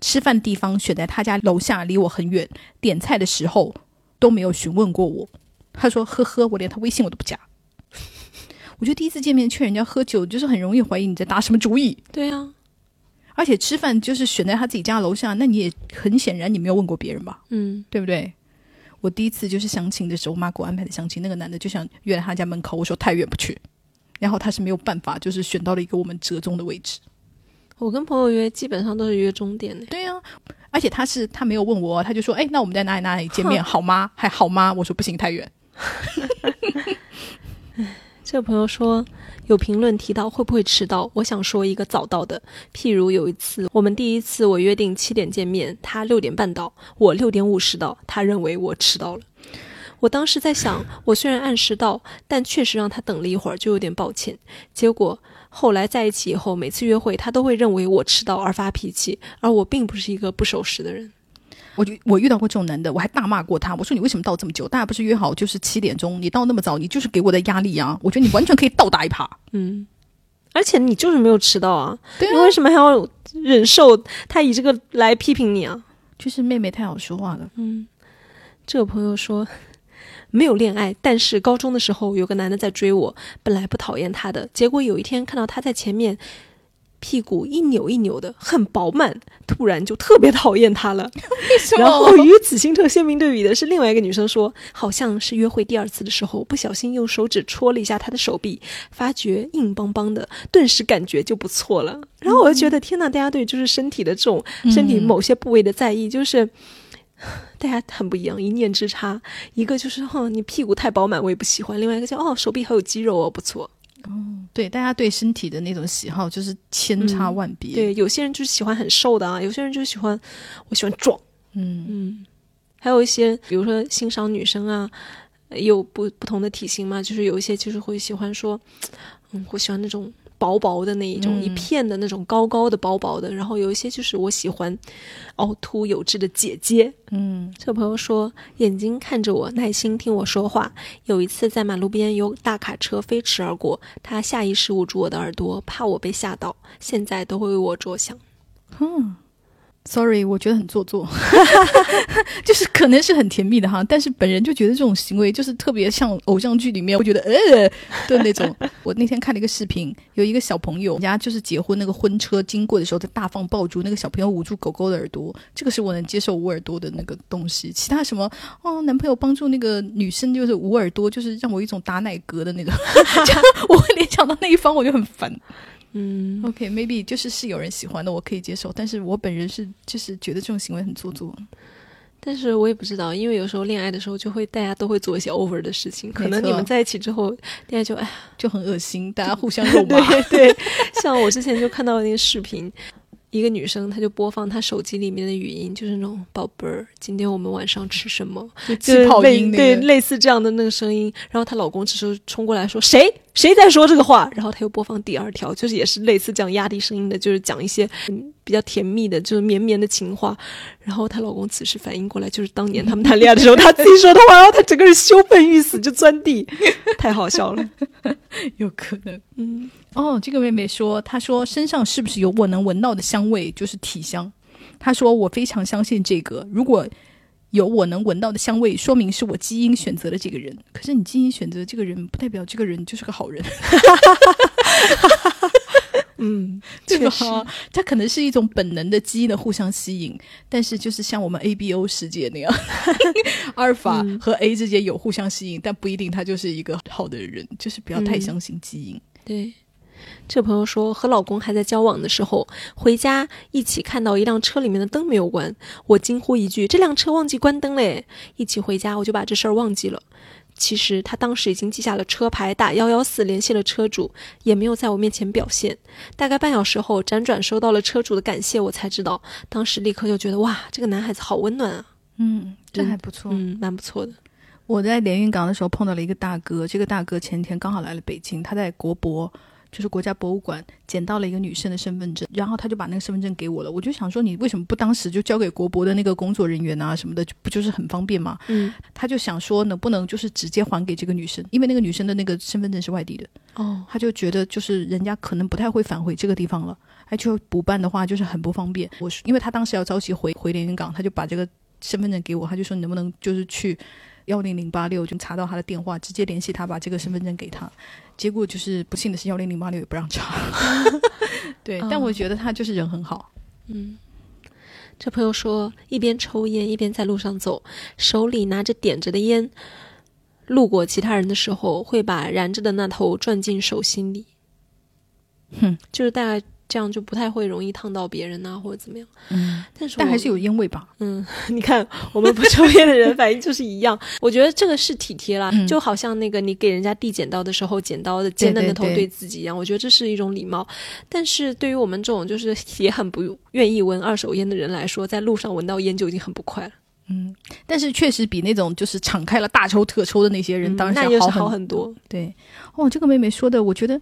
吃饭地方选在他家楼下，离我很远。点菜的时候都没有询问过我。他说：“呵呵，我连他微信我都不加。”我觉得第一次见面劝人家喝酒，就是很容易怀疑你在打什么主意。对呀，而且吃饭就是选在他自己家楼下，那你也很显然你没有问过别人吧？嗯，对不对？我第一次就是相亲的时候，我妈给我安排的相亲，那个男的就想约在他家门口，我说太远不去，然后他是没有办法，就是选到了一个我们折中的位置。我跟朋友约基本上都是约终点的。对呀，而且他是他没有问我，他就说：“哎，那我们在哪里哪里见面 好吗？还好吗？”我说：“不行，太远。” 这个朋友说有评论提到会不会迟到，我想说一个早到的，譬如有一次我们第一次我约定七点见面，他六点半到，我六点五十到，他认为我迟到了。我当时在想，我虽然按时到，但确实让他等了一会儿，就有点抱歉。结果后来在一起以后，每次约会他都会认为我迟到而发脾气，而我并不是一个不守时的人。我就我遇到过这种男的，我还大骂过他。我说你为什么到这么久？大家不是约好就是七点钟，你到那么早，你就是给我的压力啊！我觉得你完全可以倒打一耙。嗯，而且你就是没有迟到啊，对啊你为什么还要忍受他以这个来批评你啊？就是妹妹太好说话了。嗯，这个朋友说没有恋爱，但是高中的时候有个男的在追我，本来不讨厌他的，结果有一天看到他在前面。屁股一扭一扭的，很饱满，突然就特别讨厌他了。为什然后与此形成鲜明对比的是，另外一个女生说，好像是约会第二次的时候，不小心用手指戳了一下他的手臂，发觉硬邦邦的，顿时感觉就不错了。然后我就觉得，天呐，大家对就是身体的这种身体某些部位的在意，就是 大家很不一样，一念之差。一个就是，哼，你屁股太饱满，我也不喜欢；另外一个叫，哦，手臂好有肌肉哦，不错。对，大家对身体的那种喜好就是千差万别。对，有些人就是喜欢很瘦的啊，有些人就喜欢我喜欢壮。嗯嗯，还有一些，比如说欣赏女生啊，也有不不同的体型嘛，就是有一些就是会喜欢说，嗯，我喜欢那种薄薄的那一种，嗯一片的那种高高的薄薄的，然后有一些就是我喜欢凹凸有致的姐姐。嗯这个朋友说，眼睛看着我，耐心听我说话。有一次在马路边有大卡车飞驰而过，他下意识捂住我的耳朵，怕我被吓到，现在都会为我着想。嗯，sorry，我觉得很做作，就是可能是很甜蜜的哈，但是本人就觉得这种行为就是特别像偶像剧里面，我觉得呃的那种。我那天看了一个视频，有一个小朋友，人家就是结婚那个婚车经过的时候，在大放爆竹，那个小朋友捂住狗狗的耳朵，这个是我能接受捂耳朵的那个东西。其他什么哦，男朋友帮助那个女生就是捂耳朵，就是让我一种打奶嗝的那种，我会联想到那一方，我就很烦。嗯，OK，maybe、就是是有人喜欢的，我可以接受，但是我本人是就是觉得这种行为很做作。但是我也不知道，因为有时候恋爱的时候就会大家都会做一些 over 的事情，可能你们在一起之后，大家就哎呀，就很恶心，大家互相肉骂。对对，像我之前就看到那个视频，一个女生她就播放她手机里面的语音，就是那种宝贝儿，今天我们晚上吃什么？就就是类音那个，对类似这样的那个声音，然后她老公这时候冲过来说谁谁在说这个话，然后她又播放第二条，就是也是类似这样压低声音的，就是讲一些嗯比较甜蜜的，就是绵绵的情话，然后她老公此时反应过来，就是当年他们谈恋爱的时候她自己说的话，然后她整个人羞愤欲死就钻地，太好笑了，有可能。嗯。哦，这个妹妹说，她说身上是不是有我能闻到的香味，就是体香。她说我非常相信这个，如果有我能闻到的香味，说明是我基因选择了这个人。可是你基因选择这个人，不代表这个人就是个好人，嗯，对确实，吧？它可能是一种本能的基因的互相吸引，但是就是像我们 A B O 世界那样，阿尔法和 A 之间有互相吸引，但不一定他就是一个好的人，就是不要太嗯相信基因。对，这朋友说和老公还在交往的时候，回家一起看到一辆车里面的灯没有关，我惊呼一句：“这辆车忘记关灯嘞！”一起回家，我就把这事儿忘记了。其实他当时已经记下了车牌，打幺幺四联系了车主，也没有在我面前表现。大概半小时后，辗转收到了车主的感谢，我才知道，当时立刻就觉得哇，这个男孩子好温暖啊，嗯，这还不错。嗯，蛮不错的。我在连云港的时候碰到了一个大哥，这个大哥前天刚好来了北京，他在国博。就是国家博物馆捡到了一个女生的身份证，然后他就把那个身份证给我了。我就想说，你为什么不当时就交给国博的那个工作人员啊什么的，不就是很方便吗？嗯，他就想说，能不能就是直接还给这个女生，因为那个女生的那个身份证是外地的。哦，他就觉得就是人家可能不太会返回这个地方了，而且补办的话就是很不方便。我因为他当时要着急回回连云港，他就把这个身份证给我，他就说你能不能就是去幺零零八六就查到他的电话，直接联系他把这个身份证给他。结果就是不幸的是幺零零八六也不让查，对，但我觉得他就是人很好。嗯，这朋友说一边抽烟一边在路上走，手里拿着点着的烟，路过其他人的时候会把燃着的那头转进手心里。哼，就是大概。这样就不太会容易烫到别人呐，或者怎么样。嗯，但是但还是有烟味吧。嗯，你看我们不抽烟的人反应就是一样。我觉得这个是体贴啦，就好像那个你给人家递剪刀的时候，剪刀的尖的那头对自己一样。我觉得这是一种礼貌。但是对于我们这种就是也很不愿意闻二手烟的人来说，在路上闻到烟就已经很不快了。嗯，但是确实比那种就是敞开了大抽特抽的那些人当然要好很多。对，哦，这个妹妹说的，我觉得。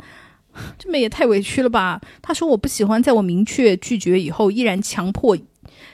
这么也太委屈了吧！他说我不喜欢在我明确拒绝以后，依然强迫、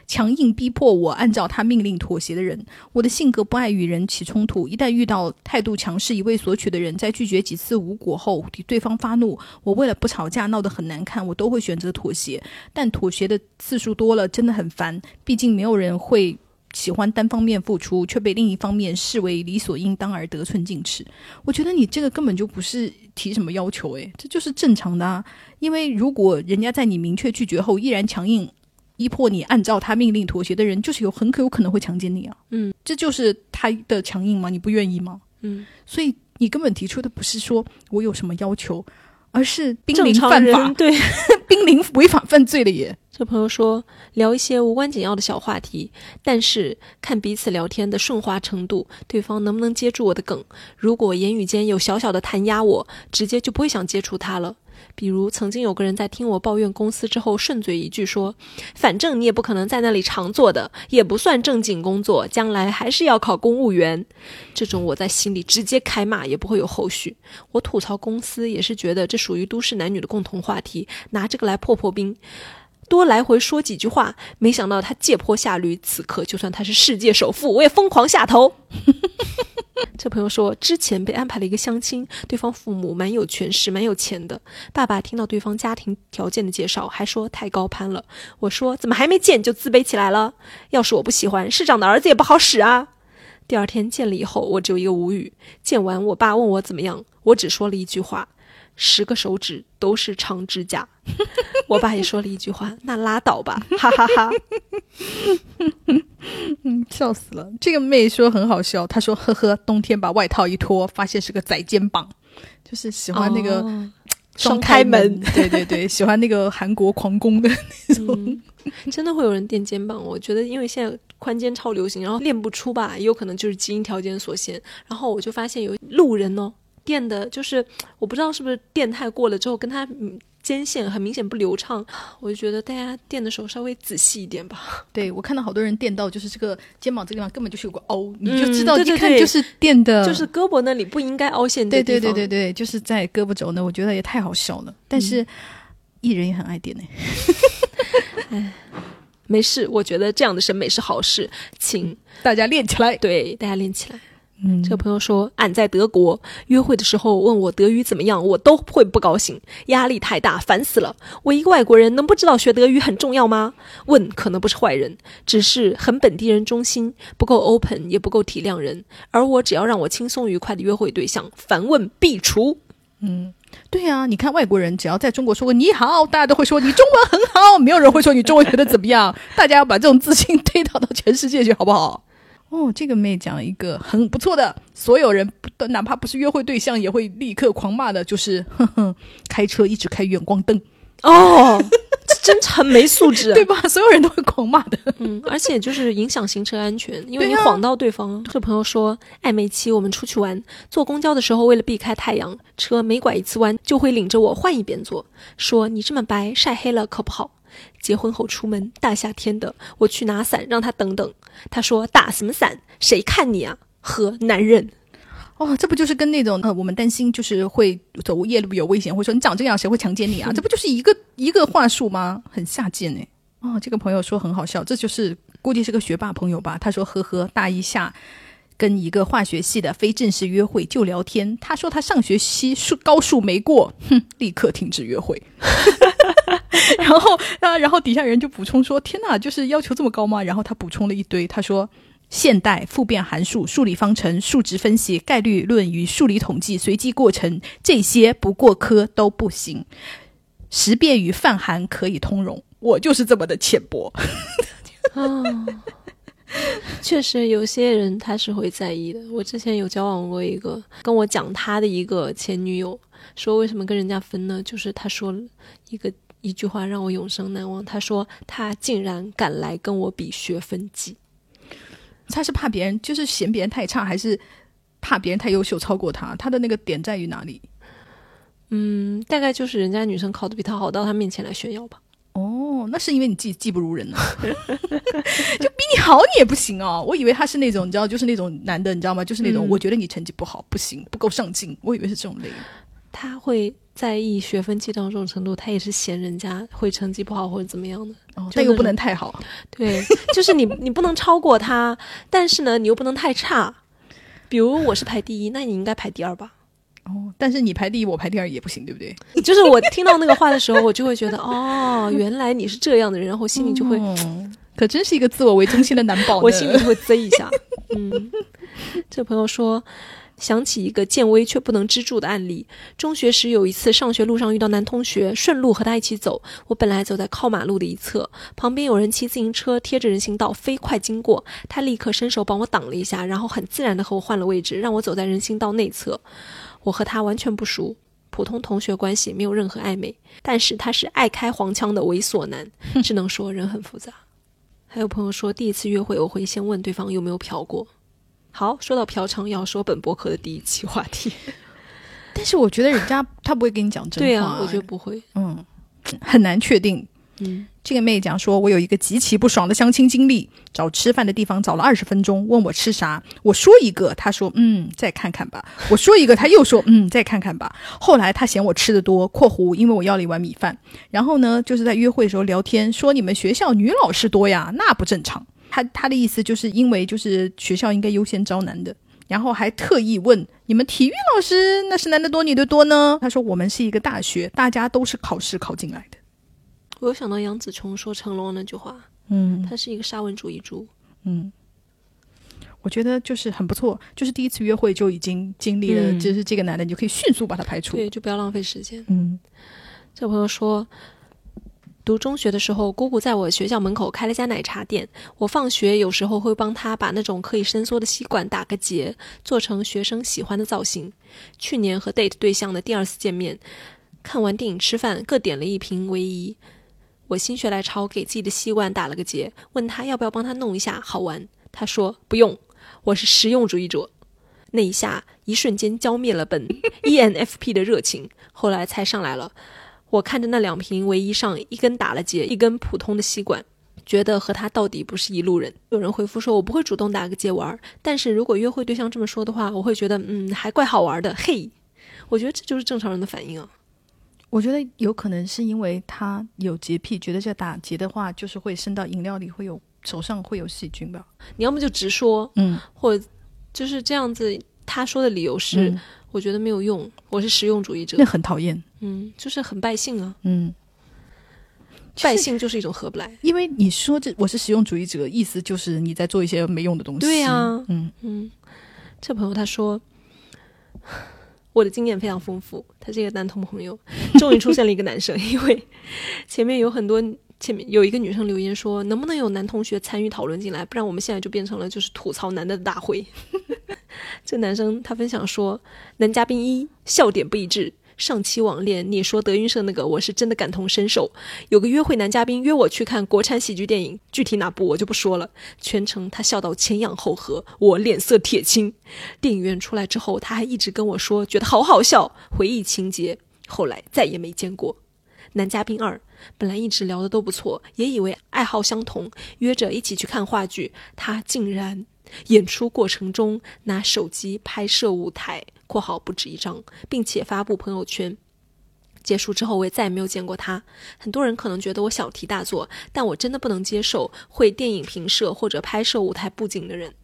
强硬逼迫我按照他命令妥协的人。我的性格不爱与人起冲突，一旦遇到态度强势、一味索取的人，在拒绝几次无果后，对方发怒，我为了不吵架闹得很难看，我都会选择妥协。但妥协的次数多了，真的很烦。毕竟没有人会。喜欢单方面付出，却被另一方面视为理所应当而得寸进尺。我觉得你这个根本就不是提什么要求，诶，这就是正常的啊。因为如果人家在你明确拒绝后依然强硬逼迫你按照他命令妥协的人，就是有很可有可能会强奸你啊。嗯，这就是他的强硬吗？你不愿意吗？嗯，所以你根本提出的不是说我有什么要求，而是濒临犯法，对，濒临违法犯罪了耶。这朋友说聊一些无关紧要的小话题，但是看彼此聊天的顺滑程度，对方能不能接住我的梗。如果言语间有小小的弹压我，直接就不会想接触他了。比如曾经有个人在听我抱怨公司之后，顺嘴一句说：“反正你也不可能在那里常做的，也不算正经工作，将来还是要考公务员。”这种我在心里直接开骂，也不会有后续。我吐槽公司也是觉得这属于都市男女的共同话题，拿这个来破破冰。多来回说几句话，没想到他借坡下驴。此刻，就算他是世界首富，我也疯狂下头。这朋友说，之前被安排了一个相亲，对方父母蛮有权势、蛮有钱的。爸爸听到对方家庭条件的介绍，还说太高攀了。我说，怎么还没见就自卑起来了？要是我不喜欢，市长的儿子也不好使啊。第二天见了以后，我只有一个无语。见完，我爸问我怎么样，我只说了一句话。十个手指都是长指甲，我爸也说了一句话：“那拉倒吧，哈哈哈。”嗯，笑死了。这个妹说很好笑，她说：“呵呵，冬天把外套一脱，发现是个窄肩膀，就是喜欢那个双开门。对对对，喜欢那个韩国狂攻的那种。真的会有人垫肩膀？我觉得，因为现在宽肩超流行，然后练不出吧，也有可能就是基因条件所限。然后我就发现有路人哦。垫的，就是我不知道是不是垫太过了之后，跟它肩线很明显不流畅，我就觉得大家垫的时候稍微仔细一点吧。对我看到好多人垫到，就是这个肩膀这个地方根本就是有个凹，你就知道一看就是垫的，就是胳膊那里不应该凹陷的。对对对对对，就是在胳膊肘呢，我觉得也太好笑了。但是艺人也很爱垫呢。哎，没事，我觉得这样的审美是好事，请大家练起来。对，大家练起来。这个朋友说，俺在德国约会的时候问我德语怎么样，我都会不高兴，压力太大，烦死了。我一个外国人能不知道学德语很重要吗？问可能不是坏人，只是很本地人中心，不够 open，也不够体谅人。而我只要让我轻松愉快的约会对象，凡问必除。嗯，对呀，你看外国人只要在中国说个你好，大家都会说你中文很好，没有人会说你中文学的怎么样。大家要把这种自信 推导到全世界去，好不好？哦，这个妹讲一个很不错的，所有人哪怕不是约会对象，也会立刻狂骂的，就是呵呵开车一直开远光灯。哦，这真很没素质，对吧？所有人都会狂骂的。嗯，而且就是影响行车安全，因为你晃到对方。这朋友说，暧昧期我们出去玩，坐公交的时候，为了避开太阳，车每拐一次弯就会领着我换一边坐，说你这么白晒黑了可不好。结婚后出门，大夏天的，我去拿伞让他等等。他说：“打什么伞？谁看你啊？”和男人。哦，这不就是跟那种呃，我们担心就是会走夜路有危险，或者说你长这样谁会强奸你啊？这不就是一个一个话术吗？很下贱哎！哦，这个朋友说很好笑，这就是估计是个学霸朋友吧？他说呵呵，大一下跟一个化学系的非正式约会就聊天，他说他上学期数高数没过，哼，立刻停止约会。然后啊，然后底下人就补充说：“天哪，就是要求这么高吗？”然后他补充了一堆，他说。现代复变函数、数理方程、数值分析、概率论与数理统计、随机过程这些不过科都不行，识别与泛函可以通融。我就是这么的浅薄。啊，确实有些人他是会在意的。我之前有交往过一个，跟我讲他的一个前女友，说为什么跟人家分呢？就是他说一个一句话让我永生难忘。他说他竟然敢来跟我比学分级。他是怕别人，就是嫌别人太差，还是怕别人太优秀超过他？他的那个点在于哪里？嗯，大概就是人家女生考的比他好，到他面前来炫耀吧。哦，那是因为你自己技不如人呢，就比你好你也不行哦。我以为他是那种，你知道，就是那种男的，你知道吗？就是那种，我觉得你成绩不好，不行，不够上进。我以为是这种类。他会在意学分记到这种程度，他也是嫌人家会成绩不好或者怎么样的，哦但又不能太好。对，就是你你不能超过他，但是呢，你又不能太差。比如我是排第一，那你应该排第二吧？哦，但是你排第一，我排第二也不行，对不对？就是我听到那个话的时候，我就会觉得，哦，原来你是这样的人，然后心里就会，可真是一个自我为中心的男宝，我心里就会啧一下。嗯，这朋友说。想起一个见微却不能支柱的案例。中学时有一次上学路上遇到男同学，顺路和他一起走。我本来走在靠马路的一侧，旁边有人骑自行车贴着人行道飞快经过，他立刻伸手帮我挡了一下，然后很自然的和我换了位置，让我走在人行道内侧。我和他完全不熟，普通同学关系，没有任何暧昧。但是他是爱开黄腔的猥琐男，只能说人很复杂。还有朋友说，第一次约会我会先问对方有没有嫖过。好，说到嫖娼，要说本博客的第一期话题。但是我觉得人家他不会跟你讲真话，我觉得不会，嗯，很难确定。嗯，这个妹讲说，我有一个极其不爽的相亲经历，找吃饭的地方找了二十分钟，问我吃啥，我说一个，他说嗯，再看看吧。我说一个，他又说嗯，再看看吧。后来他嫌我吃的多（括弧因为我要了一碗米饭），然后呢，就是在约会的时候聊天，说你们学校女老师多呀，那不正常。他他的意思就是因为就是学校应该优先招男的，然后还特意问你们体育老师那是男的多女的多呢？他说我们是一个大学，大家都是考试考进来的。我又想到杨紫琼说成龙那句话，嗯，他是一个沙文主义猪，嗯，我觉得就是很不错，就是第一次约会就已经经历了，就是这个男的你就可以迅速把他排除，对，就不要浪费时间。嗯，这朋友说。读中学的时候，姑姑在我学校门口开了家奶茶店。我放学有时候会帮她把那种可以伸缩的吸管打个结，做成学生喜欢的造型。去年和 date 对象的第二次见面，看完电影吃饭，各点了一瓶唯一。我心血来潮给自己的吸管打了个结，问他要不要帮他弄一下，好玩。他说不用，我是实用主义者。那一下，一瞬间浇灭了本 ENFP 的热情，后来才上来了。我看着那两瓶唯一上一根打了结，一根普通的吸管，觉得和他到底不是一路人。有人回复说，我不会主动打个结玩，但是如果约会对象这么说的话，我会觉得，嗯，还怪好玩的。嘿，我觉得这就是正常人的反应啊。我觉得有可能是因为他有洁癖，觉得这打结的话就是会伸到饮料里，会有手上会有细菌吧。你要么就直说，嗯，或就是这样子。他说的理由是。我觉得没有用，我是实用主义者，那很讨厌，嗯，就是很败兴啊，嗯，败兴就是一种合不来，因为你说这我是实用主义者，意思就是你在做一些没用的东西，对呀，嗯。嗯，这朋友他说，我的经验非常丰富，他是一个男同朋友，终于出现了一个男生，因为前面有很多。前面有一个女生留言说：“能不能有男同学参与讨论进来？不然我们现在就变成了就是吐槽男的大会。”这男生他分享说：“男嘉宾一笑点不一致，上期网恋你说德云社那个我是真的感同身受。有个约会男嘉宾约我去看国产喜剧电影，具体哪部我就不说了。全程他笑到前仰后合，我脸色铁青。电影院出来之后，他还一直跟我说觉得好好笑，回忆情节。后来再也没见过。”男嘉宾二，本来一直聊的都不错，也以为爱好相同，约着一起去看话剧，他竟然演出过程中拿手机拍摄舞台（括号不止一张），并且发布朋友圈。结束之后，我也再也没有见过他。很多人可能觉得我小题大做，但我真的不能接受会电影评摄或者拍摄舞台布景的人。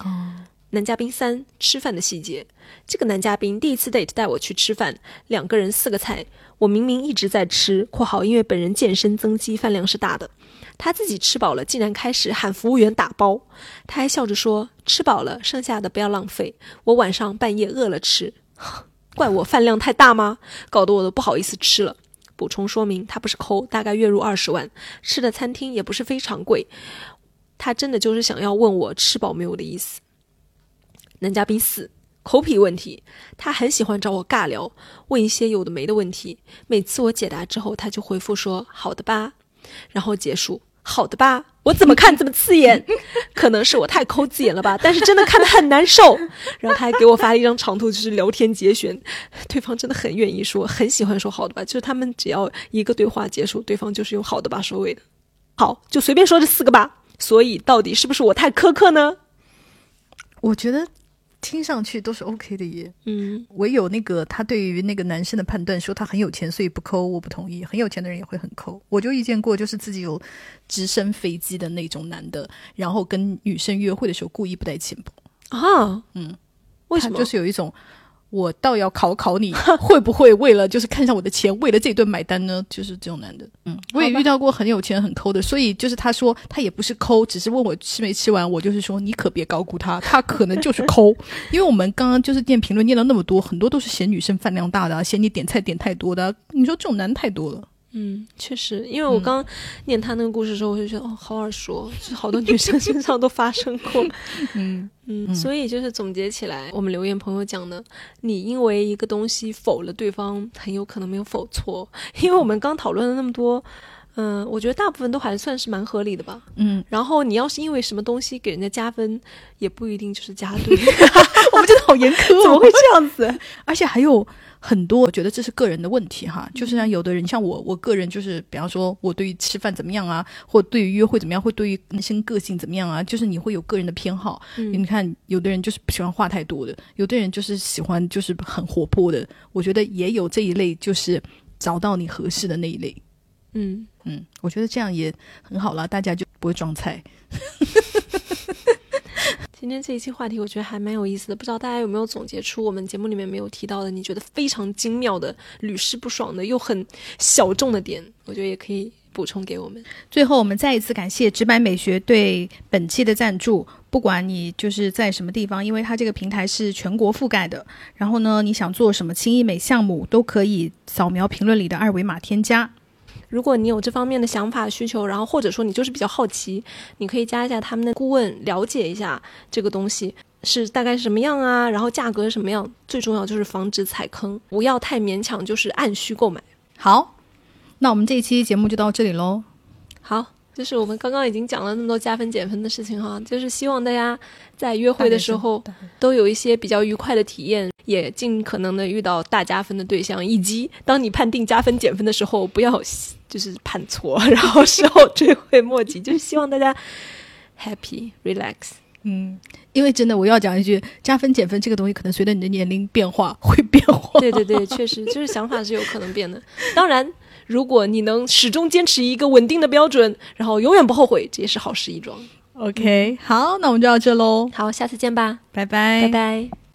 哦，男嘉宾三吃饭的细节，这个男嘉宾第一次 date 带我去吃饭，两个人四个菜，我明明一直在吃（括号因为本人健身增肌，饭量是大的），他自己吃饱了，竟然开始喊服务员打包，他还笑着说吃饱了，剩下的不要浪费，我晚上半夜饿了吃。怪我饭量太大吗？搞得我都不好意思吃了。补充说明，他不是抠，大概月入二十万，吃的餐厅也不是非常贵。他真的就是想要问我吃饱没有的意思。男嘉宾四，口癖问题，他很喜欢找我尬聊，问一些有的没的问题。每次我解答之后，他就回复说好的吧，然后结束。好的吧，我怎么看怎么刺眼？可能是我太抠字眼了吧，但是真的看得很难受。然后他还给我发了一张长图，就是聊天节选。对方真的很愿意说，很喜欢说好的吧，就是他们只要一个对话结束，对方就是用好的吧收尾的。好，就随便说这四个吧。所以到底是不是我太苛刻呢？我觉得听上去都是 OK 的耶。嗯，唯有那个他对于那个男生的判断说他很有钱，所以不抠，我不同意。很有钱的人也会很抠。我就遇见过，就是自己有直升飞机的那种男的，然后跟女生约会的时候故意不带钱包。啊，嗯，为什么？就是有一种，我倒要考考你，会不会为了就是看上我的钱，为了这顿买单呢？就是这种男的，嗯，我也遇到过很有钱很抠的，所以就是他说他也不是抠，只是问我吃没吃完，我就是说你可别高估他，他可能就是抠，因为我们刚刚就是念评论念了那么多，很多都是嫌女生饭量大的、啊，嫌你点菜点太多的啊、你说这种男太多了，嗯，确实，因为我刚念他那个故事的时候，我就觉得哦，好耳熟，就是好多女生 身上都发生过。嗯嗯，所以就是总结起来，我们留言朋友讲的，你因为一个东西否了对方，很有可能没有否错。因为我们刚讨论了那么多，嗯、我觉得大部分都还算是蛮合理的吧。嗯，然后你要是因为什么东西给人家加分，也不一定就是加对，我们真的好严苛、哦，怎么会这样子？而且还有很多，我觉得这是个人的问题哈。就是像有的人，像我，我个人就是，比方说，我对于吃饭怎么样啊，或对于约会怎么样，或对于男生个性怎么样啊，就是你会有个人的偏好。嗯你看，有的人就是不喜欢话太多的，有的人就是喜欢就是很活泼的。我觉得也有这一类，就是找到你合适的那一类。嗯，嗯，我觉得这样也很好啦，大家就不会装菜。今天这一期话题我觉得还蛮有意思的，不知道大家有没有总结出我们节目里面没有提到的，你觉得非常精妙的、屡试不爽的又很小众的点，我觉得也可以补充给我们。最后，我们再一次感谢直白美学对本期的赞助。不管你就是在什么地方，因为它这个平台是全国覆盖的。然后呢，你想做什么轻医美项目，都可以扫描评论里的二维码添加。如果你有这方面的想法需求，然后或者说你就是比较好奇，你可以加一下他们的顾问，了解一下这个东西是大概是什么样啊，然后价格是什么样。最重要就是防止踩坑，不要太勉强，就是按需购买。好，那我们这一期节目就到这里喽。好，就是我们刚刚已经讲了那么多加分减分的事情哈，就是希望大家在约会的时候都有一些比较愉快的体验，也尽可能的遇到大加分的对象，以及当你判定加分减分的时候，不要就是判错，然后事后追悔莫及。就是希望大家 happy relax。嗯，因为真的，我要讲一句，加分减分这个东西，可能随着你的年龄变化会变化。对对对，确实就是想法是有可能变的。当然，如果你能始终坚持一个稳定的标准，然后永远不后悔，这也是好事一桩。OK，好，那我们就到这喽，好，下次见吧，拜拜，拜拜。